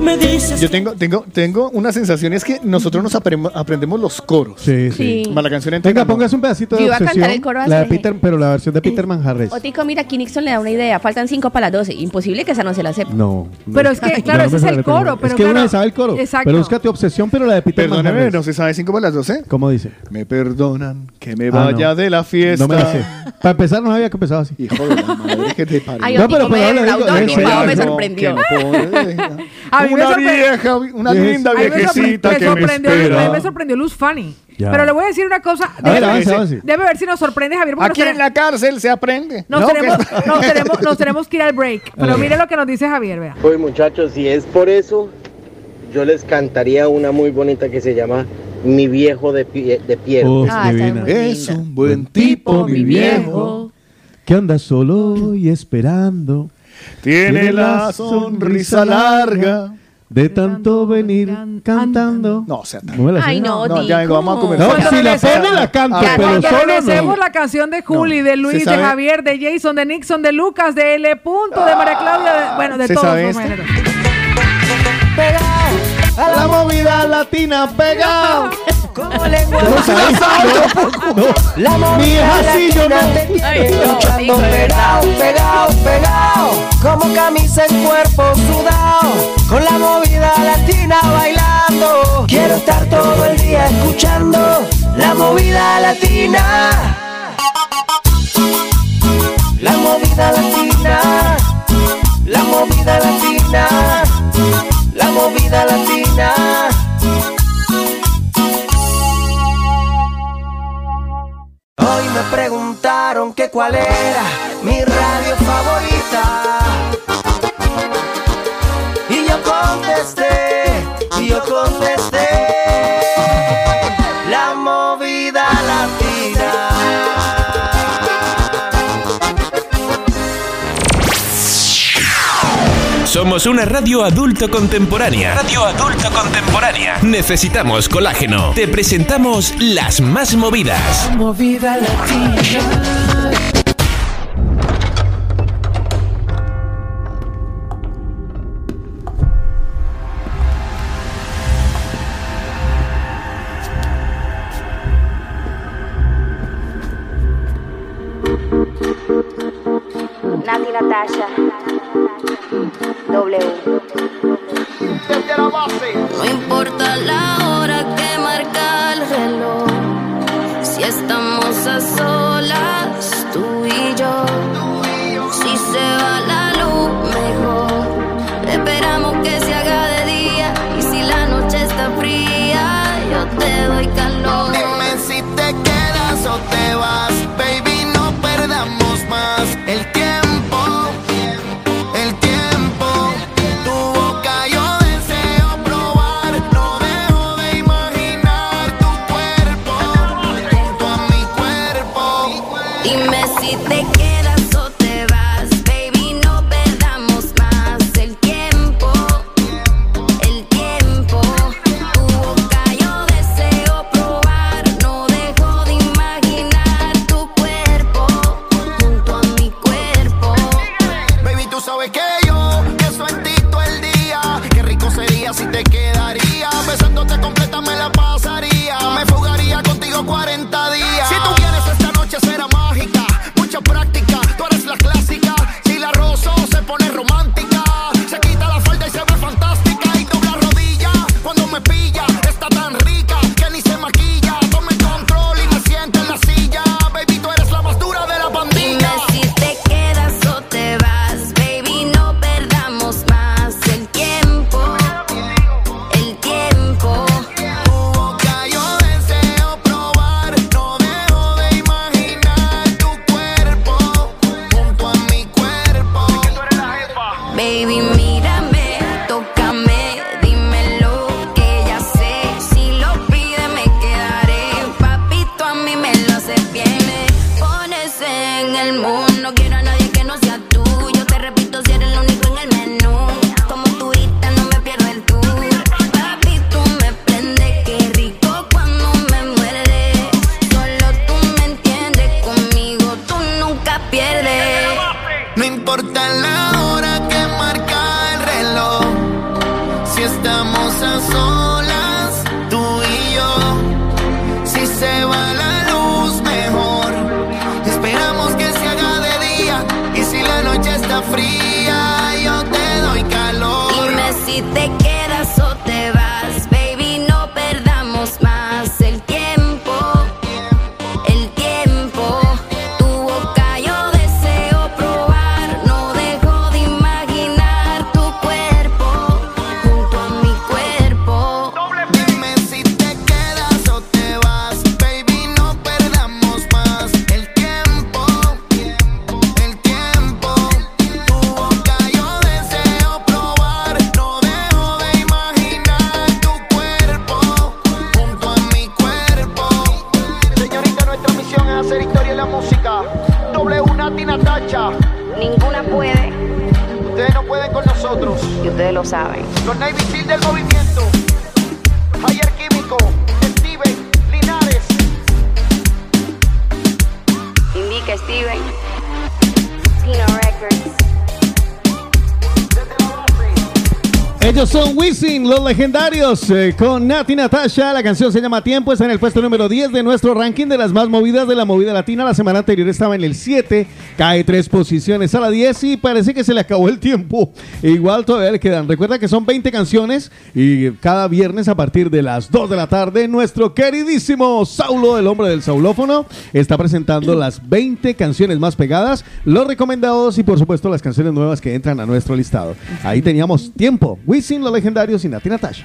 Me dices Yo tengo, tengo, tengo una sensación, es que nosotros nos apremo- aprendemos los coros. Sí, sí. Sí. Más la canción entera. Venga, no. póngase un pedacito de Yo iba a cantar obsesión. el coro la de hace- Peter, pero la versión de Peter Manjarres. Otico, mira, aquí Nixon le da una idea. Faltan cinco para las 12. Imposible que esa no se la sepa. No. no. Pero es que, claro, No, ese es el coro, pero Es que claro, uno sabe el coro. exacto. Pero búscate obsesión, pero la de Peter Perdóname, Manjarres. no se sabe cinco para las doce. ¿Cómo dice? Me perdonan que me Ah, vaya no. de la fiesta. No me la sé. Para empezar, no sabía que empezaba así. Hijo de la madre que te parió. Ay, No, Otico pero- me pero le digo, defraudó me No, sorprendió. que no Una sorpre- vieja, una Yes. linda viejecita que me sorprendió, a mí espera. me sorprendió Luz Fanny. Ya. Pero le voy a decir una cosa. A ver, Déjame- avance, avance. Déjame ver si nos sorprende, Javier. Aquí nos en la cárcel se aprende. Nos, No, tenemos, que- nos, tenemos, nos tenemos que ir al break. Pero mire lo que nos dice Javier, vea. Pues muchachos, si es por eso, yo les cantaría una muy bonita que se llama Mi viejo de, pie- de piedra. Oh, Ah, Es un buen tipo, mi viejo. Que anda solo y esperando. Tiene la sonrisa larga. De tanto venir can- cantando. No, o sea, No me la sé. Ay, no, No, ya vengo, vamos a comer. No, si la pone la canto, Ya, pero Cuando solo no. la canción de Juli, No. de Luis, ¿Se de? Javier, de Jason, de Nixon, de Lucas, de L. Punto, de María Claudia, de- bueno, de ¿Se todos los esta? géneros. A la movida latina pegado. Como lengua ¿No sabes? La Mi movida hija sí, yo latina no. no, pegado, pegado, pegado. Como camisa en cuerpo sudado. Con la movida latina bailando. Quiero estar todo el día escuchando la movida latina. La movida latina. La movida latina. La movida latina. Hoy me preguntaron que cuál era mi radio favorita. Y yo contesté, y yo contesté, Somos una radio adulto contemporánea. Radio adulto contemporánea. Necesitamos colágeno. Te presentamos las más movidas. Movida latina. Natasha. W. No importa la hora que marca el reloj, si estamos a solas, tú y yo. Si se va la luz, mejor. Esperamos que se haga de día, y si la noche está fría, yo te doy calor. Fría, yo te doy calor. Dime si te Wisin, los legendarios, eh, con Nati Natasha. La canción se llama Tiempo, está en el puesto número 10 de nuestro ranking de las más movidas de la movida latina. La semana anterior estaba en el 7, cae tres posiciones a la 10 y parece que se le acabó el tiempo. Igual todavía le quedan. Recuerda que son 20 canciones y cada viernes a partir de las 2 de la tarde, nuestro queridísimo Saulo, el hombre del saulófono, está presentando las 20 canciones más pegadas, los recomendados y por supuesto las canciones nuevas que entran a nuestro listado. Ahí teníamos tiempo. Wisin, los legendarios y Nati Natasha.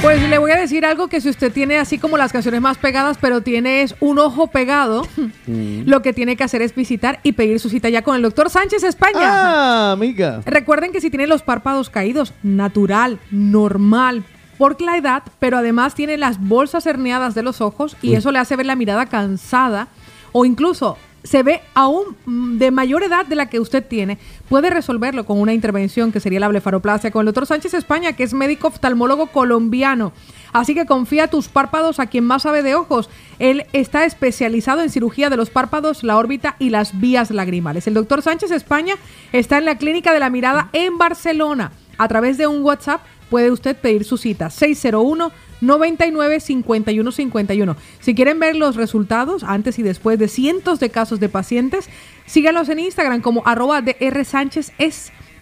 Pues le voy a decir algo que si usted tiene así como las canciones más pegadas, pero tiene es un ojo pegado, lo que tiene que hacer es visitar y pedir su cita ya con el doctor Sánchez España. Ah, amiga. Recuerden que si tiene los párpados caídos, natural, normal, por la edad, pero además tiene las bolsas herniadas de los ojos y Uy. eso le hace ver la mirada cansada o incluso se ve aún mm, de mayor edad de la que usted tiene, puede resolverlo con una intervención que sería la blefaroplastia con el doctor Sánchez España, que es médico oftalmólogo colombiano. Así que confía tus párpados a quien más sabe de ojos. Él está especializado en cirugía de los párpados, la órbita y las vías lagrimales. El doctor Sánchez España está en la Clínica de la Mirada en Barcelona. A través de un WhatsApp puede usted pedir su cita 601 99 51 51. Si quieren ver los resultados antes y después de cientos de casos de pacientes, síganos en Instagram como arroba DR Sánchez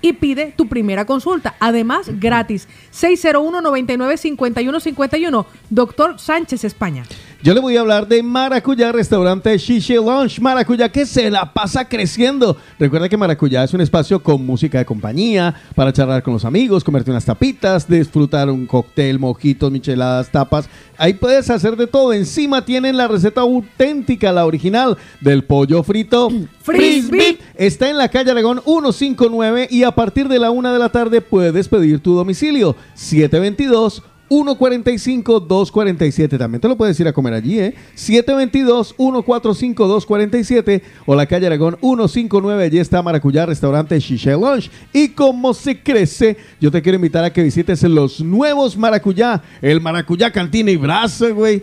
y pide tu primera consulta. Además, gratis. 601 99 51 51. Doctor Sánchez España. Yo le voy a hablar de Maracuyá, restaurante Shishi Lounge. Maracuyá que se la pasa creciendo. Recuerda que Maracuyá es un espacio con música de compañía, para charlar con los amigos, comerte unas tapitas, disfrutar un cóctel, mojitos, micheladas, tapas. Ahí puedes hacer de todo. Encima tienen la receta auténtica, la original del pollo frito. Frisbee. Está en la calle Aragón 159 y a partir de la una de la tarde puedes pedir tu domicilio. 722 145-247. También te lo puedes ir a comer allí, ¿eh? 722-145-247 o la calle Aragón 159. Allí está Maracuyá, restaurante Shisha Lunch. Y como se crece, yo te quiero invitar a que visites los nuevos Maracuyá. El Maracuyá Cantina y Brazo, güey.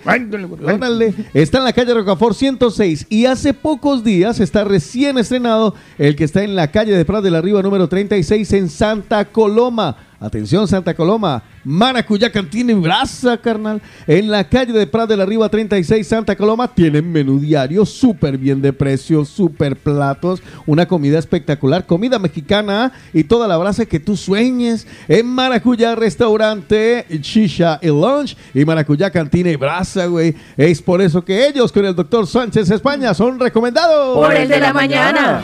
Órale. Está en la calle Rocafort 106 y hace pocos días está recién estrenado el que está en la calle de Prat de la Riva número 36 en Santa Coloma. Atención Santa Coloma, Maracuyá Cantina y Brasa, carnal. En la calle de Prat de la Riva 36 Santa Coloma tienen menú diario súper bien de precio, súper platos, una comida espectacular, comida mexicana y toda la brasa que tú sueñes. En Maracuyá Restaurante, Shisha y Lunch y Maracuyá Cantina y Brasa, güey. Es por eso que ellos con el doctor Sánchez España son recomendados. Por el de la mañana.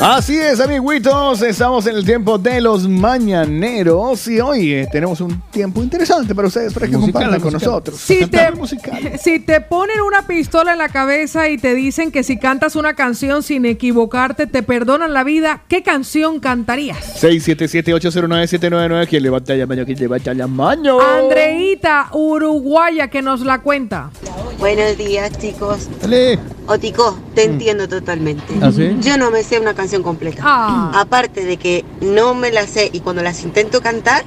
Así es, amiguitos, estamos en el tiempo de los mañaneros y hoy eh, tenemos un tiempo interesante para ustedes, para que Musical, compartan con musical. nosotros. Si te, si ponen una pistola en la cabeza y te dicen que si cantas una canción sin equivocarte te perdonan la vida, ¿qué canción cantarías? 677-809-799, quien levanta la mano, quien levanta la mano. Andreita, uruguaya, que nos la cuenta. Buenos días, chicos. Dale. Otico, te entiendo totalmente. ¿Ah, sí? Yo no me sé una canción completa. Ah. Aparte de que no me la sé y cuando las intento cantar,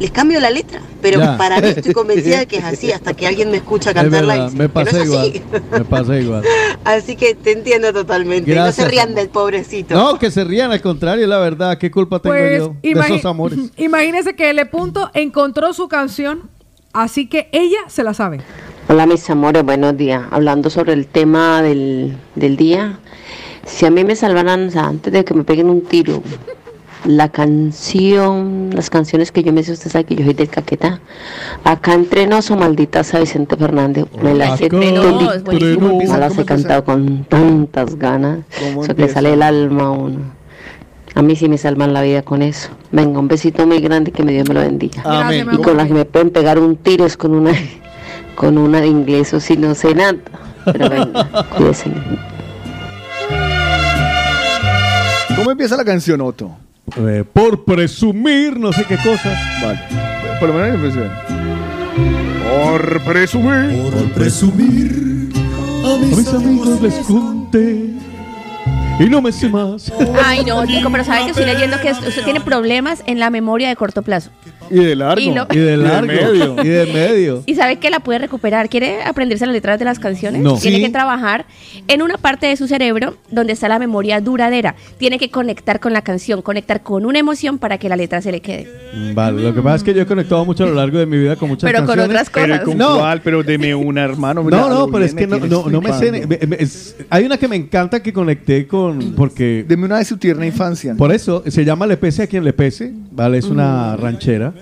les cambio la letra. Pero Ya. para mí estoy convencida de que es así, hasta que alguien me escucha Es cantarla y verdad, dice me no pasa es igual. así. Me pasa igual. Así que te entiendo totalmente. Gracias, no se rían del pobrecito. No, que se rían, al contrario, la verdad, ¿qué culpa tengo Pues yo de esos amores? imagínese que L. Punto encontró su canción, así que ella se la sabe. Hola mis amores, buenos días. Hablando sobre el tema del, del día, si a mí me salvaran, o sea, antes de que me peguen un tiro, la canción, las canciones que yo me sé, usted sabe que yo soy del Caquetá. Acá entrenoso, maldita sea Vicente Fernández. Me la sé Acá Entrenos, es buenísimo. todita, las he cantado con tantas ganas. ¿Cómo Eso que sale el alma a uno. A mí sí me salvan la vida con eso. Venga, un besito muy grande que mi Dios me lo bendiga. Amén. Y con las que me pueden pegar un tiro es con una con una de inglés o si no sé nada. Pero venga, cuídense. ¿Cómo empieza la canción, Otto? Eh, por presumir, no sé qué cosas. Vale. Por lo menos impresión. Por presumir. Por presumir, a mis amigos les conté. Y no me sé más. Ay, no, Tico, pero sabe que estoy leyendo que usted tiene problemas en la memoria de corto plazo. Y de largo. Y lo- Y de largo. medio. Y de medio. Y sabe que la puede recuperar. ¿Quiere aprenderse las letras de las canciones? No. Tiene Sí. que trabajar en una parte de su cerebro donde está la memoria duradera. Tiene que conectar con la canción, conectar con una emoción para que la letra se le quede. Vale, lo que pasa es que yo he conectado mucho a lo largo de mi vida con muchas Pero con canciones. otras cosas. Pero con No. cuál, pero deme una, hermano. mira, No, no, pero es que no, no, no me sé. hay una que me encanta que conecté con. Porque. Deme una de su tierna infancia. Por eso se llama Le Pese a quien le pese. Vale, es una ranchera.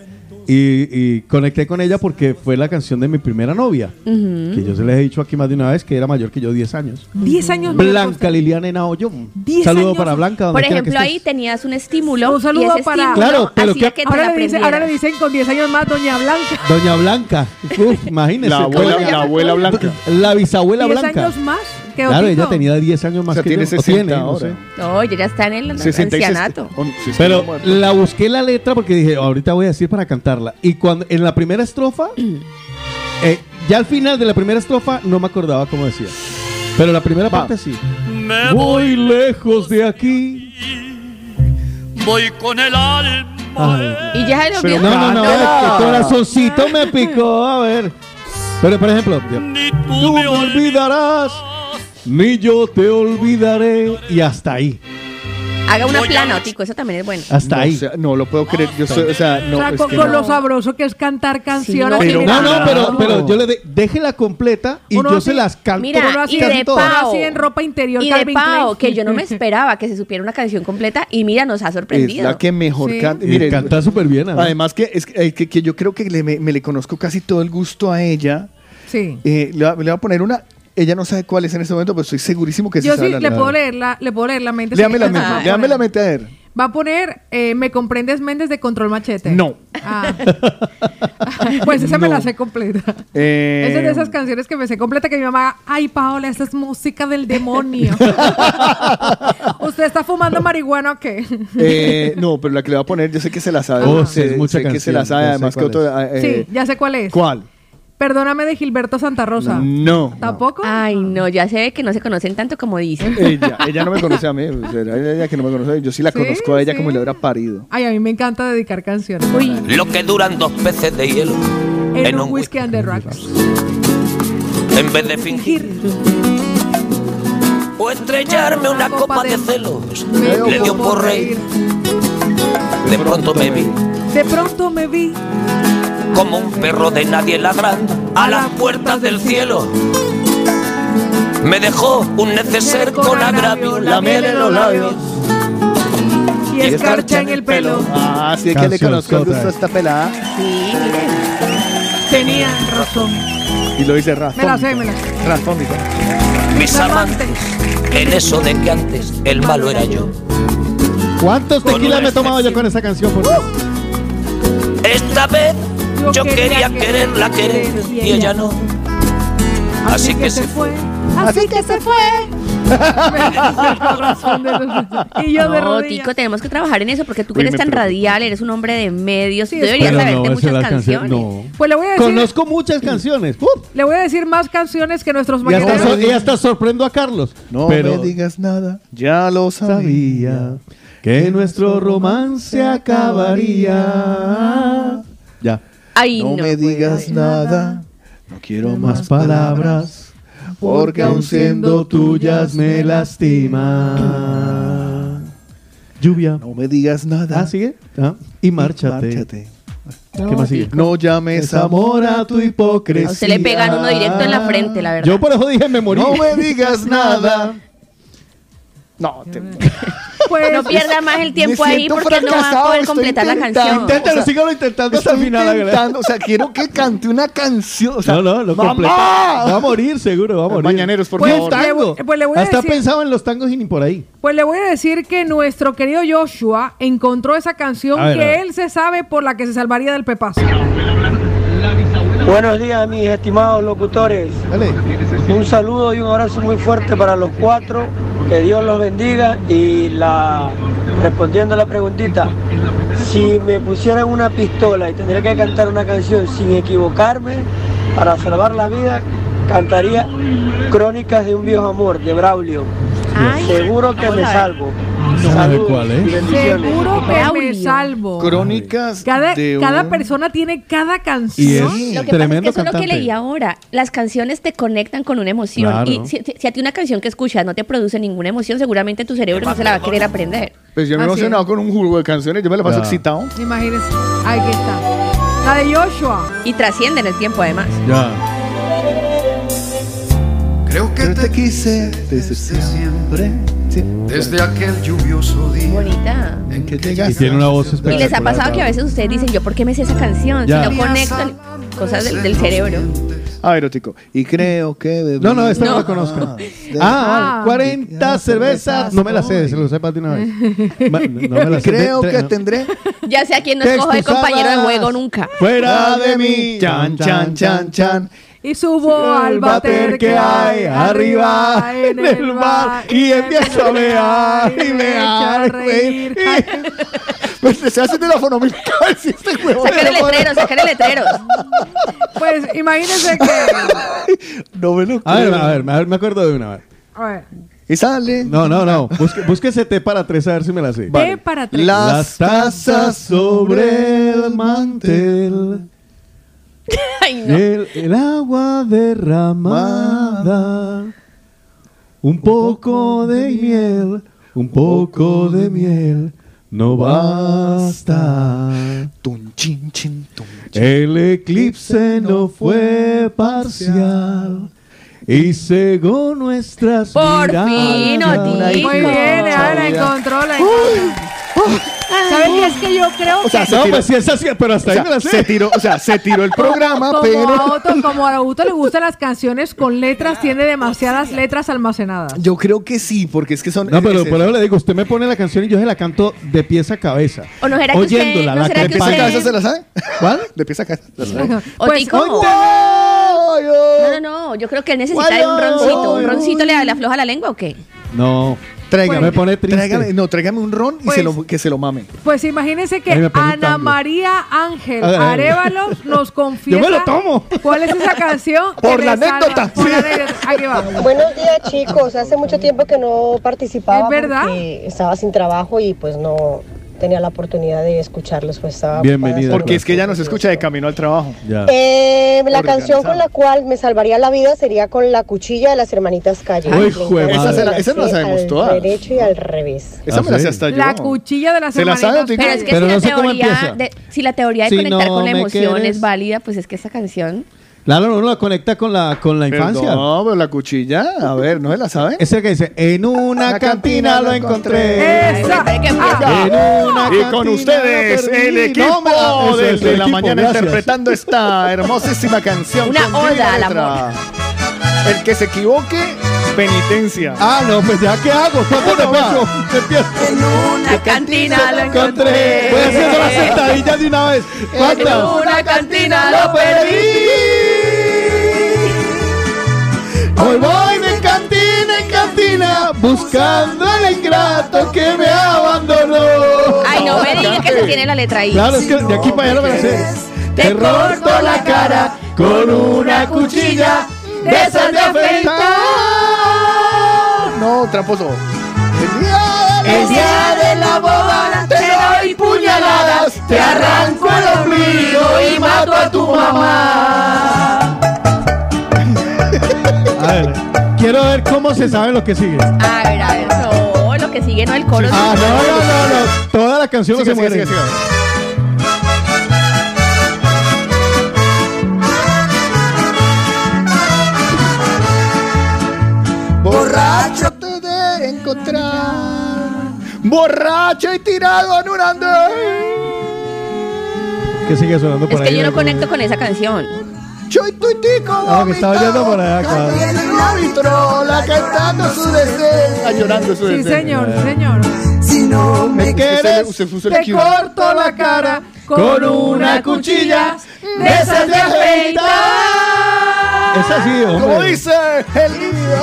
Y, y conecté con ella porque fue la canción de mi primera novia. Que yo se les he dicho aquí más de una vez que era mayor que yo 10 años. 10 años Blanca Liliana Henao Diez Saludo años. para Blanca. Por ejemplo, ahí tenías un estímulo. Un saludo y ese para- Claro, pero hacía ¿qué- que Ahora le, dice- ahora le aprendieras. dicen con 10 años más Doña Blanca. Doña Blanca. Uf, imagínese. La abuela, la abuela blanca. La bisabuela 10 Blanca. años más que Claro, ella tenía 10 años más O sea, que tiene yo. O 60 tiene, no ahora. sé. No, ella ya está en el 60 y ancianato. 60. Sí, sí, Pero la busqué la letra porque dije, ahorita voy a decir para cantarla. Y cuando en la primera estrofa, eh, ya al final de la primera estrofa no me acordaba cómo decía. Pero la primera parte sí. Me Voy lejos de aquí. voy con el alma. Ay. Y ya se le Pero olvidó. no, no, no, Cántela. el corazoncito me picó. A ver. Pero por ejemplo, Ni tú tú me me olvidarás, ni yo te olvidaré. Y hasta ahí. Haga una plana, Tico, eso también es bueno. Hasta no, ahí. o sea, no lo puedo creer. Yo soy, o sea, no, O sea, es con, que con no. lo sabroso que es cantar canciones. no, pero- No, no, pero, yo le de, déjela completa y Uno yo así- se las canto. Mira, uno así, y de. Uno así en ropa interior. Y de Klein. que yo no me esperaba que se supiera una canción completa y mira, nos ha Es sorprendido. la que mejor Sí. canta. Mire, canta súper bien. además. además que, es, que, eh, que- que yo creo que le, me, me le conozco casi todo el gusto a ella. Sí. Eh, le voy a poner una. Ella no sabe cuál es en este momento, pero estoy segurísimo que se Yo sabe sí la le puedo leer la, le puedo leer la mente. Léame la mente, Va a léame la mente a ver. Va a poner eh, Me comprendes Méndez de Control Machete. No. Ah. pues esa me la sé completa. Eh, Esa es de esas canciones que me sé completa que mi mamá, ay Paola, esta es música del demonio. ¿Usted está fumando marihuana o qué? eh, no, pero la que le voy a poner, yo sé que se la sabe. Oh, sé, sí, es mucha sé que se la sabe, además que otro. eh, sí, ya sé cuál es. ¿Cuál? Perdóname de Gilberto Santa Rosa. No. ¿Tampoco? Ay, no, ya se ve que no se conocen tanto como dicen. Ella, ella no me conoce a mí, o sea, era ella que no me conoce, yo sí la Sí, conozco a ella sí. como si la hubiera parido. Ay, a mí me encanta dedicar canciones. Lo que duran dos peces de hielo En, un whisky and the rocks. en vez de fingir. O estrellarme una copa de celos. Le dio por reír. De pronto me vi De pronto me vi como un perro de nadie ladrando a las puertas del cielo. Me dejó un neceser con agravio, la miel en los labios. Y escarcha en el pelo. Ah, sí, que le conozco el gusto a esta pelada. Sí, miren. Tenían razón. Y lo dice Rafa. Me la sé, me la sé. Razón, dijo. Mis amantes, en eso de que antes el malo era yo. ¿Cuántos tequilas me he tomado yo con esa canción? Por Dios? Esta vez yo quería quererla querer y ella no. Así que se fue. Así que se fue. y yo de no. Tico, tenemos que trabajar en eso porque tú que eres me tan radial, eres un hombre de medios, tú Sí, deberías saberte no, muchas canciones. No. Pues le voy a decir, Conozco muchas canciones. Le voy a decir más canciones que nuestros mañaneros. so- y hasta sorprendo a Carlos. No pero me digas nada, ya lo sabía que nuestro romance acabaría. Ya. Ay, No no. me digas nada, no quiero más Más palabras, porque aun siendo tuyas me lastima. Lluvia. No me digas nada. Ah, sigue. Ah, Y márchate. Márchate. ¿Qué más sigue? No llames Es amor a tu hipocresía. A usted le pegan uno directo en la frente, la verdad. Yo por eso dije me morí. No me digas nada. No, te... Pues, no pierda más el tiempo ahí porque no va a poder completar la canción. Inténtalo, O sea, sígalo intentando hasta el final. intentando, o sea, quiero que cante una canción. O sea, no, no, lo completa. Va a morir, seguro, va a morir. Mañaneros, por Pues, favor. le tango. voy- pues le voy a Hasta decir- pensaba en los tangos y ni por ahí. Pues le voy a decir que nuestro querido Joshua encontró esa canción ver, que él se sabe por la que se salvaría del pepazo. Buenos días, mis estimados locutores. Dale. Un saludo y un abrazo muy fuerte para los cuatro. Que Dios los bendiga. Y la respondiendo a la preguntita, si me pusieran una pistola y tendría que cantar una canción sin equivocarme para salvar la vida, cantaría Crónicas de un viejo amor de Braulio. Ay, Seguro que me salvo. No sabe cuál, ¿eh? bendiciones. Seguro que me salvo. Crónicas Cada, de cada un- persona tiene cada Y canción. es Lo que tremendo pasa es que eso es lo que leí ahora. Las canciones te conectan con una emoción. Claro. Y si, si a ti una canción que escuchas no te produce ninguna emoción, seguramente tu cerebro no se la va a querer aprender. Pues yo me he emocionado con un jugo de canciones, yo me la paso excitado. Imagínense. Aquí está. La de Joshua. Y trasciende en el tiempo, además. Ya. Creo que te quise desde siempre. Desde aquel lluvioso día Bonita. En que Y tiene una voz Y espectacular. les ha pasado que a veces ustedes dicen, yo, ¿por qué me sé esa canción? Ya. Si no conectan cosas del, del cerebro. Ah, erótico. Y creo que No, no, esta no, No. la conozco. Ah, Ah. 40 cervezas. No me la sé, se lo sepas de una vez. Ma- No me la sé. Creo De- que tendré Ya sea quien nos Textos coja de compañero de juego nunca. Fuera de mí. Chan, chan, chan, chan. Y subo al bater que hay arriba en el mar. y empiezo a mear y me me echa a reír. Pues se hace de la fonomímica si este huevón. Sacar el letrero, sacar el letrero. Pues imagínense que. No me lo A ver, creo. a ver, a ver, me acuerdo de una. a ver. A ver. Y sale. No, no, no. Busque, búsquese T para tres a ver si me la sé. T para tres. Las tazas sobre el mantel. Ay, no. El, el agua derramada. Un poco de miel. Un poco de miel. No basta. Tun, chin, chin, tun, El eclipse no fue parcial. Y cegó nuestras Por miradas. fin, Otico. Muy bien, ahora la encontró, la ¿Sabes qué? Es que yo creo O sea, que. se No, tiró, pues sí es así, pero hasta o ahí me la sé. se tiró, o sea, se tiró el programa, como pero a Otto, como a Auto le gustan las canciones con letras, tiene demasiadas letras almacenadas. yo creo que sí, porque es que son. No, pero por eso le digo, usted me pone la canción y yo se la canto de pieza a cabeza. ¿O no será que usted- Oyéndola, no la será ¿De que pieza a usted- cabeza se la sabe? ¿Cuál? De pieza a cabeza. ¿La sabe? ¿O Pues, Tico? ¡Ay, No, no, no. Yo creo que él necesita de un roncito. ¿Un roncito le afloja la lengua o qué? No. Tráigame, me pone triste. Tráigame, no, tráigame un ron y Pues- se lo, que se lo mame. Pues imagínense que Ana. María Ángel A ver, a ver. Arévalos nos confiesa. Yo me lo tomo. ¿Cuál es esa canción? Por la anécdota. Por la anécdota. Aquí va. Buenos días chicos, hace mucho tiempo que no participaba ¿Es verdad? porque estaba sin trabajo y pues no tenía la oportunidad de escucharlos, pues estaba Bienvenida. Porque es que ella nos escucha de camino al trabajo. Ya. Eh, la canción con la cual me salvaría la vida sería con la cuchilla de las hermanitas Calle. Uy. Esa se la- esa no la sé sabemos al todas. derecho y al revés. Esa Ah, me la sé sí. hasta yo. La cuchilla de las ¿Se la sabe, hermanitas. Tico? Pero es que Pero si, no la sé teoría de, si la teoría de Si conectar no con la emoción quieres. es válida, pues es que esa canción Claro, uno la conecta con la, con la infancia. No, pero la cuchilla, a ver, ¿no se la sabe? Es el que dice, en una La cantina lo encontré. Esa. En una Y con ustedes, el equipo No, me la- desde el la mañana gracias. interpretando esta hermosísima canción. Una oda al letra. El que se equivoque, penitencia. Ah, no, pues ya, ¿qué hago? ¿Cuánto le pecho? ¿Qué empiezo? En una cantina lo encontré. Voy haciendo las sentadillas de una vez. En una cantina lo perdí. Hoy voy de cantina en cantina buscando al ingrato que me abandonó. Ay, no me digan que se tiene la letra ahí. Claro, es que de aquí para allá no me la sé. Te corto la cara con una cuchilla de esas de afeitar. No, tramposo. El día de la boda te doy puñaladas, te arranco el ombligo y mato a tu mamá. A ver, quiero ver cómo se sabe lo que sigue. Ah, A ver, a ver, no, lo que sigue no el coro. no, no, no, no. Toda la canción Sigue, se sigue, muere. sigue, sigue. Borracho te de encontrar. Borracho y tirado en un andén. Que sigue sonando por Es ahí. que yo no conecto con esa canción. Yo y tu tico. Ah, que estaba oyendo por allá, claro. en la vitrola cantando su desdén. Está llorando su Sí, desdén. señor, sí, señor. Si no me quieres, puso el Te cue. corto la cara con una cuchilla de esas de afeitar. Es así, hombre. Como dice el niño.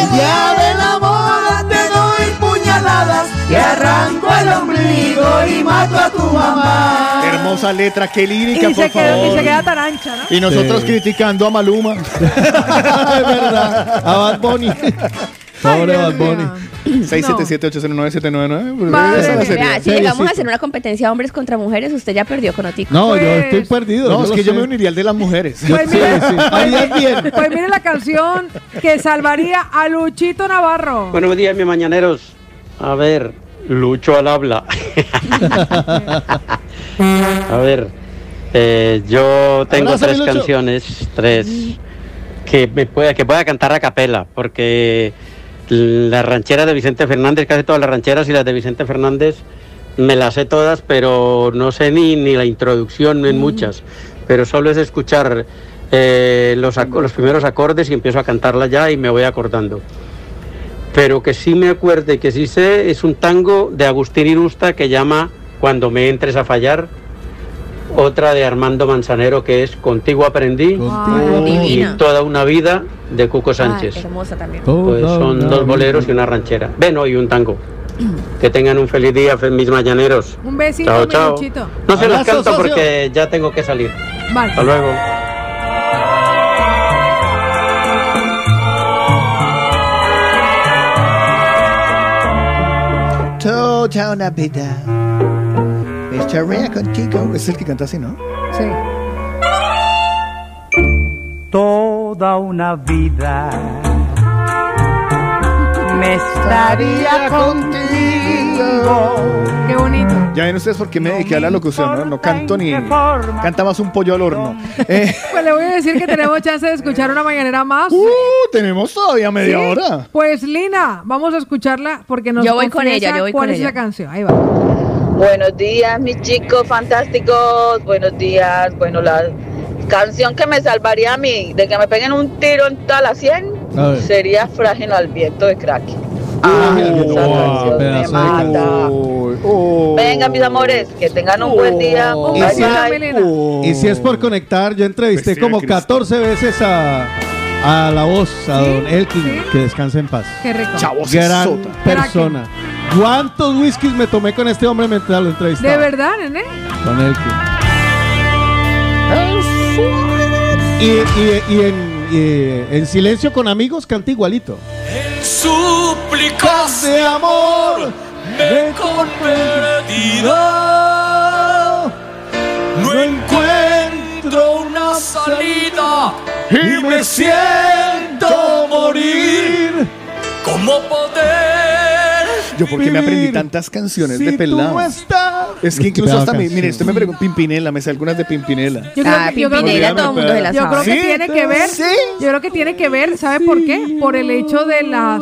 El día de la boda te doy puñaladas, te arranco el ombligo y mato a tu mamá. Hermosa letra, qué lírica, Y por se, queda, y se queda tan ancha, ¿no? Y nosotros Sí. criticando a Maluma. es verdad. A Bad Bunny. Pobre Bad Bunny. 677-809-799. Madre Esa es la mía. serie. Vea, si llegamos a hacer una competencia hombres contra mujeres, usted ya perdió con Otico. No, yo Pues- estoy perdido. No, es lo que yo sé. me uniría al de las mujeres. Yo Pues sí, mire, sí. Harías bien. Pues mire la canción que salvaría a Luchito Navarro. Buenos días, mis mañaneros. A ver, Lucho al habla. A ver, eh, yo tengo tres Lucho. canciones, tres, que, me pueda, que pueda cantar a capela, porque la ranchera de Vicente Fernández, casi todas las rancheras y las de Vicente Fernández, me las sé todas, pero no sé ni, ni la introducción en muchas, pero solo es escuchar eh, los, los primeros acordes y empiezo a cantarlas ya y me voy acordando pero que sí me acuerde, que sí sé, es un tango de Agustín Irusta que llama Cuando me entres a fallar. Otra de Armando Manzanero que es Contigo aprendí. Y Divina. Toda una vida de Cuco Ay, Sánchez. hermosa también. Pues son dos boleros y una ranchera. Bueno, y un tango. Que tengan un feliz día, mis mañaneros. Un besito, Chao, chao. No se los canto socio. porque ya tengo que salir. Vale. Hasta luego. Toda una vida. Estaría contigo. Es el que canta así, ¿no? Sí. toda una vida me estaría contigo. Qué bonito. Ya ven ustedes por qué me dediqué a la locución, ¿no? No canto ni... Canta más un pollo al horno. Eh, Pues le voy a decir que tenemos chance de escuchar una mañanera más. uh, tenemos todavía media ¿Sí? hora. Pues Lina, vamos a escucharla porque nos Yo voy con ella, yo voy cuál con es ella. esa canción. Ahí va. Buenos días, mis chicos fantásticos. Buenos días. Bueno, la canción que me salvaría a mí de que me peguen un tiro en toda la 100 A ver. sería Frágil al viento de Crack. Ah, me. Venga, mis amores, que tengan un buen día. Oh. Bye, Y si- bye. Y si es por conectar, yo entrevisté de como Cristo. 14 veces a, a la voz, a ¿Sí? don Elkin, ¿Sí? que descanse en paz. Qué rico. Chavos, Gran sota. persona. ¿Cuántos whiskies me tomé con este hombre mientras lo entrevistaba? ¿De verdad, nene? Con Elkin. Y, y- y en, y en silencio con amigos canta igualito. Súplicas de amor me convertida. No encuentro una salida y me siento morir. ¿Cómo poder Yo porque me aprendí tantas canciones de pelado. tú no estás. Es que incluso hasta mi, mire, usted me pregunta Pimpinela, me sé algunas de Pimpinela. Yo creo Ah, que, yo creo que- Pimpinela, todo el mundo se la yo creo sabe. que ¿Sí? tiene que ver, yo creo que tiene que ver, ¿sabe por qué? Por el hecho de las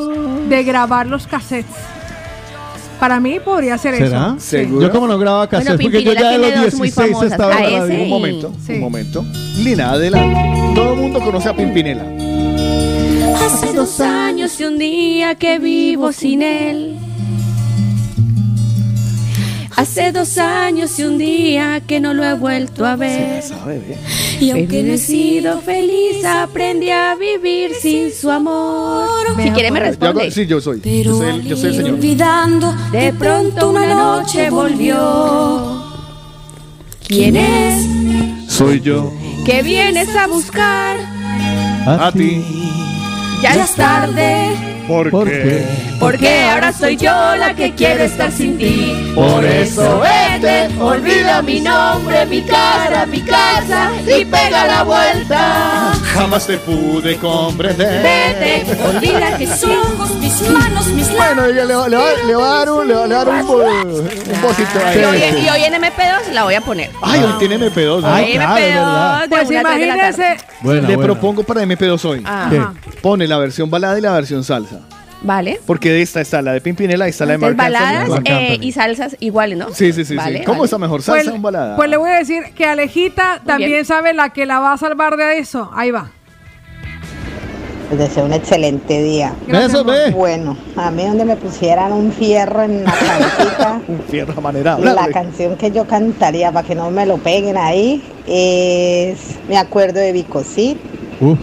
de grabar los cassettes. Para mí podría ser ¿Será? eso. Sí. Yo como no grababa cassettes, porque yo ya de los tiene dos muy 16 famosas, estaba en a la radio. ese Un momento, Sí. un momento. Lina, adelante. Todo el mundo conoce a Pimpinela. Hace dos años y un día que vivo sin él. Hace dos años y un día que no lo he vuelto a ver. Y aunque no he sido feliz, aprendí a vivir sin su amor. Si quiere me Yo responde. sí, yo soy. Yo soy, el, yo soy el señor. Olvidando, de pronto una noche volvió. ¿Quién es Soy yo. que vienes a buscar? A ti. Ya es tarde, ¿Por, ¿Por qué? qué? porque ahora soy yo la que quiero estar sin ti. Por eso vete, olvida mi nombre, mi cara, mi casa y pega la vuelta. Jamás te pude comprender. Vete, olvida que mis ojos, mis manos, mis Bueno, ella le, va- le, va, le va a dar un, le va, le va a dar un, un bocito ahí. Y hoy, y hoy en MP2 la voy a poner. Ay, hoy tiene MP2. ¿no? Ay, claro, es verdad. MP2 de Pues imagínese, Buena, le buena. propongo para MP2 hoy. Ajá. La versión balada y la versión salsa. Vale. Porque de esta está la de Pimpinela y está la de Entonces, Marc Anthony. baladas Marc eh, Anthony. y salsas iguales, ¿no? Sí, sí, sí. Vale, sí. ¿Cómo vale. está mejor, pues, salsa o balada? pues le voy a decir que Alejita también bien. sabe la que la va a salvar de eso. Ahí va. Les deseo un excelente día. Gracias, Eso, ve. Bueno, a mí donde me pusieran un fierro en la cabecita, Un fierro amanerado. la canción que yo cantaría para que no me lo peguen ahí es Me acuerdo de Vicosí. Uh,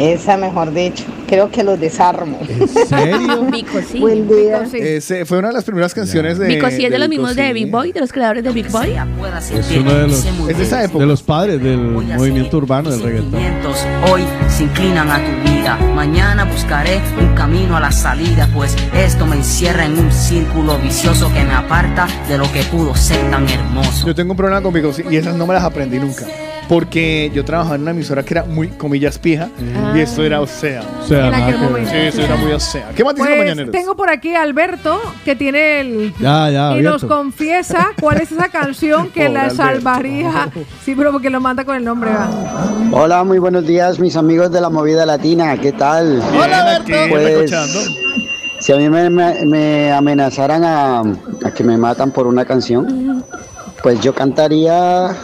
Esa, mejor dicho. Creo que los desarmo. ¿En serio? Vico, sí. Buen día. Sí. Ese fue una de las primeras canciones de. Vico sí es de los Vico, mismos de. Big Boy, de los creadores de Big Boy. es uno de los, Es de esa época. de los padres del movimiento urbano del reggaetón. hoy se inclinan a tu vida. Mañana buscaré un camino a la salida, pues esto me encierra en un círculo vicioso que me aparta de lo que pudo ser tan hermoso. Yo tengo un problema con Vico sí, y esas no me las aprendí nunca. Porque yo trabajaba en una emisora que era muy, comillas, pija. Ah. Y esto era Osea. O sea, En aquel momento. Sí, eso era muy Osea. ¿Qué más dicen Pues mañaneros? tengo por aquí a Alberto que tiene el Ya, ya, y nos confiesa cuál es esa canción que Pobre la Alberto. salvaría. Sí, pero porque lo manda con el nombre. va. Hola, muy buenos días, mis amigos de la movida latina. ¿Qué tal? Hola, aquí, Pues, si a mí me, me- me amenazaran a, a que me matan por una canción, pues yo cantaría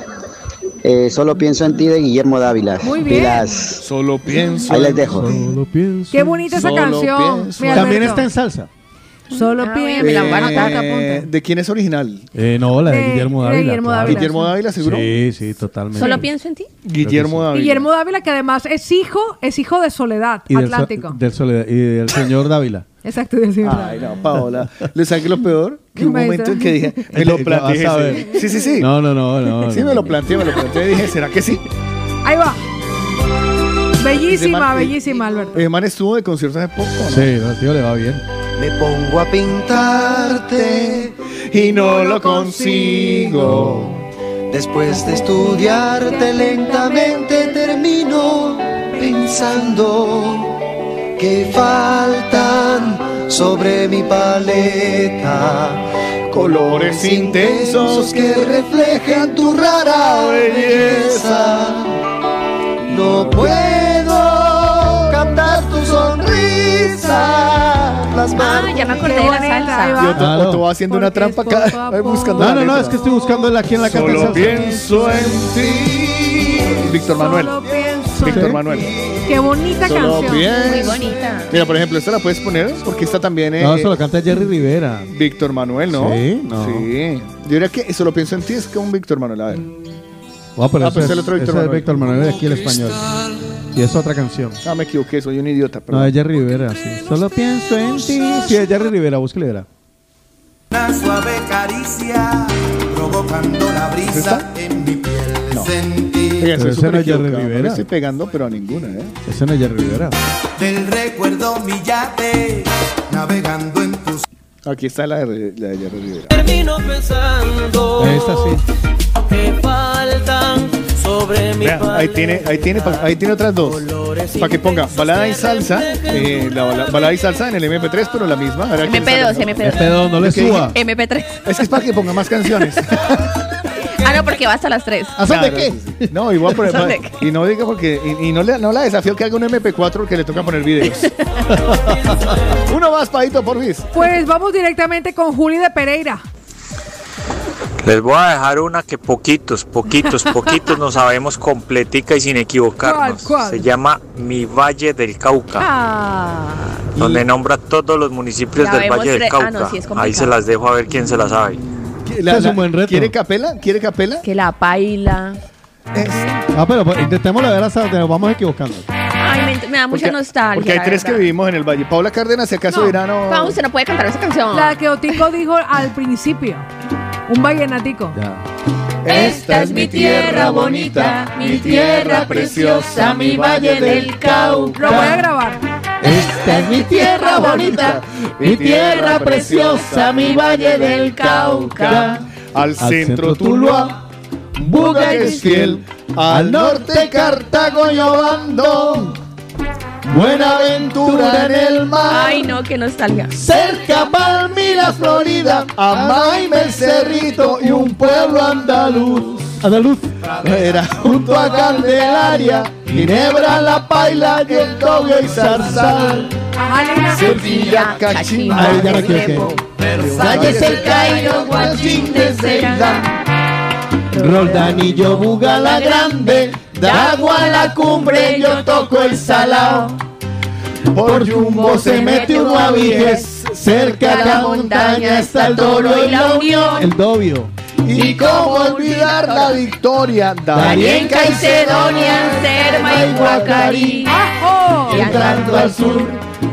eh, Solo pienso en ti de Guillermo Dávila. Muy bien. Pilas. Solo pienso. Ahí les dejo. Solo pienso. Qué bonita esa canción. También Alberto. está en salsa. Solo Ah, pienso. Eh. ¿De quién es original? Eh, no, la de, De- Guillermo Dávila. Guillermo claro. Dávila. ¿Guillermo Dávila, seguro? Sí, sí, totalmente. Solo pienso en ti. Guillermo Dávila. Guillermo Dávila, que además es hijo, es hijo de Soledad, Y del, so- Atlántico. del Soledad- y del señor Dávila. Exacto, señor Ay, no, Paola. ¿Le saqué lo peor? Que un momento en que dije, me lo planteé. ver. Sí, sí, sí. sí. No, no, no, no. Sí, no. me lo planteé, me lo planteé. Y dije, ¿será que sí? Ahí va. Bellísima, man- bellísima, Alberto. El man estuvo de conciertos hace poco, ¿no? Sí, no, al tío le va bien. Me pongo a pintarte Y no lo consigo. Después de estudiarte lentamente termino pensando que faltan sobre mi paleta Colores intensos que reflejan tu rara belleza. No puedo cantar tu sonrisa, Ah, ya me acordé de la salsa. va. Yo te, Claro. te voy haciendo una trampa acá. buscando No, la no, no, es que estoy buscando aquí en la Solo pienso en ti. Víctor Manuel. Víctor Manuel. Qué bonita Solo canción. pienso. Muy bonita. Mira, por ejemplo, esta la puedes poner porque esta también es. No, eso lo canta Jerry Rivera. Víctor Manuel, ¿no? Sí, no. Sí. Yo diría que eso lo pienso en ti, es como un Víctor Manuel. A ver. Voy a poner Ah, pues el otro Víctor ese es Manuel. Víctor Manuel de aquí el español. Y es otra canción. Ah, me equivoqué, soy un idiota. No, Perdón. es Jerry Rivera, sí. Solo pienso en ti. Sí, es Jerry Rivera, búsquele. verá. Una suave caricia provocando la brisa en mi piel No. Oiga, ese no es Jerry Rivera. estoy pegando, pero a ninguna, ¿eh? Ese no es Jerry Rivera. del recuerdo mi yate navegando en tus Aquí está la de, la de Jerry Rivera. Termino pensando Esta sí. que faltan sobre Vea, ahí tiene, ahí tiene, ahí tiene otras dos. Para que ponga balada y salsa, eh, la bala- balada y salsa en el MP3, pero la misma. a ver a quién MP2, sale. MP2. MP2, no le suba. MP3. Es que es para que ponga más canciones. No, porque va hasta las 3. ¿A son de Claro, qué? sí, sí. No, igual por ¿Son de qué? Y no diga porque. Y, y no, le, no la desafío que haga un MP4 que le toca poner videos. Uno más, Paito, por mis. Pues vamos directamente con Juli de Pereira. Les voy a dejar una que poquitos, poquitos, poquitos nos sabemos completica y sin equivocarnos. ¿Cuál, cuál? Se llama Mi Valle del Cauca, Ah. donde nombra todos los municipios Ya del vemos Valle del ah, Cauca. no, sí es Ahí se las dejo a ver quién se la sabe. La- es un buen reto. ¿Quiere capela? ¿Quiere capela? Que la paila. Ah, pero pues, intentémoslo a ver hasta donde nos vamos equivocando. Ay, me, me da mucha Porque- nostalgia. Porque hay la tres que verdad. vivimos en el Valle. Paula Cárdenas, si acaso No, dirá no. Pau, usted no puede cantar esa canción. La que Otico dijo al principio. Un vallenatico. Esta es mi tierra bonita, mi tierra preciosa, mi valle del Cauca. Lo voy a grabar. Esta es mi tierra bonita, mi tierra preciosa, mi valle del Cauca. Al centro Tuluá, Buga que fiel. Al norte Cartago y Obando. Buenaventura en el mar. Ay, no, qué nostalgia. Cerca Palmira, Florida, Amaime el Cerrito y un pueblo andaluz. Andaluz. Era junto a Candelaria, Ginebra, La Paila, y el y Zarzal. Sevilla, Cachimba, Ay, ya me equivoqué. Versalles, el Cairo, Guachín de Ceilán. Roldanillo, Buga la grande, Dagua a la cumbre, yo toco el salao. Por Jumbo se mete uno a Viges, cerca de la montaña está el Dolo y la Unión. El Dobio. Y cómo olvidar la victoria, Darien, Caicedonia, Serma y Guacarí. Y entrando al sur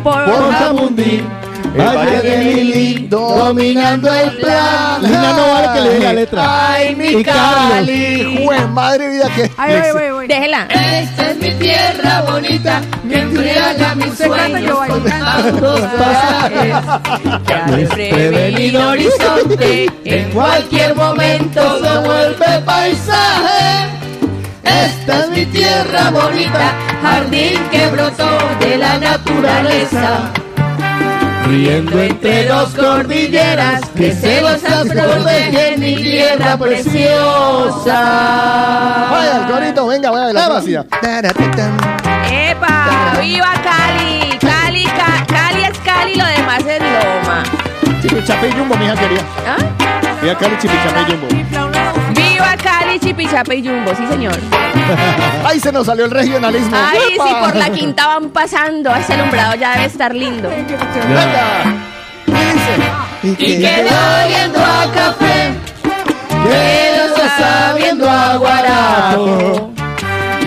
por por Jamundí. El Valle de Lili dominando el plan. Lina no vale que le dé la letra. Ay, mi. Cali, jue madre vida que. Ay, voy, voy. Déjela. Esta es mi tierra bonita, que embriaga mis sueños con tantos pasajes. Que desprevenido horizonte en cualquier momento se vuelve paisaje. Esta es mi tierra bonita, jardín que brotó de la naturaleza. Riendo entre dos cordilleras que celosas protegen mi tierra preciosa. Vaya, el corito, venga, voy a bailar vacía. ¡Epa! ¡Viva Cali! Cali, Ca- Cali es Cali, lo demás es Loma. Chipichape y Jumbo, mija querida. ¿Ah? Viva Cali, Chipichape y Jumbo. ¡Viva Cali, Chipichape y Jumbo! Sí, señor. Ay, se nos salió el regionalismo. Ay, ¡Epa! sí, por la quinta van pasando. Ese alumbrado ya debe estar lindo. Venga. Y dice. Y quedó oliendo a café, quedó sabiendo a guarapo.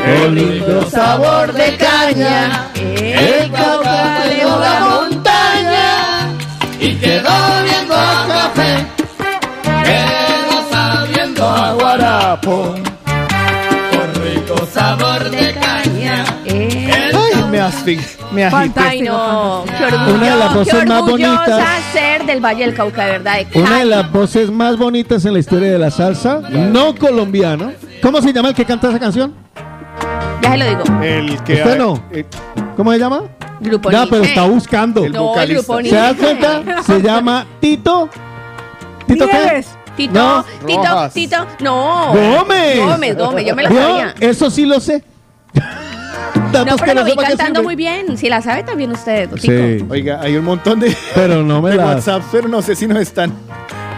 El lindo sabor de caña, el Cauca de la montaña. Y quedó guarapo. Con rico sabor de caña. Ay, me asfixio. Me agité. Ay, no. Qué orgullo, Una de las voces más bonitas. ser del Valle del Cauca, de verdad. de Una de Cali. las voces más bonitas en la historia de la salsa, no colombiano. ¿Cómo se llama el que canta esa canción? Ya se lo digo. El que ¿Usted hay- no? eh, ¿Cómo se llama? Grupo Ya, Nietzsche. pero está buscando. El No, el vocalista. grupo ¿Se da cuenta? Se llama Tito. ¿Tito qué? Nieves. Tito, No. Tito, Rojas. Tito, no. Gómez. Gómez, Gómez, yo me la sabía. Eso sí lo sé. No, pero lo vi cantando muy bien. Si la sabe también usted, Tico. Sí. Oiga, hay un montón de, Pero no me de la. WhatsApp, pero no sé si nos están,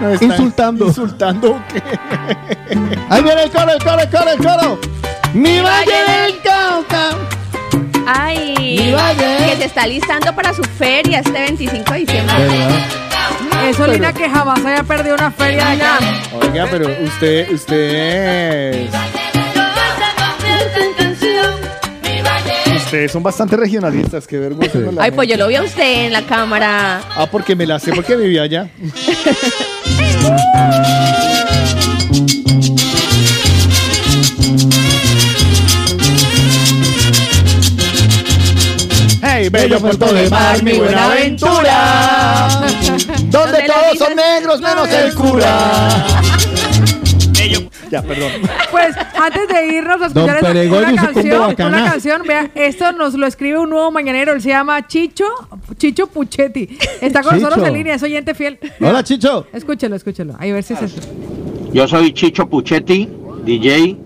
nos están Insultando. Insultando o qué. Ahí viene el coro, el coro, el coro, el coro. Mi valle del Cauca. Ay, que se está listando para su feria este 25 de diciembre. Eso, Lina, que jamás haya perdido una feria de acá. Oiga, pero usted, usted, ustedes son bastante regionalistas, qué vergüenza. Ay, pues yo lo vi a usted en la cámara. Ah, porque me la sé porque vivía allá. Bello puerto de mar, mi buena aventura. Donde todos son negros menos el cura. Ya, perdón. Pues antes de irnos a escuchar Don esa- una canción, una canción, vea, esto nos lo escribe un nuevo mañanero, él se llama Chicho, Chicho Puchetti. Está con nosotros Chicho. en línea, es oyente fiel. Hola, Chicho. Escúchelo, escúchelo. Ahí a ver si es eso. Yo soy Chicho Puchetti, DJ,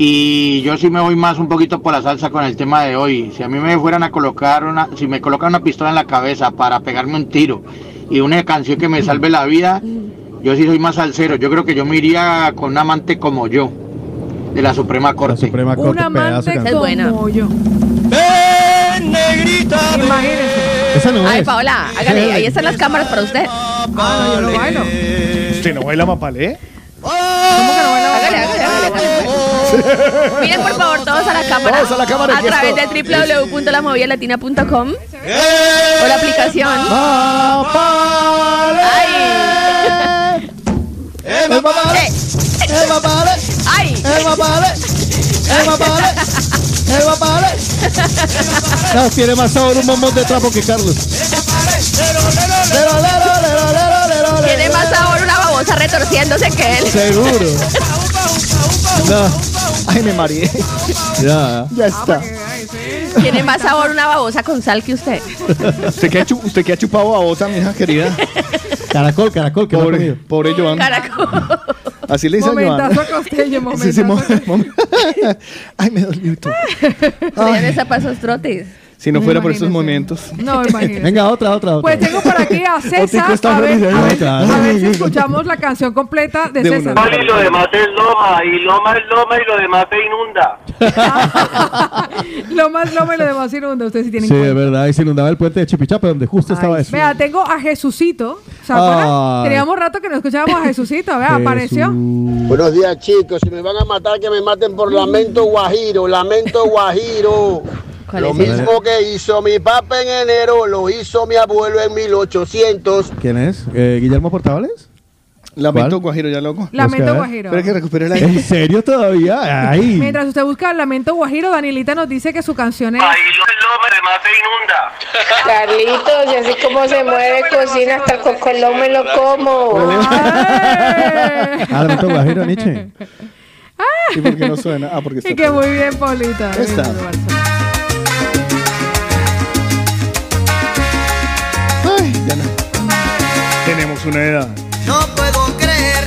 y yo sí me voy más un poquito por la salsa con el tema de hoy. Si a mí me fueran a colocar una, si me colocan una pistola en la cabeza para pegarme un tiro y una canción que me salve la vida, yo sí soy más salsero. Yo creo que yo me iría con un amante como yo, de la Suprema Corte. Suprema Un amante Es buena. como yo. negrita! Imagínense. Esa no Ay. Paola, hágale, ahí están las cámaras para usted. Ah, no, yo bailo. ¿Usted no baila mapalé? Hágale, hágale, hágale, hágale. Miren, por favor, todos a la cámara. Todos a la cámara, A través de www.lamovialatina.com o la aplicación. ¡Ay! ¡Ay! Tiene más sabor un bombón de trapo que Carlos. Tiene más sabor una babosa retorciéndose que él. Seguro. No. Ay, me mareé. Ya. Ya está. Tiene más sabor una babosa con sal que usted. ¿Usted que ha, chu- usted que ha chupado a otra, mi hija querida? Caracol, caracol, que no ha Pobre, comido. pobre Joan. Caracol. Así le dice a Joan. Momentazo costeño, Sí, sí, momentazo. mo- mo- Ay, me dolió todo. Se le zapa esos trotes. Si no fuera por Imagínese. momentos. No, imagínense. Venga, otra, otra, otra. Pues tengo por aquí a César. está A ver, a ver, a ver si escuchamos la canción completa de, De César. una. Y lo demás es loma, y loma es loma, y lo demás se inunda. lo más loma y lo demás inunda. Ustedes sí tienen Sí, cuenta. es verdad. Y se inundaba el puente de Chipichape, donde justo estaba eso. Vea, tengo a Jesucito. ¿Se acuerdan? Ay. Teníamos rato que no escuchábamos a Jesucito. Vea, apareció. Buenos días chicos, si me van a matar que me maten por lamento guajiro, lamento guajiro. ¿Cuál Lo es mismo que hizo mi papá en enero, lo hizo mi abuelo en 1800. ¿Quién es? Eh, ¿Guillermo Portavales? Lamento ¿Cuál? Guajiro, ya loco. Lamento. Guajiro. Que la ¿En serio todavía? Ay. Mientras usted busca Lamento Guajiro, Danilita nos dice que su canción es. Ahí lo se inunda. Carlitos, y así como se mueve cocina, hasta el cocolón me lo como. Ah, Lamento Guajiro, Nietzsche. ¿Y por qué no suena? Ah, porque está. Y que muy bien, Paulita. Ahí está. Una edad. No puedo creer,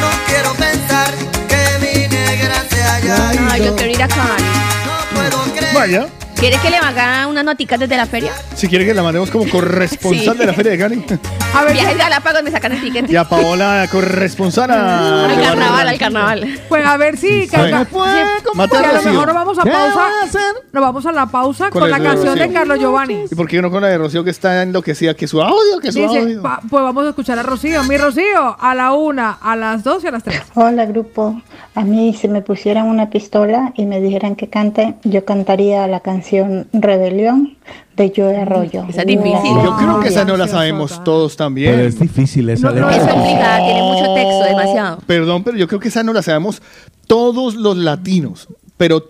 no quiero pensar que mi negra se haya ido. Ay, yo quiero ir a Cali. No puedo creer. Vaya, ¿Quiere que le haga unas noticas desde la feria? si quiere que la mandemos como corresponsal Sí. de la Feria de Cali. A ver, Viajes Galápagos me sacan el ticket. Y a Paola, corresponsal a. Al carnaval, al carnaval. pues a ver si. sabe. Carla- Fue si- como si a lo Rocío. mejor nos vamos a ¿Qué pausa. va a hacer? Nos vamos a la pausa Con con, el la de canción de Rocío. Carlos Giovanni. ¿Y por qué no con la de Rocío que está enloquecida? Que su audio, que su Dice, audio. pa- pues vamos a escuchar a Rocío. Mi Rocío, a la una, a las dos y a las tres. Hola grupo, a mí si me pusieran una pistola y me dijeran que cante, yo cantaría la canción Rebelión de Joe Arroyo. Esa es difícil. Yo creo que esa no la sabemos todos Pero también. es difícil esa No, no. Es complicada, tiene mucho texto, demasiado. Perdón, pero yo creo que esa no la sabemos todos los latinos. Pero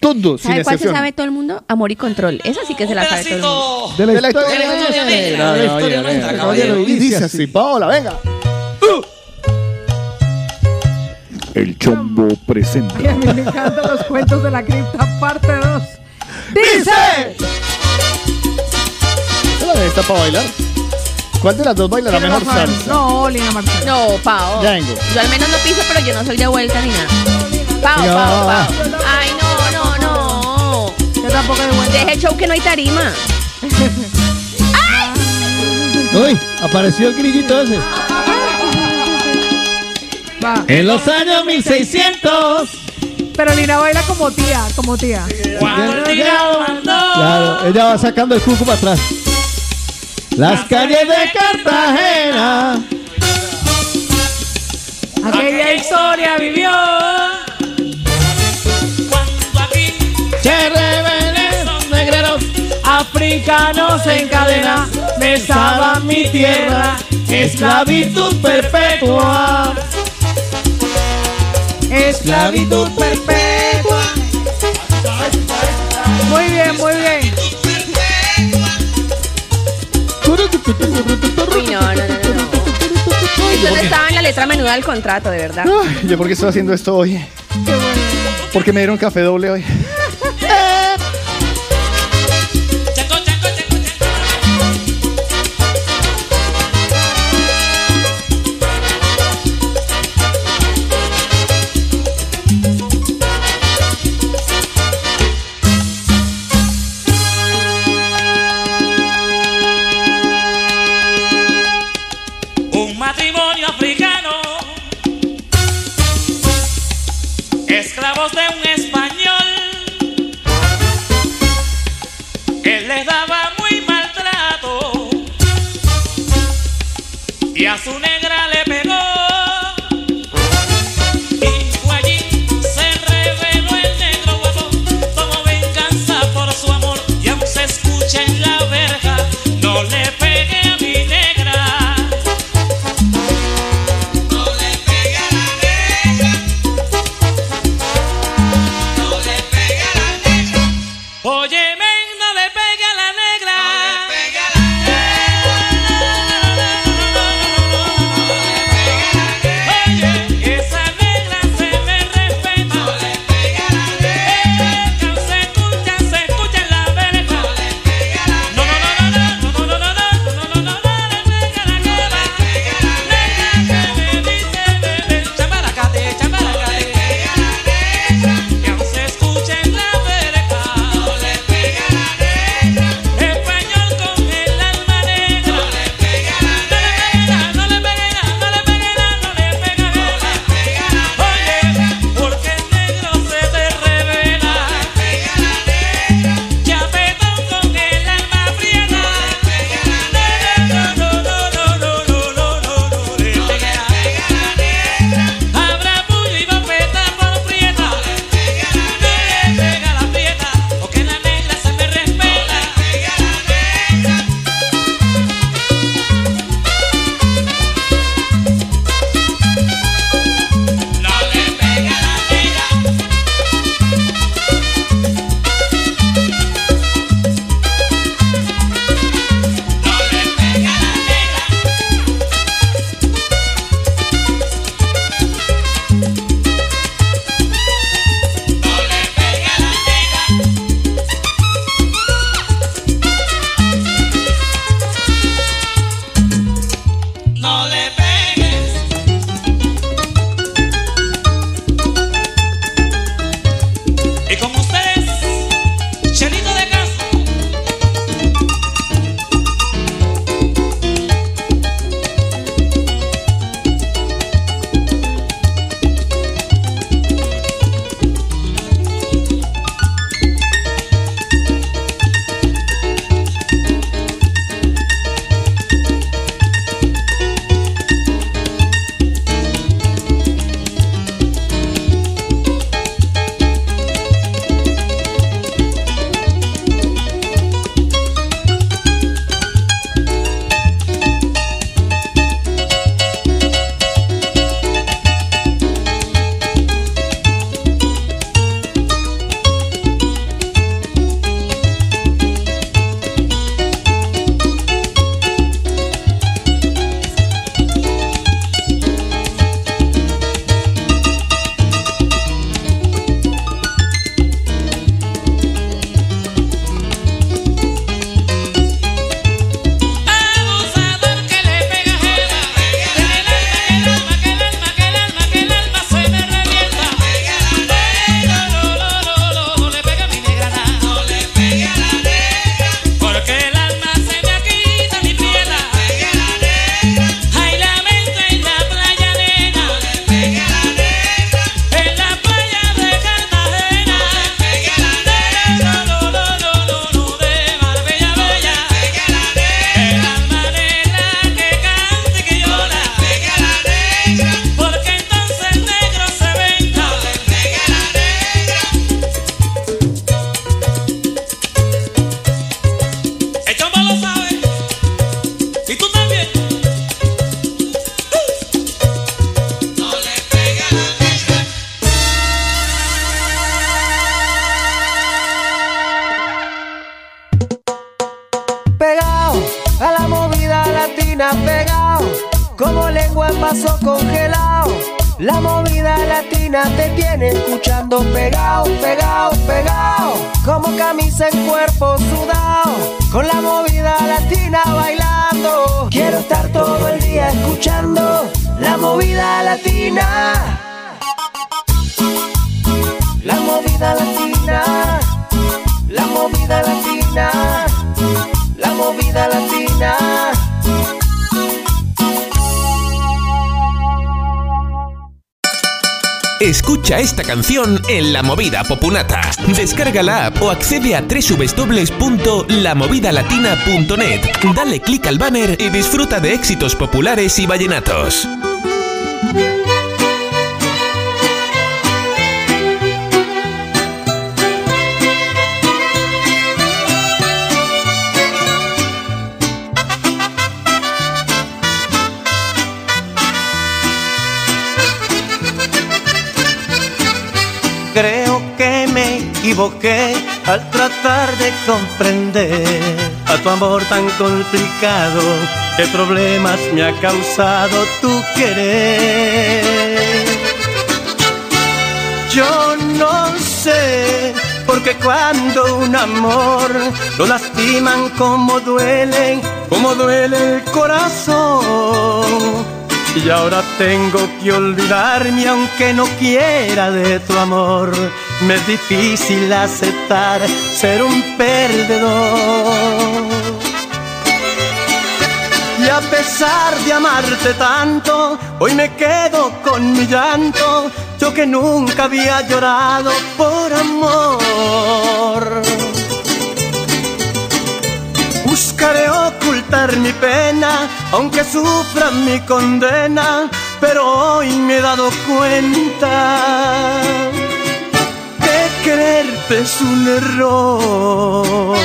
todos, sin ¿Sabe cuál se sabe todo el mundo? Amor y control. Esa sí que se la sabe todo el mundo. De la De la historia. De la historia nuestra, caballero. Y dice así, Paola, venga. El chombo presenta. Ay, a mí me encantan los cuentos de la cripta, parte 2. ¡Dice! ¿Esa la de esta para bailar? ¿Cuál de las dos baila la ¿Quién mejor salsa? No, Lina Marcela. No, Pao. Ya vengo. Yo al menos no piso, pero yo no soy de vuelta ni nada. Pao, Venga, Pao. Pao. Ay, no, no, no. Yo tampoco de vuelta. Deje el show que no hay tarima. Uy, apareció el grillito ese. Va. En los años 1600. Pero Lina baila como tía, como tía. Claro, ella va sacando el cuco para atrás. Las calles de Cartagena. Aquella historia vivió. Se rebelen los negreros. Africanos en cadena besaban mi tierra. Esclavitud perpetua. Esclavitud perpetua. Muy bien, muy bien. Uy, no, no, no, no. estaba en la letra menuda del contrato, de verdad. Ay, ¿Yo por qué estoy haciendo esto hoy? Porque me dieron café doble hoy. Él les daba muy maltrato. Y a su canción en La Movida Populata. Descarga la app o accede a www.lamovidalatina.net. Dale clic al banner y disfruta de éxitos populares y vallenatos. Equivoqué al tratar de comprender a tu amor tan complicado. ¿Qué problemas me ha causado tu querer? Yo no sé, porque cuando un amor lo lastiman como duele, como duele el corazón. Y ahora tengo que olvidarme aunque no quiera de tu amor. Me es difícil aceptar ser un perdedor. Y a pesar de amarte tanto, hoy me quedo con mi llanto. Yo que nunca había llorado por amor. Buscaré ocultar mi pena, aunque sufra mi condena, pero hoy me he dado cuenta quererte es un error.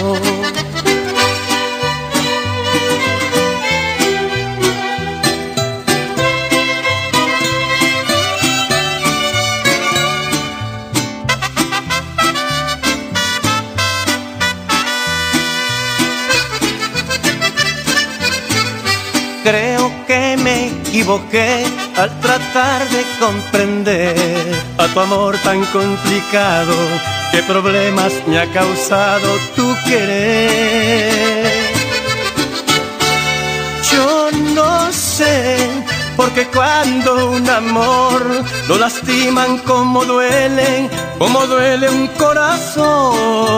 Creo que me equivoqué al tratar de comprender a tu amor tan complicado. ¿Qué problemas me ha causado tu querer? Yo no sé, porque cuando un amor lo lastiman como duele, como duele un corazón.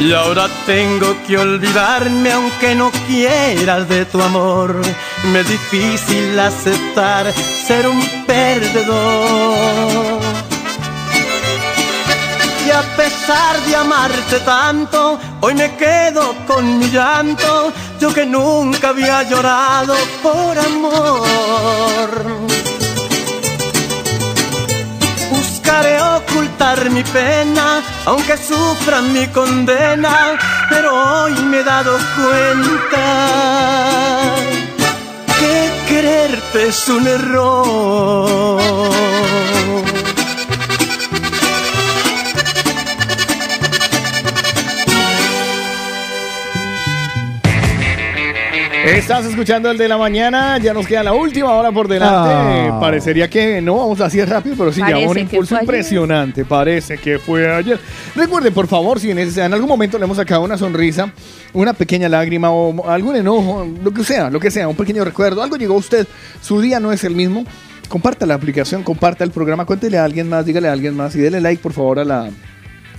Y ahora tengo que olvidarme aunque no quieras de tu amor. Me es difícil aceptar ser un perdedor. Y a pesar de amarte tanto, hoy me quedo con mi llanto. Yo que nunca había llorado por amor. Buscaré ocultar mi pena, aunque sufra mi condena, pero hoy me he dado cuenta que quererte es un error. Estás escuchando el de la mañana, ya nos queda la última hora por delante. Ah. Parecería que no vamos así de rápido, pero sí llevamos un impulso ayer. impresionante. Parece que fue ayer. Recuerden, por favor, si en, ese- en algún momento le hemos sacado una sonrisa, una pequeña lágrima o algún enojo, lo que sea, lo que sea, un pequeño recuerdo, algo llegó a usted, su día no es el mismo. Comparta la aplicación, comparta el programa, cuéntele a alguien más, dígale a alguien más y dele like, por favor, a la,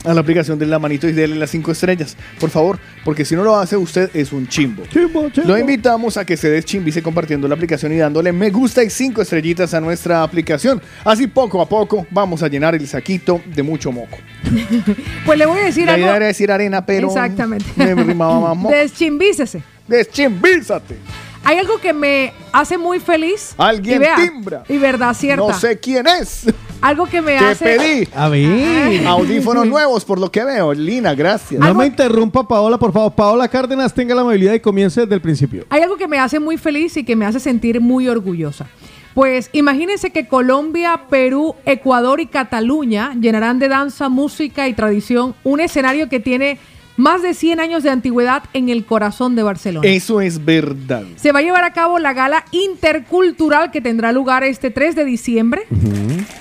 a la aplicación de la manito y dele las cinco estrellas, por favor, porque si no lo hace usted es un chimbo. Lo invitamos a que se deschimbice compartiendo la aplicación y dándole me gusta y cinco estrellitas a nuestra aplicación. Así poco a poco vamos a llenar el saquito de mucho moco. Pues le voy a decir La algo. idea era decir arena, pero Exactamente. me rimaba más moco. Deschimbícese. Deschimbízate. Hay algo que me hace muy feliz. Alguien y vea, timbra. Y verdad cierta. No sé quién es. Algo que me Te hace. pedí. A ver. Audífonos nuevos, por lo que veo. Lina, gracias. No me interrumpa, Paola, por favor. Paola Cárdenas, tenga la amabilidad y comience desde el principio. Hay algo que me hace muy feliz y que me hace sentir muy orgullosa. Pues imagínense que Colombia, Perú, Ecuador y Cataluña llenarán de danza, música y tradición un escenario que tiene más de 100 años de antigüedad en el corazón de Barcelona. Eso es verdad. Se va a llevar a cabo la gala intercultural que tendrá lugar este 3 de diciembre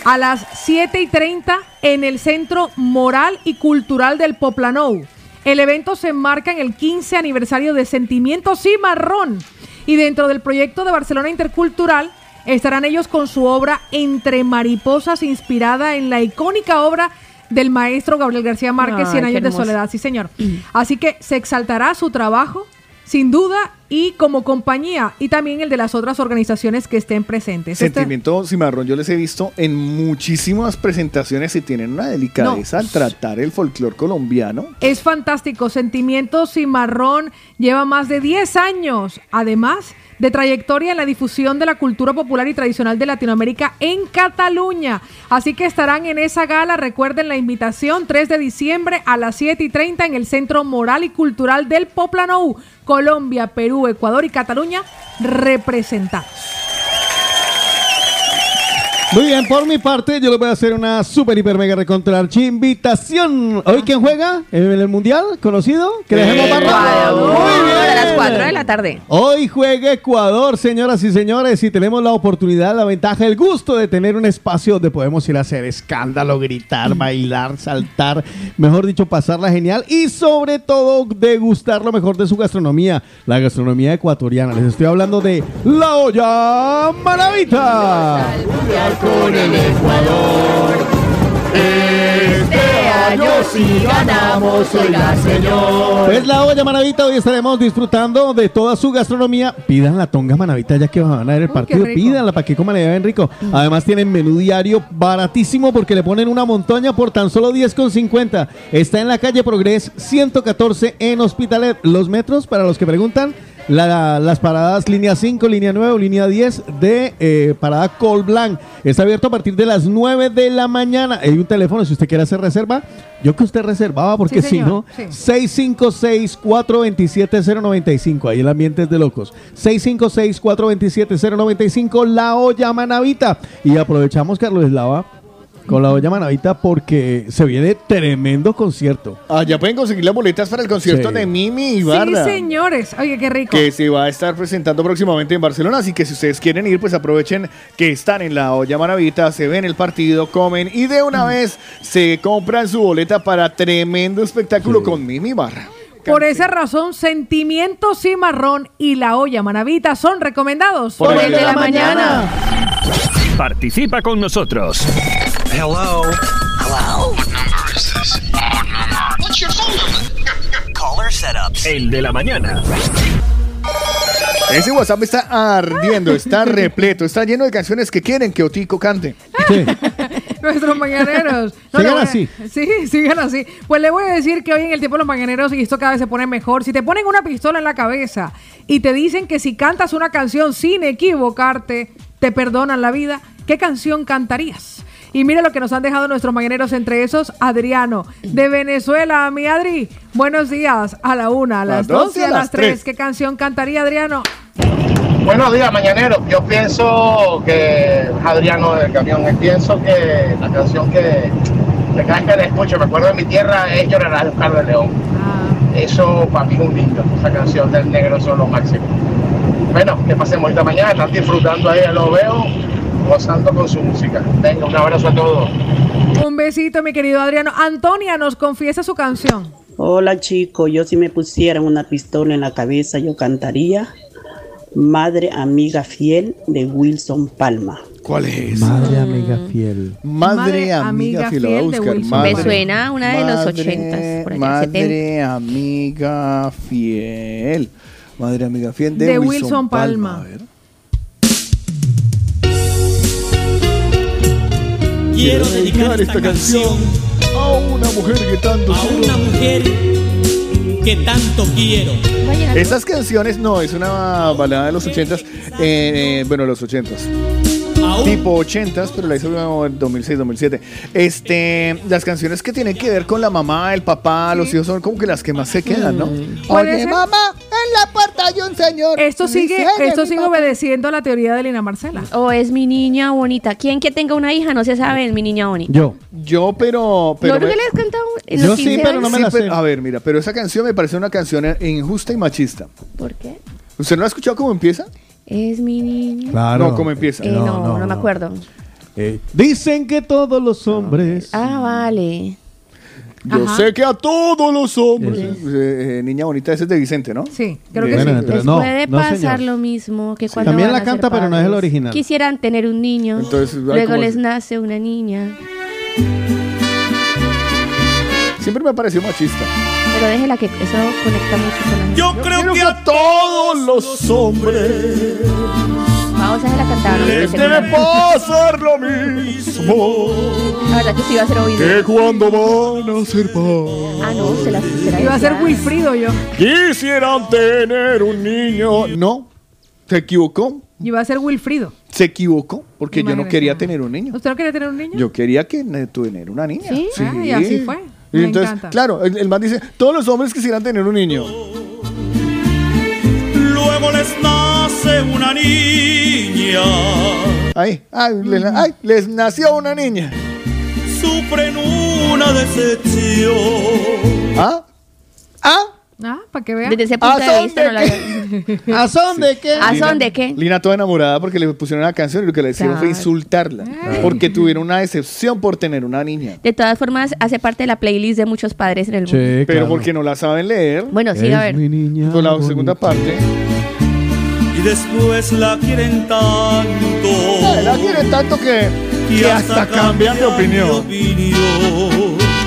a las 7 y 30 en el Centro Moral y Cultural del Poplanou. El evento se enmarca en el 15 aniversario de Sentimiento Cimarrón y dentro del proyecto de Barcelona Intercultural estarán ellos con su obra Entre Mariposas inspirada en la icónica obra del maestro Gabriel García Márquez, Ay, 100 qué años de soledad, sí señor. Así que se exaltará su trabajo, sin duda, y como compañía, y también el de las otras organizaciones que estén presentes. Este- Sentimiento cimarrón, yo les he visto en muchísimas presentaciones y tienen una delicadeza al tratar el folclore colombiano. Es fantástico. Sentimiento Cimarrón lleva más de 10 años, además de trayectoria en la difusión de la cultura popular y tradicional de Latinoamérica en Cataluña. Así que estarán en esa gala. Recuerden la invitación 3 de diciembre a las 7 y 30 en el Centro Moral y Cultural del Poplanou. Colombia, Perú, Ecuador y Cataluña representados. Muy bien, por mi parte, yo les voy a hacer una super, hiper, mega recontra archi invitación. ¿Hoy quién juega en el Mundial? ¿Conocido? ¿Que dejemos? Ecuador, Muy bien. a las 4 de la tarde. Hoy juega Ecuador, señoras y señores, y tenemos la oportunidad, la ventaja, el gusto de tener un espacio donde podemos ir a hacer escándalo, gritar, bailar, saltar, mejor dicho, pasarla genial y sobre todo degustar lo mejor de su gastronomía, la gastronomía ecuatoriana. Les estoy hablando de La Olla Maravita. Con el Ecuador. Este año sí ganamos, oiga señor. Es la olla Manavita, hoy estaremos disfrutando de toda su gastronomía. Pidan la tonga Manavita ya que van a ver el partido. Pídanla para que coman y vean rico. Además tienen menú diario baratísimo porque le ponen una montaña por tan solo 10,50. Está en la calle Progres 114 en Hospitalet. Los metros, para los que preguntan, la- las paradas línea 5, línea 9 o línea 10 de eh, parada Col Blanc. Está abierto a partir de las 9 de la mañana. Hay un teléfono si usted quiere hacer reserva. Yo que usted reservaba porque Sí, si no, Sí. 656-427-095. Ahí el ambiente es de locos. 656-427-095. La olla manavita. Y aprovechamos, Carlos Eslava, con la olla manavita porque se viene tremendo concierto. Ah, ya pueden conseguir las boletas para el concierto Sí. de Mimi Sí, Ibarra. señores. Oye, qué rico. que se va a estar presentando próximamente en Barcelona, así que si ustedes quieren ir, pues aprovechen que están en la olla maravita, se ven el partido, comen y de una vez se compran su boleta para tremendo espectáculo con Mimi Barra. Por esa razón, Sentimiento Cimarrón y La Olla Manavita son recomendados Por el de la mañana. Participa con nosotros. Hello. Hello. What number is this? What number? What's your phone number? Caller setups. El de la mañana. Ese WhatsApp está ardiendo, está repleto, está lleno de canciones que quieren que Otico cante. Nuestros mañaneros. Sigan a- así. Sí, sigan así. Pues le voy a decir que hoy en el tiempo de los mañaneros, y esto cada vez se pone mejor, si te ponen una pistola en la cabeza y te dicen que si cantas una canción sin equivocarte, te perdonan la vida, ¿qué canción cantarías? Y mire lo que nos han dejado nuestros mañaneros, entre esos, Adriano, de Venezuela. Mi Adri, buenos días. A la una, a las dos y a las tres. ¿Qué canción cantaría Adriano? Buenos días, mañanero. Yo pienso que Adriano del camión, pienso que la canción que, que cada que la escucho, me acuerdo de mi tierra, es Llorarás de Oscar de León. Eso para mí es un lindo, esa canción del negro son lo máximo. Bueno, que pasemos esta mañana, están disfrutando ahí, lo veo, gozando con su música. Venga, un abrazo a todos. Un besito, mi querido Adriano. Antonia nos confiesa su canción. Hola chico, yo si me pusieran una pistola en la cabeza yo cantaría Madre Amiga Fiel de Wilson Palma. ¿Cuál es? Madre amiga fiel. Madre, Madre amiga, amiga fiel, lo voy a fiel de buscar. Wilson Madre- Me suena una de los Madre- ochentas, por allá, Madre amiga fiel. Madre amiga fiel de, De Wilson, Wilson Palma. Palma. A ver. Quiero dedicar esta canción a una mujer que tanto a una mujer que tanto quiero. Estas canciones no, es una balada de los ochentas, eh, eh, bueno, los ochentas. Tipo ochentas, pero la hizo en 2006, 2007. Este, las canciones que tienen que ver con la mamá, el papá, los hijos son como que las que más se quedan, ¿no? ¿Puede Oye, mamá, la puerta hay un señor. Esto sigue, esto sigue obedeciendo la teoría de Lina Marcela. O es mi niña bonita. ¿Quién que tenga una hija no se sabe, es mi niña bonita. Yo. Yo, pero. pero ¿No me- que le has cantado en Yo sí, 15 pero no me Sí, la pero- sé. a ver, mira, pero esa canción me parece una canción injusta y machista. ¿Por qué? ¿Usted no ha escuchado cómo empieza? Es mi niña. Claro. No, ¿cómo empieza? Eh, no, no, me acuerdo. Eh, dicen que todos los hombres. Ah, vale. Yo Ajá. sé que a todos los hombres. Eh, eh, niña bonita, ese es de Vicente, ¿no? Sí, creo que Bueno, sí. entonces, Les no, puede no, pasar señor. lo mismo que cuando También van la a ser canta, pero no es el padres. original. Quisieran tener un niño. Entonces, ay, luego ¿cómo les es? nace una niña. Siempre me ha parecido machista. Pero déjela que eso conecta mucho con la Yo creo que a todos los hombres Vamos a la cantar. no me les parece debe bien. pasar lo mismo La verdad que sí iba a ser oído. que cuando van a ser padres. Ah, no, se la, se la Iba a ser. Wilfrido yo. Quisieran tener un niño. No, se equivocó. Iba a ser Wilfrido. Se equivocó porque yo no quería tener un niño. ¿Usted no quería tener un niño? Yo quería que ne- tener una niña. ¿Sí? Ah, y así fue. Y Me entonces, encanta. claro, el, el man dice, todos los hombres quisieran tener un niño. Luego les nace una niña. Ay, ay, le- ay, les nació una niña. Sufren una decepción. ¿Ah? ¿Ah? Ah, para que vean. Desde ese ¿A punto de vista no la ¿A son de qué? ¿A son de qué? Lina toda enamorada porque le pusieron la canción y lo que le hicieron fue insultarla. Porque tuvieron una decepción por tener una niña. De todas formas, hace parte de la playlist de muchos padres en el mundo. Pero porque no la saben leer. Bueno, sí, a ver. Con la segunda parte. Y después la quieren tanto. La quieren tanto que, que hasta cambian de opinión.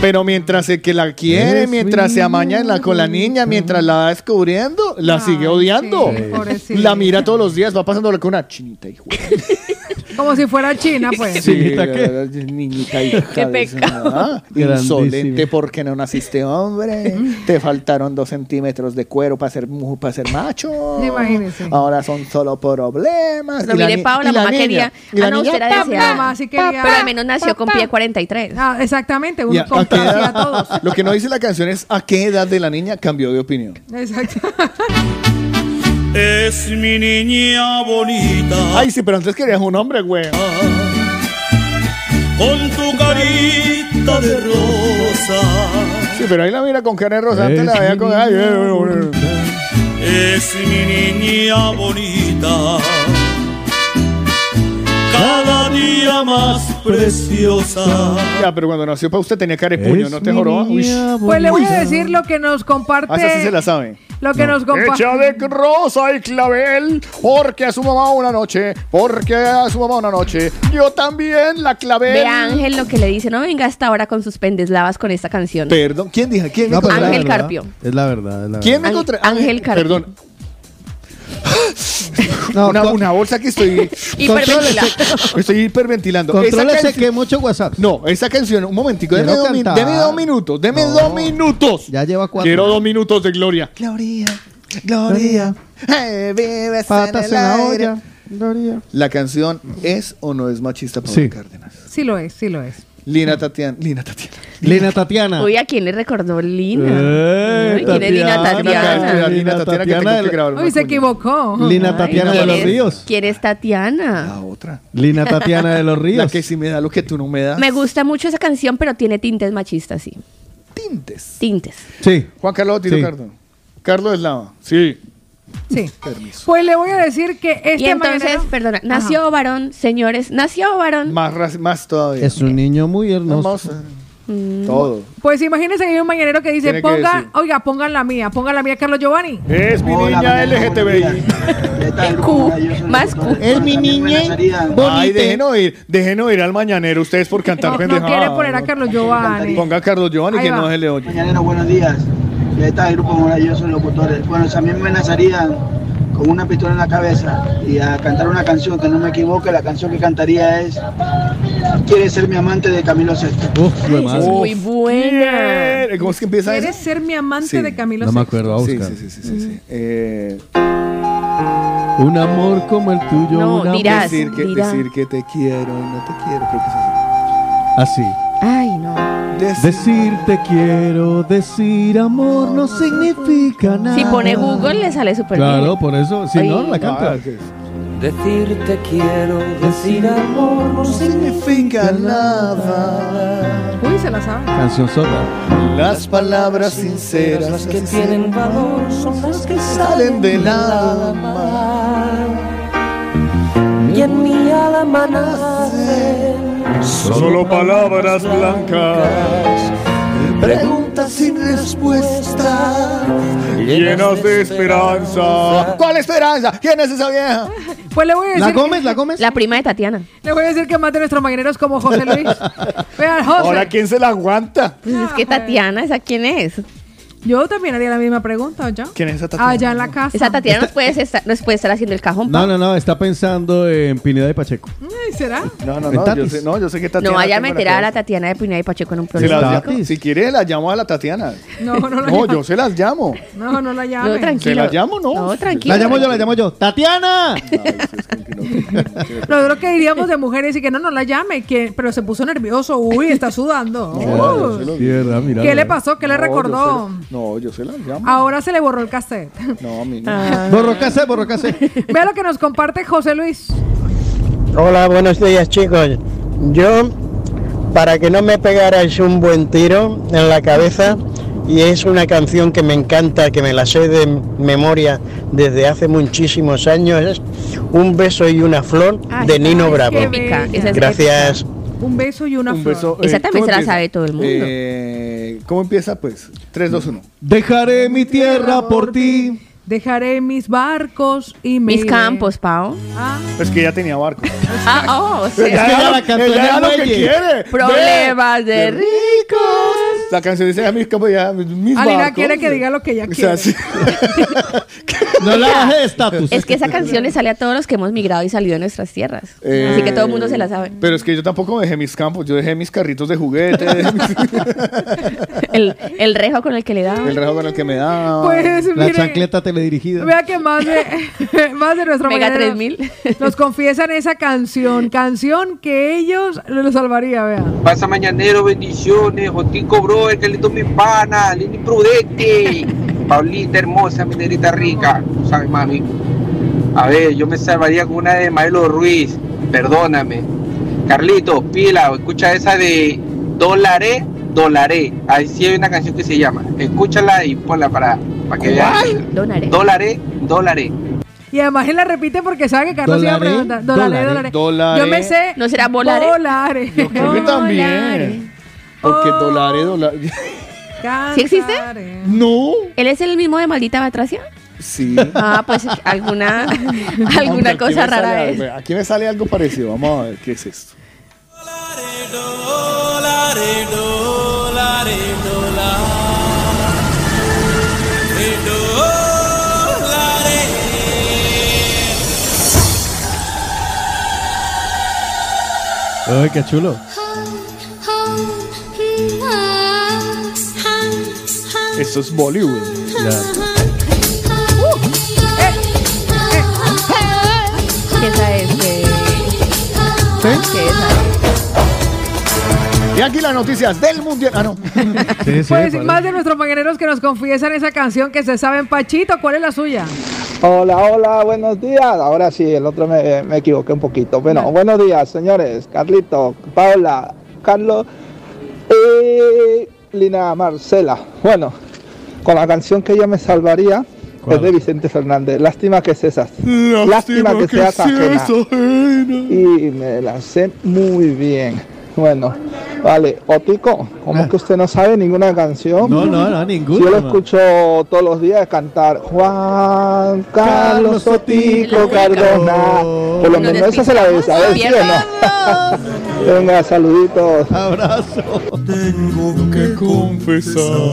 Pero mientras el que la quiere, Es mientras se amaña en la- con la niña, mientras la va descubriendo, la sigue odiando. sí, pobrecita. la mira todos los días, va pasándola con una chinita, hijo. Como si fuera China, pues. Sí, ¿Niñita qué? la- la niñita hija Qué de esa- pecado. ah. Insolente porque no naciste hombre. Te faltaron dos centímetros de cuero para ser, para ser macho. Imagínese. Ahora son solo problemas. Pero Y la mire, ni- Paola, y la mamá niña- quería. y la Ah, no, niña, usted era deseada. Mamá sí quería. Pero al menos nació con pie 43. Ah, exactamente, y uno a- a a todos. Lo que no dice la canción es a qué edad de la niña cambió de opinión. Exacto. Es mi niña bonita. Ay, sí, pero antes querías un hombre, güey. Con tu carita de rosa. Sí, pero ahí la mira con cara de rosa. Antes Es la veía con. Ay, eh, eh, eh. Es mi niña bonita. Cada día más preciosa. Ya, pero cuando nació para usted tenía cara de puño, ¿no te niña Pues le voy a decir lo que nos comparte. Ah, esa sí se la sabe. Lo que nos comparte. Hecha de rosa y clavel, porque a su mamá una noche, porque a su mamá una noche, yo también la clavé. Ve a Ángel lo que le dice, no venga hasta ahora con sus pendeslavas con esta canción. Perdón, ¿quién dijo? ¿Quién me No, pero es la Ángel verdad. Carpio. Es la verdad. Es la ¿Quién me Ángel Carpio. Perdón. No, una, bolsa que estoy. Hiperventila. estoy hiperventilando. Esa Contrólese canción- que mucho WhatsApp. No, esa canción, un momentico, deme dos, deme dos minutos, deme No. dos minutos. Ya lleva cuatro. Quiero dos minutos de gloria. Gloria, gloria, eh, vives Patas en el la aire. olla. Gloria. ¿La canción es o no es machista para Sí. Cárdenas? Sí lo es, sí lo es. Lina Tatiana. Lina Tatiana. Lina Tatiana. Uy, ¿a quién le recordó Lina? Eh, Uy, ¿Quién es Lina Tatiana. Tatiana? Lina Tatiana que tengo del- que grabar una Uy, se cuña. equivocó. Lina Ay, Tatiana de ¿quién los Ríos. ¿Quién es Tatiana? La otra. Lina Tatiana de los La Ríos. que si me da lo que tú no me das. Me gusta mucho esa canción, pero tiene tintes machistas, sí. Tintes. Tintes. Sí. Juan Carlos Tiro Sí. Cardo. Carlos Eslava. Sí. Sí. Permiso. Pues le voy a decir que este y entonces, mañanero- perdona, nació varón, señores, nació varón. Más, más todavía. Es un niño muy hermoso. Mm. Todo. Pues imagínense que hay un mañanero que dice, que ponga, oiga, pongan la mía, pongan la mía, Carlos Giovanni. Es mi Hola, niña LGTBI. ¿Qué tal? Q, más. Q. Es mi niña Ay, dejen oír, dejen oír al mañanero ustedes por cantar No, no quiere poner a Carlos Giovanni. Ponga a Carlos Giovanni Ahí que va. no se le oye. Mañanero, buenos días. ¿Qué tal, grupo maravilloso locutores? Bueno, si a mí me amenazarían con una pistola en la cabeza y a cantar una canción que no me equivoque, la canción que cantaría es ¿Quieres ser mi amante de Camilo VI? Uf. Muy buena. ¿Cómo es que empieza ¿Quieres ser mi amante Sí. de Camilo No me acuerdo, a Sí, buscar. sí, sí, sí, sí, sí. Eh, Un amor como el tuyo. No, un amor- dirás. decir, que, decir que te quiero y no te quiero, creo que es así. Así. Ay, no. Decir te quiero, decir amor no significa nada. Si pone Google le sale súper Claro, bien. por eso, si no, Oye. la canta. Decirte quiero, decir amor no significa nada. Uy, se la sabe. Canción sota. Las palabras sinceras Las que tienen valor son las que salen del alma. y en mi alma nacen Solo palabras blancas, preguntas sin respuesta. llenas de esperanza. ¿Cuál esperanza? ¿Quién es esa vieja? Pues le voy a decir. ¿La comes? ¿La comes? La prima de Tatiana. Le voy a decir que más de nuestros mañaneros como José Luis. Vean, José. Ahora, ¿quién se la aguanta? Pues es que Tatiana, ¿esa quién es? Yo también haría la misma pregunta, ¿ya? ¿Quién es esa Tatiana? Allá en la casa. Esa Tatiana nos puede estar, nos puede estar haciendo el cajón. No, pa. no, no, está pensando en Pineda y Pacheco. ¿Será? No, no, ¿En no. Yo Tatis? sé, no, yo sé que Tatiana. No vaya a meter a la. Tatiana de Pineda y Pacheco en un Se problema. llamo- si quiere, la llamo a la Tatiana. No, no la No, llamo. yo se las llamo. No, no la llame. No, ¿Se tranquilo. la llamo? No. No, tranquilo. La llamo yo, la llamo yo. ¡Tatiana! Nosotros que diríamos de mujeres y que no, no la llame, que, pero se puso nervioso. Uy, está sudando. se Uy. Tierra, mira. ¿Qué le pasó? ¿Qué le No, yo recordó? No, yo se las llamo. Ahora se le borró el cassette. No, a mí no. Ah. Borro casé, borro casé. Vea lo que nos comparte José Luis. Hola, buenos días chicos. Yo, para que no me pegarais un buen tiro en la cabeza, y es una canción que me encanta, que me la sé de memoria desde hace muchísimos años, es Un beso y una flor Ay, de Nino Bravo. Esa Gracias. Un beso y una Un flor. beso. Esa eh, también ¿cómo se la sabe todo el mundo. Eh, ¿Cómo empieza? Pues 3, 2, 1. Dejaré mi tierra por ti. Dejaré mis barcos y me Mis iré. campos, Pau. Ah, Es que ya tenía barco. Ah, oh, o sea, Es que ya la cantó en ella lo que muelle. quiere. Problemas de ricos. La canción dice a mis campos ya, mis Alina barcos. quiere que diga lo que ella O sea, quiere. sí. No la baje de estatus. Es que esa canción le sale a todos los que hemos migrado y salido de nuestras tierras. Eh, Así que todo el mundo se la sabe. Pero es que yo tampoco dejé mis campos, yo dejé mis carritos de juguete, El, el rejo con el que le da. el rejo con el que me daba. Pues La mire, chancleta teledirigida. vea que más de, más de nuestro Mega mañanero 3000. nos confiesan esa canción, canción que ellos lo salvaría, vea. Pasa mañanero, bendiciones. Jotico, bro, el que le mi pana, Lini Prudente. Paulita hermosa, mi negrita rica. ¿Sabes, mami? A ver, yo me salvaría con una de Maelo Ruiz. Perdóname. Carlito, pila, escucha esa de Dolaré, Dolaré. Ahí sí hay una canción que se llama. Escúchala y ponla para, para que vean. Donaré. Dolaré, Dolaré. Y además él la repite porque sabe que Carlos iba a Dolaré, preguntar. Dolaré, dolaré, dolaré. dolaré. Yo me sé. ¿No será volare? Volare. Yo creo que también. Porque dólares, dólares. ¿Sí existe? Cantaré. No. ¿Él es el mismo de Maldita Batracia? Sí. Ah, pues alguna, Hombre, alguna aquí cosa rara sale es. Aquí me sale algo parecido. Vamos a ver qué es esto. Ay, qué chulo. Esto es Bollywood. ¿Qué esa es? ¿Qué, ¿Qué? Y aquí las noticias del mundial. Ah, no. Sí, sí, Pues más de nuestros mañaneros que nos confiesan esa canción que se saben. Pachito, ¿cuál es la suya? Hola, hola, buenos días. Ahora sí, el otro me, me equivoqué un poquito. Bueno, buenos días, señores. Carlito, Paula, Carlos y Lina Marcela. Bueno, con la canción que yo me salvaría ¿Cuál? es de Vicente Fernández. Lástima que seas. Lástima, que, seas ajena. Y me la sé muy bien. Bueno, vale. Otico, ¿cómo es que usted no sabe ninguna canción? No, no, no, ninguna. Yo lo escucho todos los días cantar Juan Carlos Carlos Otico. Cardona. Por lo Nos menos esa se la debe saber, ¿sí o no? Venga, saluditos. Abrazo. Tengo que confesarlo.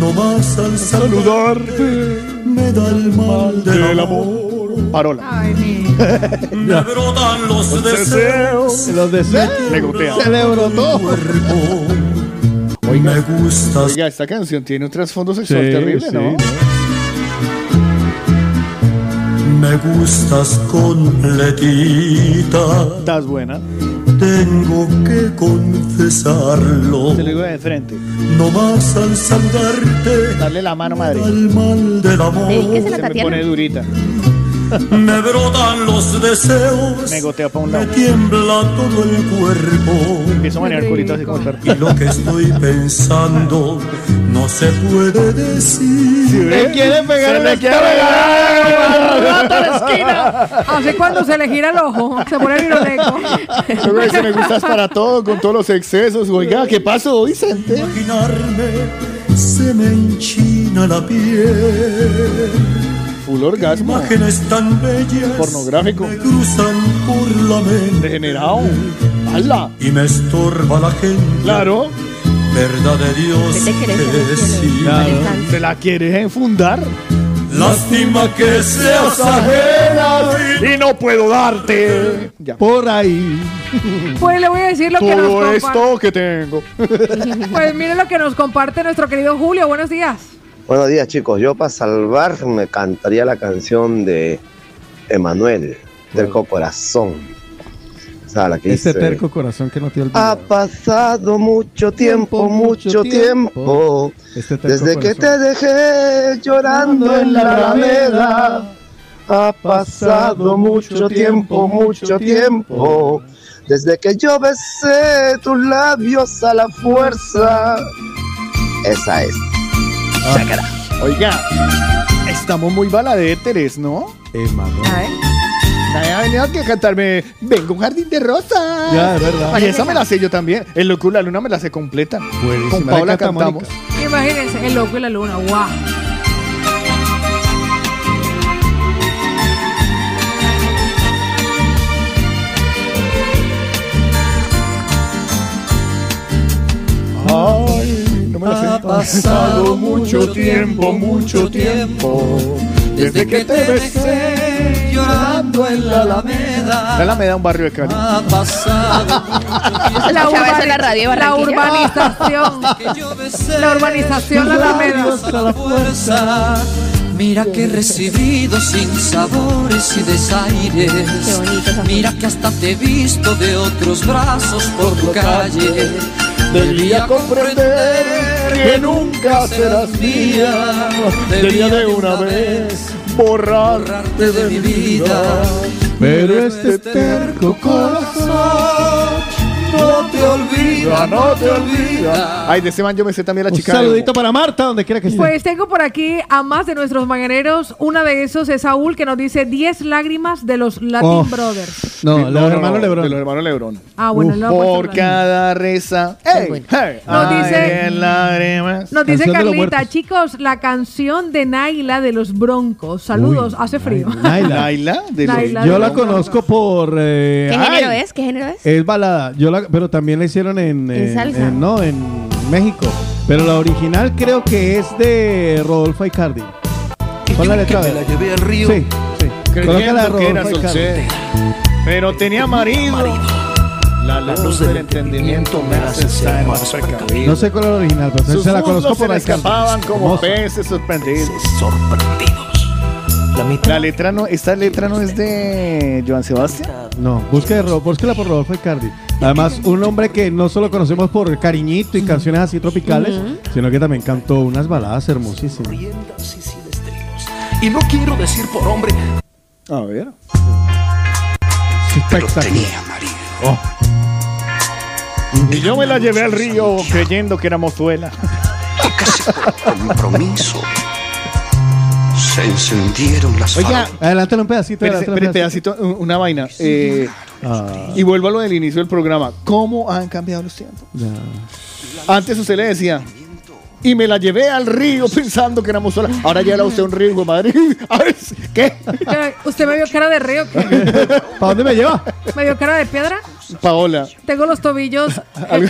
No más al saludarte me da el mal del amor. Parola. Ay, mi. Me brotan los deseos. Los deseos. Le gotea. Se le brotó. Oiga, Oiga, esta canción tiene un trasfondo sexual Sí, terrible, sí, ¿no? Me gustas completita. Estás buena. Tengo que confesarlo. Se lo digo de frente. No más al saludarte. Darle la mano, madre. Al mal del amor. Dedíquesela, Se me Tatiana. pone durita. Me brotan los deseos. Me gotea para un Me lado. tiembla todo el cuerpo. Empiezo a manejar culito así como el perro. Y lo que estoy pensando no se puede decir. Me quiere pegar Se la quiere cara. Gato a la esquina. Así cuando se le gira el ojo, se pone viroleco. Luego dice, me gustas para todo, con todos los excesos. Oiga, ¿qué pasó, Vicente? Imaginarme se me enchina la piel. Full orgasmo. Imágenes tan bellas Pornográfico. me cruzan por la mente. Degenerado. ¡Hala! Y me estorba la gente. Claro. Verdad de Dios ¿Qué te la quiere enfundar? Lástima que seas ajena. Y no puedo darte. Ya. Por ahí. Pues le voy a decir lo que nos comparte. esto que tengo. Pues mire lo que nos comparte nuestro querido Julio. Buenos días. Buenos días chicos, yo para salvar me cantaría la canción de Emanuel, Terco Corazón. O sea, la que Este dice... terco corazón que no te. Ha pasado mucho tiempo, mucho tiempo, Este terco desde que te dejé llorando en la alameda. Ha pasado mucho tiempo, mucho tiempo, desde que yo besé tus labios a la fuerza. Esa es. Chácara. Oiga, estamos muy baladéteres, ¿no? Emanuel. A ver. Nadie ha venido aquí a cantarme Vengo un jardín de rosas. Ya, es verdad. Y esa me la sé yo también. El loco y la luna me la sé completa. Buenísima. Con Paula La canta cantamos. Imagínense, el loco y la luna. ¡Wow! Ay, no me la sé. Ha pasado mucho tiempo, mucho tiempo, desde que te besé llorando en la Alameda. Dale me da un barrio de Cali. Ha pasado La, escuchaba eso en la radio la urbanización. La urbanización La Alameda. la fuerza. Mira que he recibido sin sabores y desaires. Mira que hasta te he visto de otros brazos por tu calle. Debía comprender que nunca serás mía. Debía de una vez borrarte de mi vida. Pero este terco corazón no te olvida, no te olvida. Ay, de ese man yo me sé también la Un chica. de saludito para Marta, donde quiera que esté. Pues tengo por aquí a más de nuestros mañaneros. Una de esos es Saúl, que nos dice 10 lágrimas de los Latin Oh. Brothers. no, Sí, los hermanos Lebron. De los hermanos Lebrón. Ah, bueno, Uf, no, pues, Por cada reza. ¡Ey! hey, Nos ay, dice- lágrimas. Nos dice de los Carlita, chicos, la canción de Naila de los Broncos. Saludos, Uy, hace frío. Naila. Naila. De los- Naila. Yo la conozco por. eh, ¿Qué ay, género es? ¿Qué género es? Es balada. Yo la, pero también la hicieron en. En salsa. no, en México. Pero la original creo que es de Rodolfo Icardi. ¿Cuál es la letra? la llevé al río. Sí, sí. Coloca la de Creyendo que era Rodolfo Icardi. soltera. Pero tenía marido. La luz del entendimiento me hace estar más precavido. No sé cuál es la original, pero Sus se la muslos conozco se por le escapaban como peces sorprendidos. La letra no, esta letra no es de Joan Sebastián. No, busque, búsquela por Rodolfo Icardi. Además, un hombre que no solo conocemos por cariñito y canciones así tropicales, sino que también cantó unas baladas hermosísimas. Y no quiero decir por hombre, A ver. Espectacular. Oh. Y yo me la llevé al río creyendo que era mozuela. compromiso. Se encendieron las Oiga, Adelántale un pedacito. Espérate, adelántale un pedacito, un- una vaina. Eh, Ah. Y vuelvo a lo del inicio del programa. ¿Cómo han cambiado los tiempos? Antes usted le decía, y me la llevé al río pensando que éramos sola. Ahora ya la usé a un río, de madre. A ver, ¿qué? ¿Usted me vio cara de río? ¿Para dónde me lleva? ¿Me vio cara de piedra? Paola. Tengo los tobillos. Algo-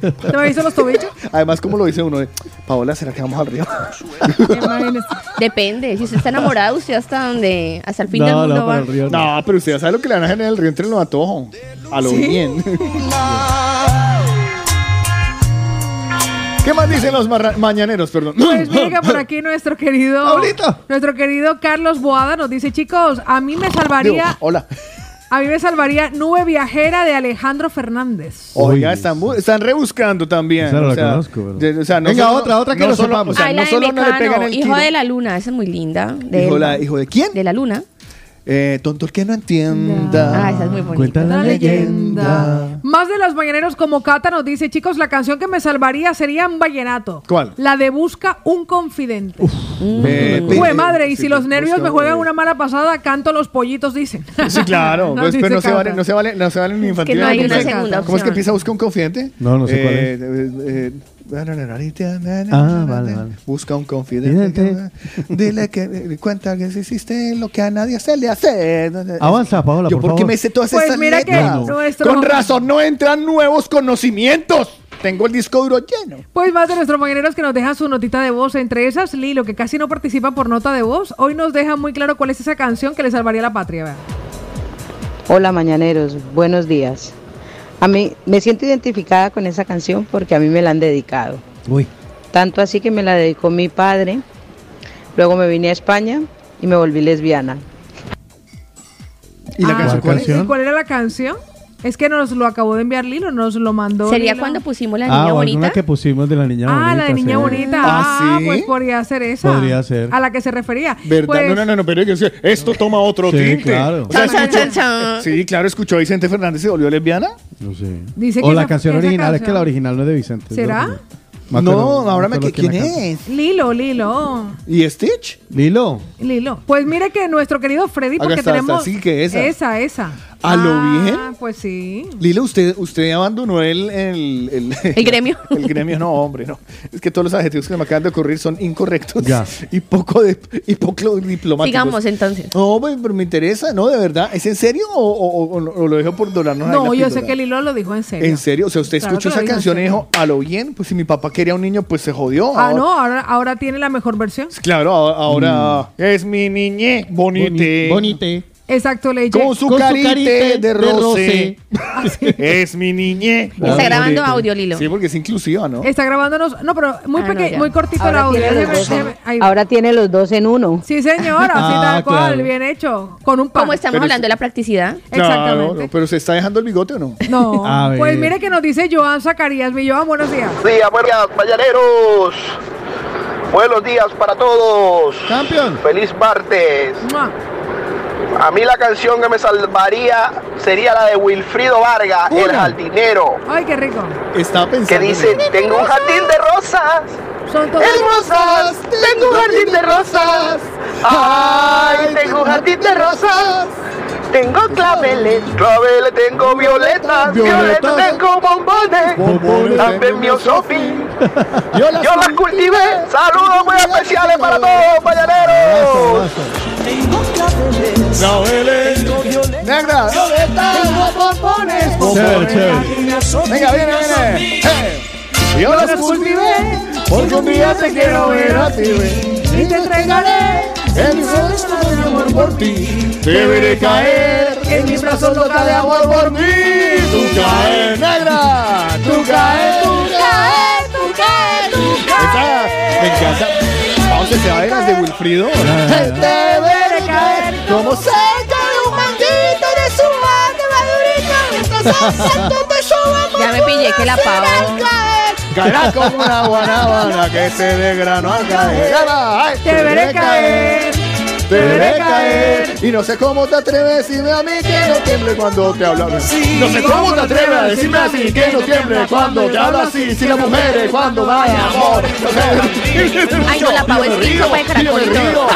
¿Te me visto los tobillos? Además, como lo dice uno, de, Paola, ¿será que vamos al río? Depende. Si usted está enamorado, usted hasta donde, hasta el fin del No, mundo no, va. para el río no. pero usted ya sabe lo que le van a generar en el río entre los antojos. A lo ¿Sí? bien. ¿Qué más dicen los mañaneros, perdón? Pues mira por aquí nuestro querido nuestro querido Carlos Boada nos dice, chicos, a mí me salvaría Digo, hola. A mí me salvaría Nube Viajera de Alejandro Fernández. Oiga, están, bu- están rebuscando también. Esa no o la sea, conozco, pero- de- o sea, no Venga, solo- otra, otra que no solo- sepamos. o sea, Ay, no la de solo no le Mecano, pegan el Hijo tiro. de la Luna, esa es muy linda. De Hijo, la- ¿Hijo de quién? De la Luna. Eh, tonto el que no entienda. Ah, esa es muy bonita. Cuenta la La leyenda. leyenda. Más de los mañaneros como Cata nos dice, chicos, la canción que me salvaría sería un vallenato. ¿Cuál? La de Busca un confidente. Eh, Uy, eh, madre, y sí, si los nervios busca- me juegan una mala pasada, canto los pollitos, dicen. Sí, claro, Nos pues, pero no se Cata. vale, no se vale, no se vale ni infantil. no hay una segunda ¿Cómo es que empieza a buscar un confidente? No, no sé cuál Eh, eh, eh, Ah, vale, vale. Busca un confidente. Dile que eh, cuenta que hiciste lo que a nadie se le hace. Avanza, Paola, Yo, por ¿por qué favor. me sé todas Pues esas mira que nuestro- Con razón no entran nuevos conocimientos. Tengo el disco duro lleno. Pues más de nuestros mañaneros que nos dejan su notita de voz. Entre esas, Lilo, que casi no participa por nota de voz, hoy nos deja muy claro cuál es esa canción que le salvaría a la patria. Hola mañaneros, buenos días. A mí me siento identificada con esa canción porque a mí me la han dedicado. Uy. Tanto así que me la dedicó mi padre. Luego me vine a España y me volví lesbiana. ¿Y la Ah, canción cuál cuál era la canción? Es que nos lo acabó de enviar Lilo, nos lo mandó. Sería Lilo. cuando pusimos la Ah, niña o bonita. alguna que pusimos de la niña bonita. Ah, la de niña sí. bonita. ¿Ah, Ah, sí? pues podría ser esa. Podría ser. A la que se refería. ¿Verdad? Pues, no, no, no, no, pero esto toma otro Sí, tinte. claro. O sea, Chan, escuchó- chan, chan. Sí, claro, escuchó a Vicente Fernández y se volvió lesbiana. No sé. Dice o que la esa- canción esa original, es que la original no es de Vicente. ¿Será? No, ahora me que quién es. Lilo, Lilo. ¿Y Stitch? Lilo. Lilo. Pues mire que nuestro querido Freddy, porque está, tenemos. está, sí, que esa. Esa, esa. ¿A lo Ah, bien? Pues sí. Lilo, usted, usted abandonó el, el, el, El gremio. El gremio, no, hombre, no. Es que todos los adjetivos que me acaban de ocurrir son incorrectos Ya. y poco, de, y poco diplomáticos. Sigamos entonces. No, pues, pero me interesa, ¿no? De verdad. ¿Es en serio o, o- o- o lo dejo por donarnos ahí No, yo sé que Lilo lo dijo en serio. ¿En serio? O sea, usted Claro escuchó esa canción y dijo, a lo bien, pues si mi papá quería un niño, pues se jodió. Ah, Ahora- no, ahora, ahora tiene la mejor versión. Claro, ahora, ahora es mi niñe bonite. Bonite. Exacto, le Con su Con su carite, de de roce. es mi niñe. Está grabando audio, Lilo. Sí, porque es inclusiva, ¿no? Está grabándonos. No, pero muy Ah, pequeño, muy cortito el audio. tiene, Déjeme- déjeme- ahora tiene los dos en uno. Sí, señora, así Ah, tal cual, claro. bien hecho. Con un par. Como estamos Pero hablando de la practicidad. Claro, Exactamente. no, pero ¿se está dejando el bigote o no? No, A ver. pues mire que nos dice Joan Zacarías. Mi Joan, buenos días. Buenos días, buenos días, mañaneros. Buenos días para todos. Campeón. Feliz martes. Mua. A mí la canción que me salvaría sería la de Wilfrido Vargas, El jardinero, Ay, qué rico. Estaba que pensando. dice, en eso. tengo un jardín de rosas. Son. Hermosas, tengo un jardín de rosas. Ay, tengo un jardín de rosas. Tengo claveles, claveles, tengo violetas, violetas, tengo bombones, Bombones, también tengo Sofi. Yo las Yo las cultivé. Saludos muy especiales para todos, mañaneros. Negra. Chévere, chévere. Venga, viene, viene. Yo las cultivé porque un día te quiero ver a ti. Y te entregaré En mis brazos de amor por ti. Deberé caer en mis brazos loca de amor por mí. Tú caes, negra. Tú caes, tú caes, tú caes, tú caes. Me encanta. Vamos a se va de Wilfrido. Deberé caer como cerca de un maldito de su madre madurita. Ya me pillé que la pavo. Caerá como una guanábana que se desgranó a caer. Ay, Te veré caer. Te veré caer. Y no sé cómo te atreves a decirme a mí que no tiemble cuando te hablo así. No sé cómo te atreves a decirme así que no tiemble cuando te hablo así. Si las mujeres cuando vaya amor. No sé. Ay, no, la pavo es rico, puede caracol y todo.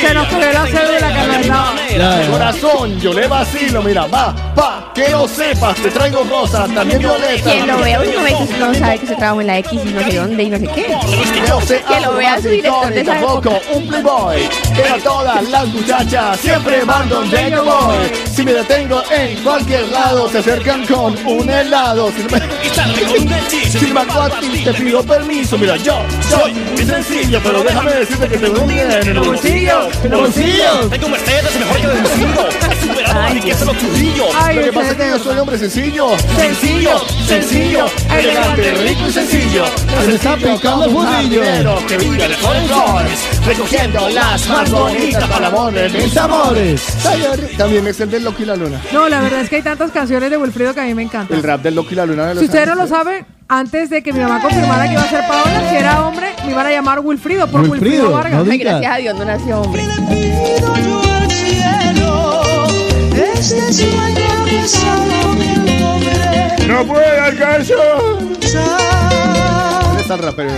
Se nos quedó la cédula, Carlos. Corazón, yo le vacilo, mira, va, pa, que lo sepas, te traigo rosas, también violeta. Quien lo vea últimamente no sabe que se trabaja en la X y no sé dónde y no sé qué. Yo sé Que lo vea su director de esa época. un playboy. Pero todas las muchachas siempre van donde yo voy. Si me detengo en cualquier lado Se acercan con un helado. Si me, si me a ti te pido permiso. Mira yo soy muy sencillo Pero déjame decirte que tengo un bien en el bolsillo En el bolsillo Tengo un Mercedes mejor que de vencido. He superado la riqueza de los churrillos. Ay, Lo que pasa es que yo de- soy hombre sencillo. Sencillo, sencillo, elegante, rico y sencillo. Se está picando el fundillo. Que vive en flores, recogiendo las más bonitas para de mis amores. También es el del Loco y la Luna. No, la verdad es que hay tantas canciones de Wilfrido que a mí me encantan. El rap del Loco y la Luna. de los Si ustedes no lo Ángeles. Antes de que mi mamá confirmara que iba a ser Paola, si era hombre, me iban a llamar Wilfrido por Wilfrido, Wilfrido, Vargas. no Ay, gracias a Dios no nació hombre. Este No puede alcanzar. ¿Dónde está el rapero?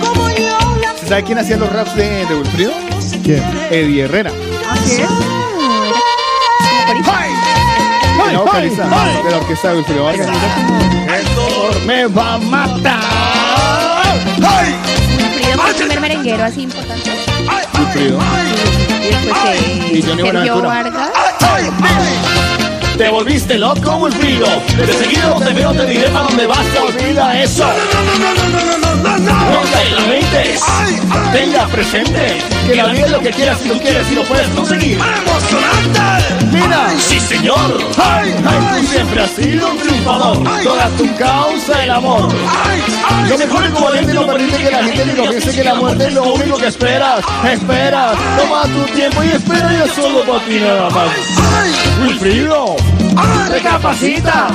como yo la ¿Se sabe quién hacía los raps de, de Wilfrido? ¿Quién? Eddie Herrera. Así es. La vocalista de la orquesta de Wilfrido Vargas. Me va a matar. Wilfrido fue el primer merenguero así importante. Wilfrido. Y después que Y Johnny Sergio Buenaventura. Vargas. Te volviste loco, Wilfrido. De seguido te veo, te diré para dónde vas. Olvida eso. No te lamentes. Tenga presente que la vida es lo que quieras si lo quieres y lo puedes conseguir. Mira, sí señor. Ay, ay, tú siempre has sido un triunfador. Toda tu causa el amor. Lo mejor es no permite que la gente diga piense que la muerte es lo único que esperas. Espera, toma tu tiempo y espera yo solo para ti nada más. Wilfrido, recapacita.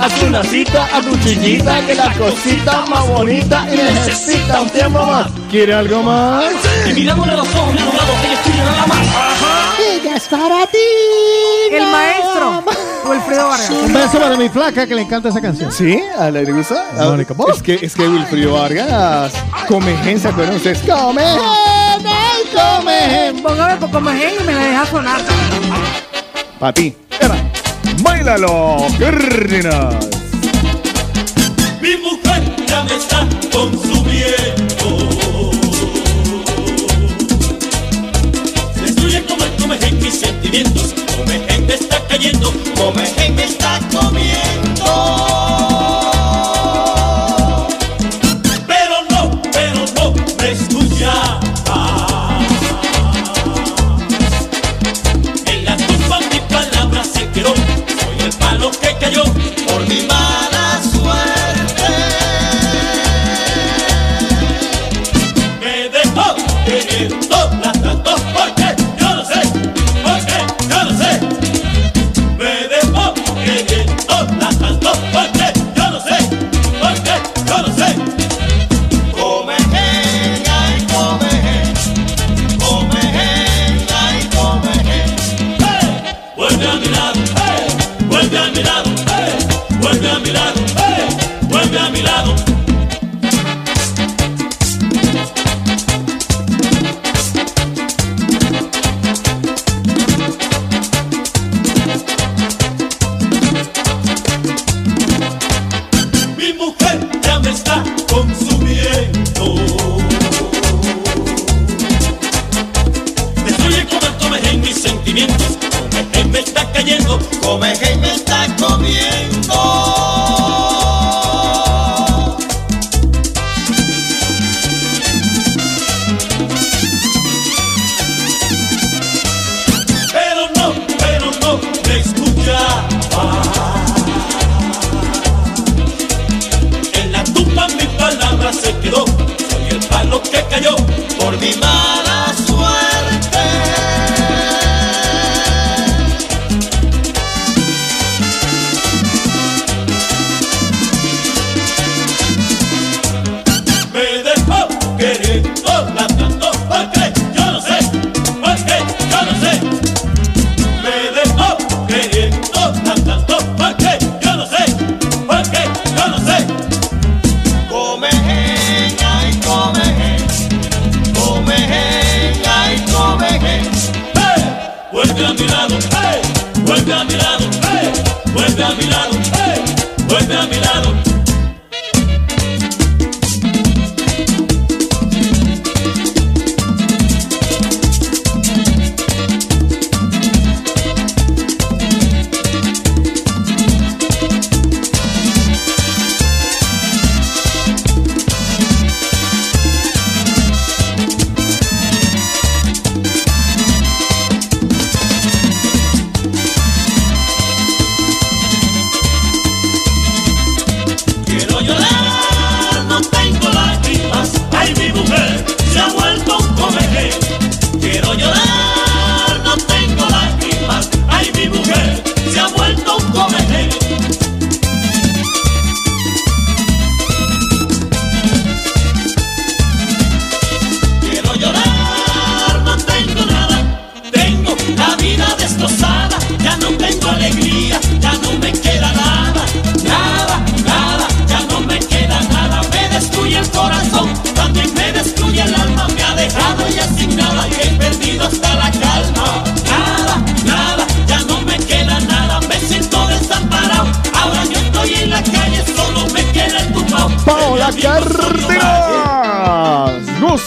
Haz una cita a tu chiquita que la cosita más bonita y necesita un tiempo más. ¿Quiere algo más? Y mirándole los ojos, enamorado, que estoy nada más. Ella es para ti. El maestro, Wilfrido Vargas. Un beso para mi flaca que le encanta esa canción. ¿Sí? ¿A la le gusta? Ah. Es que, es que Wilfrido Vargas come gen, ¿se acuerdan ustedes? Come gen, come gen. Póngame por como gen y me la deja sonar. Pa' ti. Era. Bailalo, Cárdenas. Mi mujer ya me está consumiendo. Mis sentimientos. Comején me está cayendo. Comején me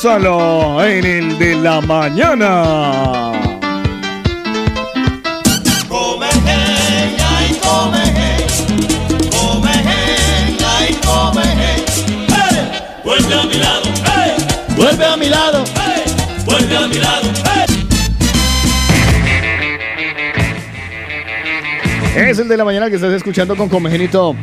Gózalo en el de la mañana. Come henga y come henga y come. Vuelve a mi lado, ¡hey! Vuelve a mi lado. ¡hey! Vuelve a mi lado, ¡hey! Es el de la mañana que estás escuchando con Comegenito.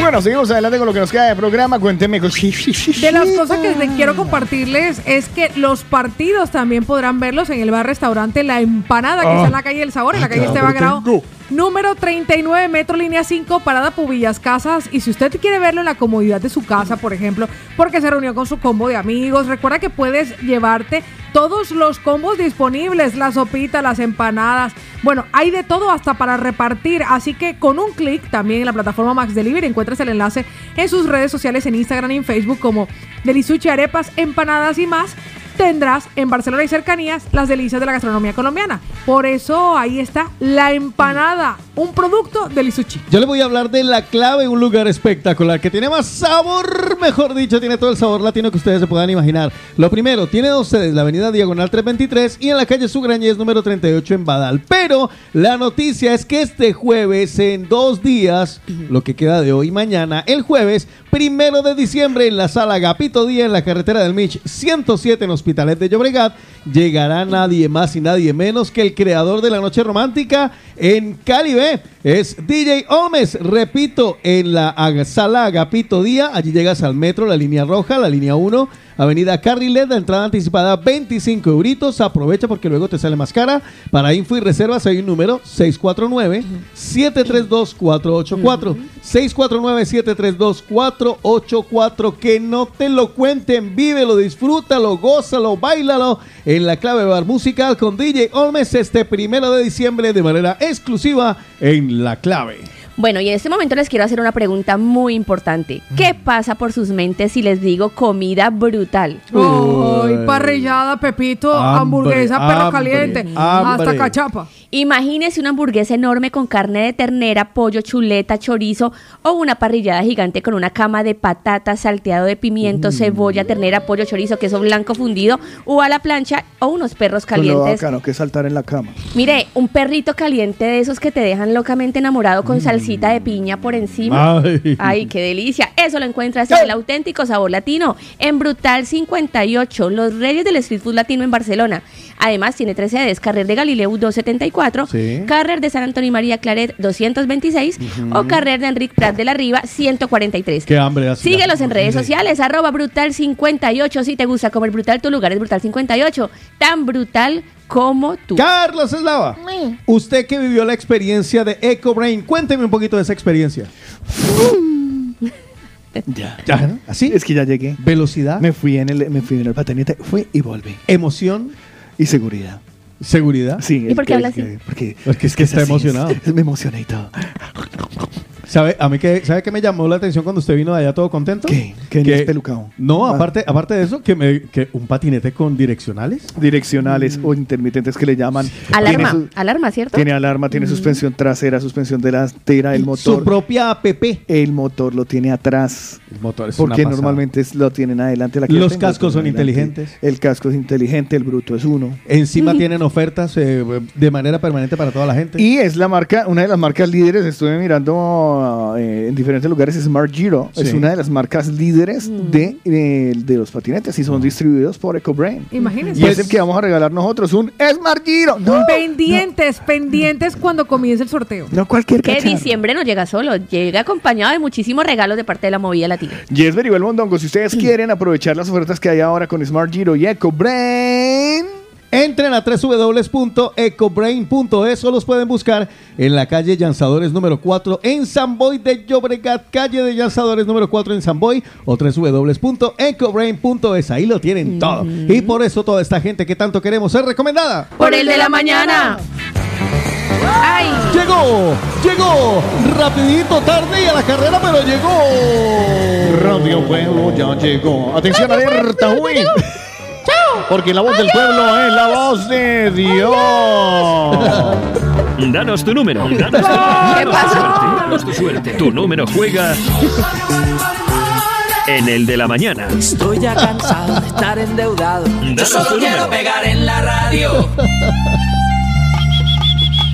Bueno, seguimos adelante con lo que nos queda de programa. Cuénteme. De las cosas que les quiero compartirles es que los partidos también podrán verlos en el bar restaurante La Empanada, que Ah. está en la calle del Sabor, en la Ah, calle Esteban Grau. Número 39, metro línea 5, parada Pubillas Casas. Y si usted quiere verlo en la comodidad de su casa, por ejemplo, porque se reunió con su combo de amigos, recuerda que puedes llevarte todos los combos disponibles, la sopita, las empanadas. Bueno, hay de todo hasta para repartir. Así que con un clic también en la plataforma Max Delivery encuentras el enlace en sus redes sociales, en Instagram y en Facebook como Delisuchi Arepas, Empanadas y más tendrás en Barcelona y cercanías las delicias de la gastronomía colombiana. Por eso ahí está la empanada, un producto de Lisuchi. Yo le voy a hablar de La Clave, un lugar espectacular que tiene más sabor, mejor dicho, tiene todo el sabor latino que ustedes se puedan imaginar. Lo primero, tiene dos sedes, la avenida Diagonal 323 y en la calle Sugrañez número 38 en Badal. Pero la noticia es que este jueves, en dos días, lo que queda de hoy y mañana, el jueves, primero de diciembre, en la sala Gapito Día, en la carretera del Mich 107 en Hospitalet de Llobregat, llegará nadie más y nadie menos que el creador de la noche romántica en Cali. Es DJ Olmes, repito, en la sala Agapito Día, allí llegas al metro, la línea roja, la línea 1, avenida Carrilet, la entrada anticipada 25 euritos, aprovecha porque luego te sale más cara. Para info y reservas hay un número 649-732-484, 649-732-484, que no te lo cuenten, vívelo, disfrútalo, gózalo, bailalo. En la clave bar musical con DJ Olmes este primero de diciembre de manera exclusiva en la clave. Bueno, y en este momento les quiero hacer una pregunta muy importante. ¿Qué pasa por sus mentes si les digo comida brutal? Ay, parrillada, pepito, Hambre, hamburguesa, perro hambre, caliente, hambre. hasta cachapa. Imagínese una hamburguesa enorme con carne de ternera, pollo, chuleta, chorizo o una parrillada gigante con una cama de patatas, salteado de pimiento, cebolla, ternera, pollo, chorizo, queso blanco fundido o a la plancha o unos perros Con lo calientes. bacano que saltar en la cama. Mire, un perrito caliente de esos que te dejan locamente enamorado con salsita de piña por encima. Ay. Ay, qué delicia. Eso lo encuentras en el auténtico sabor latino, en Brutal 58, Los Reyes del Street Food Latino en Barcelona. Además, tiene tres sedes, Carrer de Galileu 274, Sí. Carrer de San Antonio y María Claret 226 Ujú. o Carrer de Enric Prat de la Riva 143. Qué hambre hace. Síguelos en redes sociales, arroba brutal58. Si te gusta comer brutal, tu lugar es brutal58. Tan brutal como tú. Carlos Eslava, usted que vivió la experiencia de EcoBrain, cuénteme un poquito de esa experiencia. Ya. Ya. ¿Así? Es que ya llegué. Velocidad. Me fui en el, me fui en el patinete, fui y volví. Emoción. Y seguridad. ¿Seguridad? Sí. ¿Y por qué habla es que- así? Porque, Porque es que está así, emocionado. es- me emocioné y todo. ¿Sabe, a mí que, ¿Sabe qué me llamó la atención cuando usted vino de allá todo contento? ¿Qué? Que espelucado. No, Ah. aparte, aparte de eso, que, me, que un patinete con direccionales. Direccionales o intermitentes que le llaman. Alarma, su- alarma, ¿cierto? tiene alarma, tiene suspensión trasera, suspensión delantera, el motor. Su propia APP. El motor lo tiene atrás. El motor es Porque una normalmente es- lo tienen adelante. la que Los tengo, cascos son adelante. inteligentes. El casco es inteligente, el bruto es uno. Encima tienen ofertas eh, de manera permanente para toda la gente. Y es la marca, una de las marcas líderes, estuve mirando eh, en diferentes lugares, Smart Giro, es una de las marcas líderes de, eh, de los patinetes y son distribuidos por EcoBrain. Imagínense. Y es el que vamos a regalar nosotros, un Smart Giro. No, pendientes, pendientes cuando comience el sorteo. no cualquier Que diciembre no llega solo, llega acompañado de muchísimos regalos de parte de la movida latina. Yes, Beribel Mondongo, si ustedes quieren aprovechar las ofertas que hay ahora con Smart Giro y EcoBrain, Entren a www.ecobrain.es o los pueden buscar en la calle Llanzadores número 4 en San Boy de Llobregat, calle de Llanzadores número 4 en San Boy o www.ecobrain.es. Ahí lo tienen todo. Y por eso toda esta gente que tanto queremos es recomendada. Por el de la mañana. ¡Ay! Llegó, llegó, rapidito, tarde y a la carrera, pero llegó. Radio Pueblo ya llegó. Atención, alerta, uy. Porque la voz del pueblo es la voz de Dios. Danos tu número. Danos tu, danos tu suerte. Danos tu suerte. Tu número juega En el de la mañana. Estoy ya cansado de estar endeudado. Yo solo tu quiero número. pegar en la radio.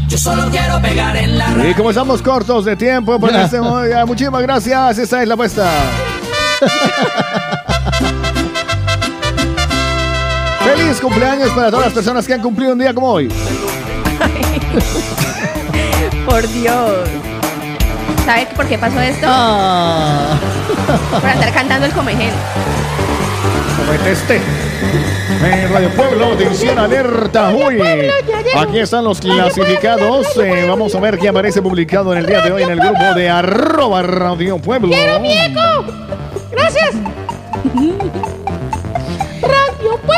Yo solo quiero pegar en la radio. Y como estamos cortos de tiempo, Ya. este ya, muchísimas gracias. Esa es la apuesta. Feliz cumpleaños para todas las personas que han cumplido un día como hoy. Por Dios. ¿Sabe por qué pasó esto? Ah. Por andar cantando el comején. Cometeste. En Radio Pueblo, atención, alerta. Uy, aquí están los clasificados. Eh, vamos a ver qué aparece publicado en el día de hoy en el grupo de arroba Radio Pueblo. Gracias.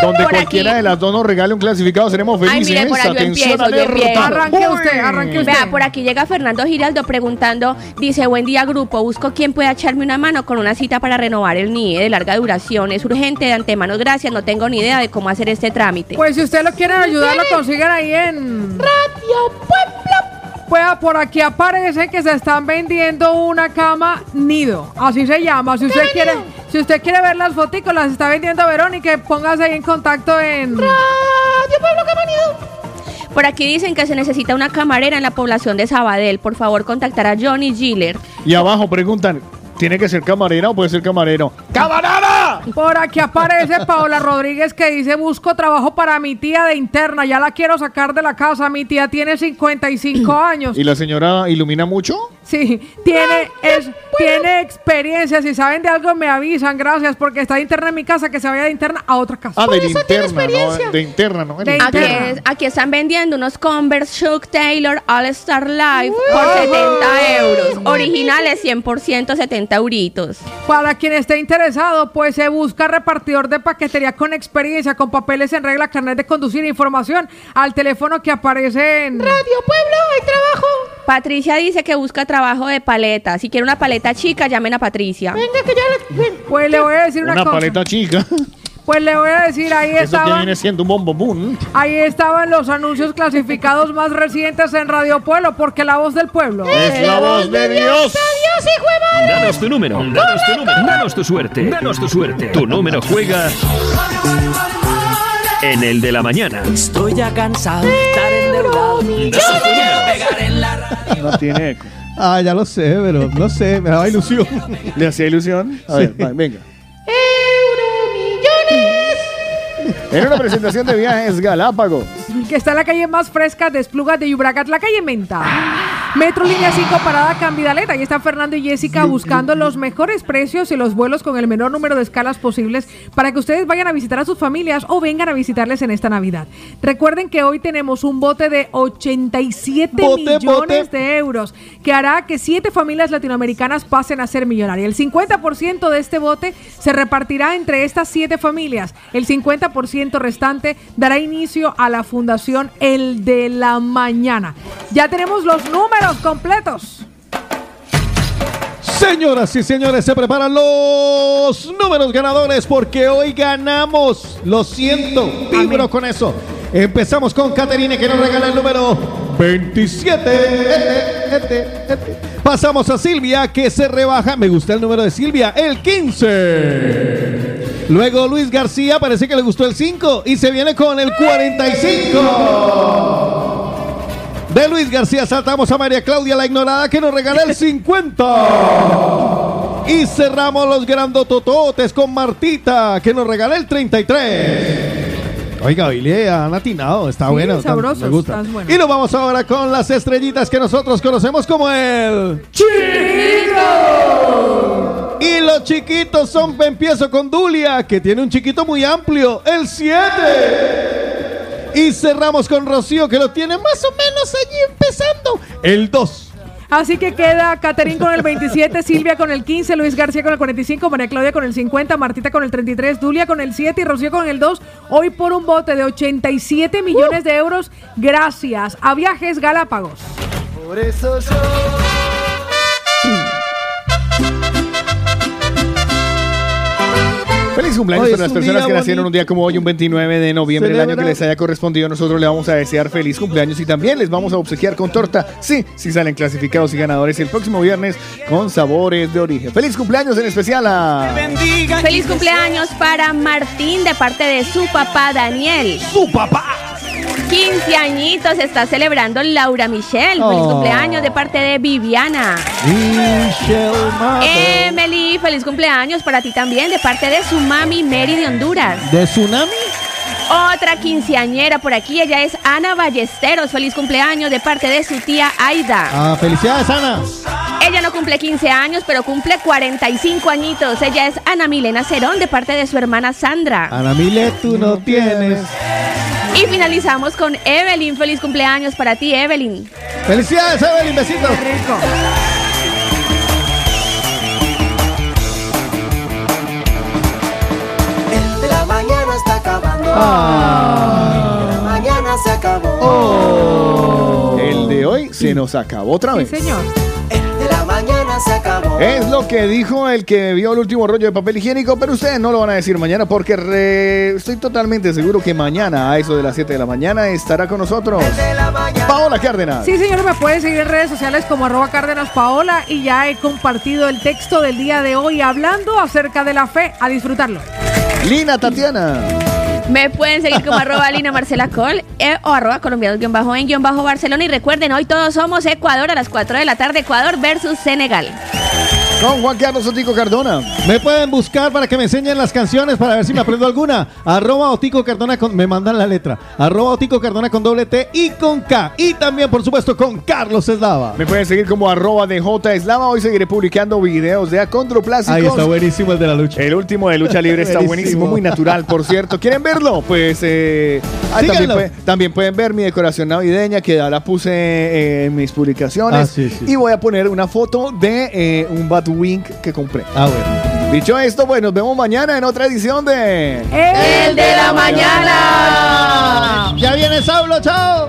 Donde cualquiera de las dos nos regale un clasificado, seremos Ay, felices. mire, por ahí yo Atención, empiezo, yo alerta. empiezo. Arranque usted, arranque usted. Vea, por aquí llega Fernando Giraldo preguntando, dice, buen día grupo, busco quien pueda echarme una mano con una cita para renovar el NIE de larga duración. Es urgente, de antemano, gracias, no tengo ni idea de cómo hacer este trámite. Pues si usted lo quiere ayudar, lo consiguen ahí en Radio Pueblo. Pues por aquí aparece que se están vendiendo una cama nido. Así se llama. Si usted quiere, si usted quiere ver las fotos, las está vendiendo Verónica, póngase ahí en contacto en Radio Pueblo Cama Nido. Por aquí dicen que se necesita una camarera en la población de Sabadell. Por favor, contactar a Johnny Giller. Y abajo preguntan, ¿tiene que ser camarera o puede ser camarero? ¡Camarera! Por aquí aparece Paola Rodríguez que dice, busco trabajo para mi tía de interna, ya la quiero sacar de la casa, mi tía tiene 55 años. ¿Y la señora ilumina mucho? Sí, tiene, es, tiene experiencia, si saben de algo me avisan, gracias, porque está de interna en mi casa, que se vaya de interna a otra casa. Ah, de interna, no, de interna, ¿no? De Aquí, interna. es- aquí están vendiendo unos Converse Chuck Taylor All Star Live por 70 euros. Originales 100% 70 euritos. Para quien esté interesado, pues se busca repartidor de paquetería con experiencia, con papeles en regla, carnet de conducir, información al teléfono que aparece en Radio Pueblo, hay trabajo. Patricia dice que busca trabajo de paleta. Si quiere una paleta chica, llamen a Patricia. Venga, que ya Pues le voy a decir una, Una cosa. paleta chica. Pues le voy a decir, ahí Eso que estaban, viene siendo un bombo boom. ahí estaban los anuncios clasificados más recientes en Radio Pueblo, porque la voz del pueblo. Es la voz de Dios. Dios, hijo de madre! Danos tu número, danos tu número, danos tu suerte, danos tu suerte. Tu número juega en el de la mañana. Estoy ya cansado de estar endeudado. Yo No tiene eco. Ah, ya lo sé, pero no sé, me daba ilusión. ¿Le hacía ilusión? A ver, va, venga. En una presentación de viajes Galápagos. que está en la calle más fresca de Esplugas de Yubracat, la calle Menta. Metro Línea 5, parada Cambidaleta. Ahí están Fernando y Jessica buscando los mejores precios y los vuelos con el menor número de escalas posibles para que ustedes vayan a visitar a sus familias o vengan a visitarles en esta Navidad. Recuerden que hoy tenemos un bote de 87 Bote, millones bote. de euros que hará que siete familias latinoamericanas pasen a ser millonarias. El 50% de este bote se repartirá entre estas siete familias. El 50% restante dará inicio a la fundación El de la Mañana. Ya tenemos los números completos. Señoras y señores, se preparan los números ganadores porque hoy ganamos. Lo siento, vibro con eso. Empezamos con Caterine que nos regala el número 27. Este, este, este. Pasamos a Silvia que se rebaja. Me gusta el número de Silvia, el 15. Luego Luis García, parece que le gustó el 5 y se viene con el 45. De Luis García saltamos a María Claudia la ignorada que nos regala el 50. Y cerramos los grandotototes con Martita que nos regala el 33. Oiga, Billy han atinado, está Sí, bueno. está- sabrosos, me gusta. buenos. Y nos vamos ahora con las estrellitas que nosotros conocemos como el Chiquito. Y los chiquitos son, empiezo con Dulia, que tiene un chiquito muy amplio, el 7. Y cerramos con Rocío, que lo tiene más o menos allí empezando, el 2. Así que queda Caterín con el 27, Silvia con el 15, Luis García con el 45, María Claudia con el 50, Martita con el 33, Dulia con el 7 y Rocío con el 2. Hoy por un bote de 87 millones de euros gracias a Viajes Galápagos. Por eso yo. Feliz cumpleaños Hoy para es las personas que nacieron un día como hoy, un 29 de noviembre, el año que les haya correspondido. Nosotros le vamos a desear feliz cumpleaños y también les vamos a obsequiar con torta. Sí, si salen clasificados y ganadores el próximo viernes con sabores de origen. Feliz cumpleaños en especial a. Feliz cumpleaños para Martín de parte de su papá Daniel. ¡Su papá! 15 añitos está celebrando Laura Michelle. Feliz Oh. cumpleaños de parte de Viviana. Michelle. Emily, feliz cumpleaños para ti también de parte de su mami Mary de Honduras. ¿De Tsunami? Otra quinceañera por aquí, ella es Ana Ballesteros. Feliz cumpleaños de parte de su tía Aida. Ah, felicidades, Ana. Ella no cumple 15 años, pero cumple 45 añitos. Ella es Ana Milena Cerón de parte de su hermana Sandra. Ana Mile, tú no tienes. Y finalizamos con Evelyn. Feliz cumpleaños para ti, Evelyn. Felicidades, Evelyn, besitos. De acabando. Ah. De la mañana se acabó. El de hoy se nos acabó otra vez. señor. De la mañana se acabó. Es lo que dijo el que vio el último rollo de papel higiénico, pero ustedes no lo van a decir mañana porque re- estoy totalmente seguro que mañana a eso de las 7 de la mañana estará con nosotros Paola Cárdenas. Sí, señor, me pueden seguir en redes sociales como arroba Cárdenas Paola y ya he compartido el texto del día de hoy hablando acerca de la fe. A disfrutarlo. Lina Tatiana. Me pueden seguir como arroba Lina Marcela Col eh, o arroba colombianos guion bajo en guion bajo Barcelona. Y recuerden, hoy todos somos Ecuador a las 4 de la tarde, Ecuador versus Senegal. Con Juan Carlos Otico Cardona. Me pueden buscar para que me enseñen las canciones para ver si me aprendo alguna. Arroba Otico Cardona con. Me mandan la letra. Arroba Otico Cardona con doble T y con K. Y también, por supuesto, con Carlos Eslava. Me pueden seguir como arroba de J Eslava. Hoy seguiré publicando videos de Acondroplásicos. Ahí está buenísimo el de la lucha. El último de lucha libre está Buenísimo. muy natural, por cierto. ¿Quieren verlo? Pues eh, ah, también, pueden, también pueden ver mi decoración navideña que ya la puse eh, en mis publicaciones. Ah, sí, sí. Y voy a poner una foto de eh, un Batwing que compré. Ah, bueno. Dicho esto, pues nos vemos mañana en otra edición de... El de la mañana. Ya viene Saulo, chao.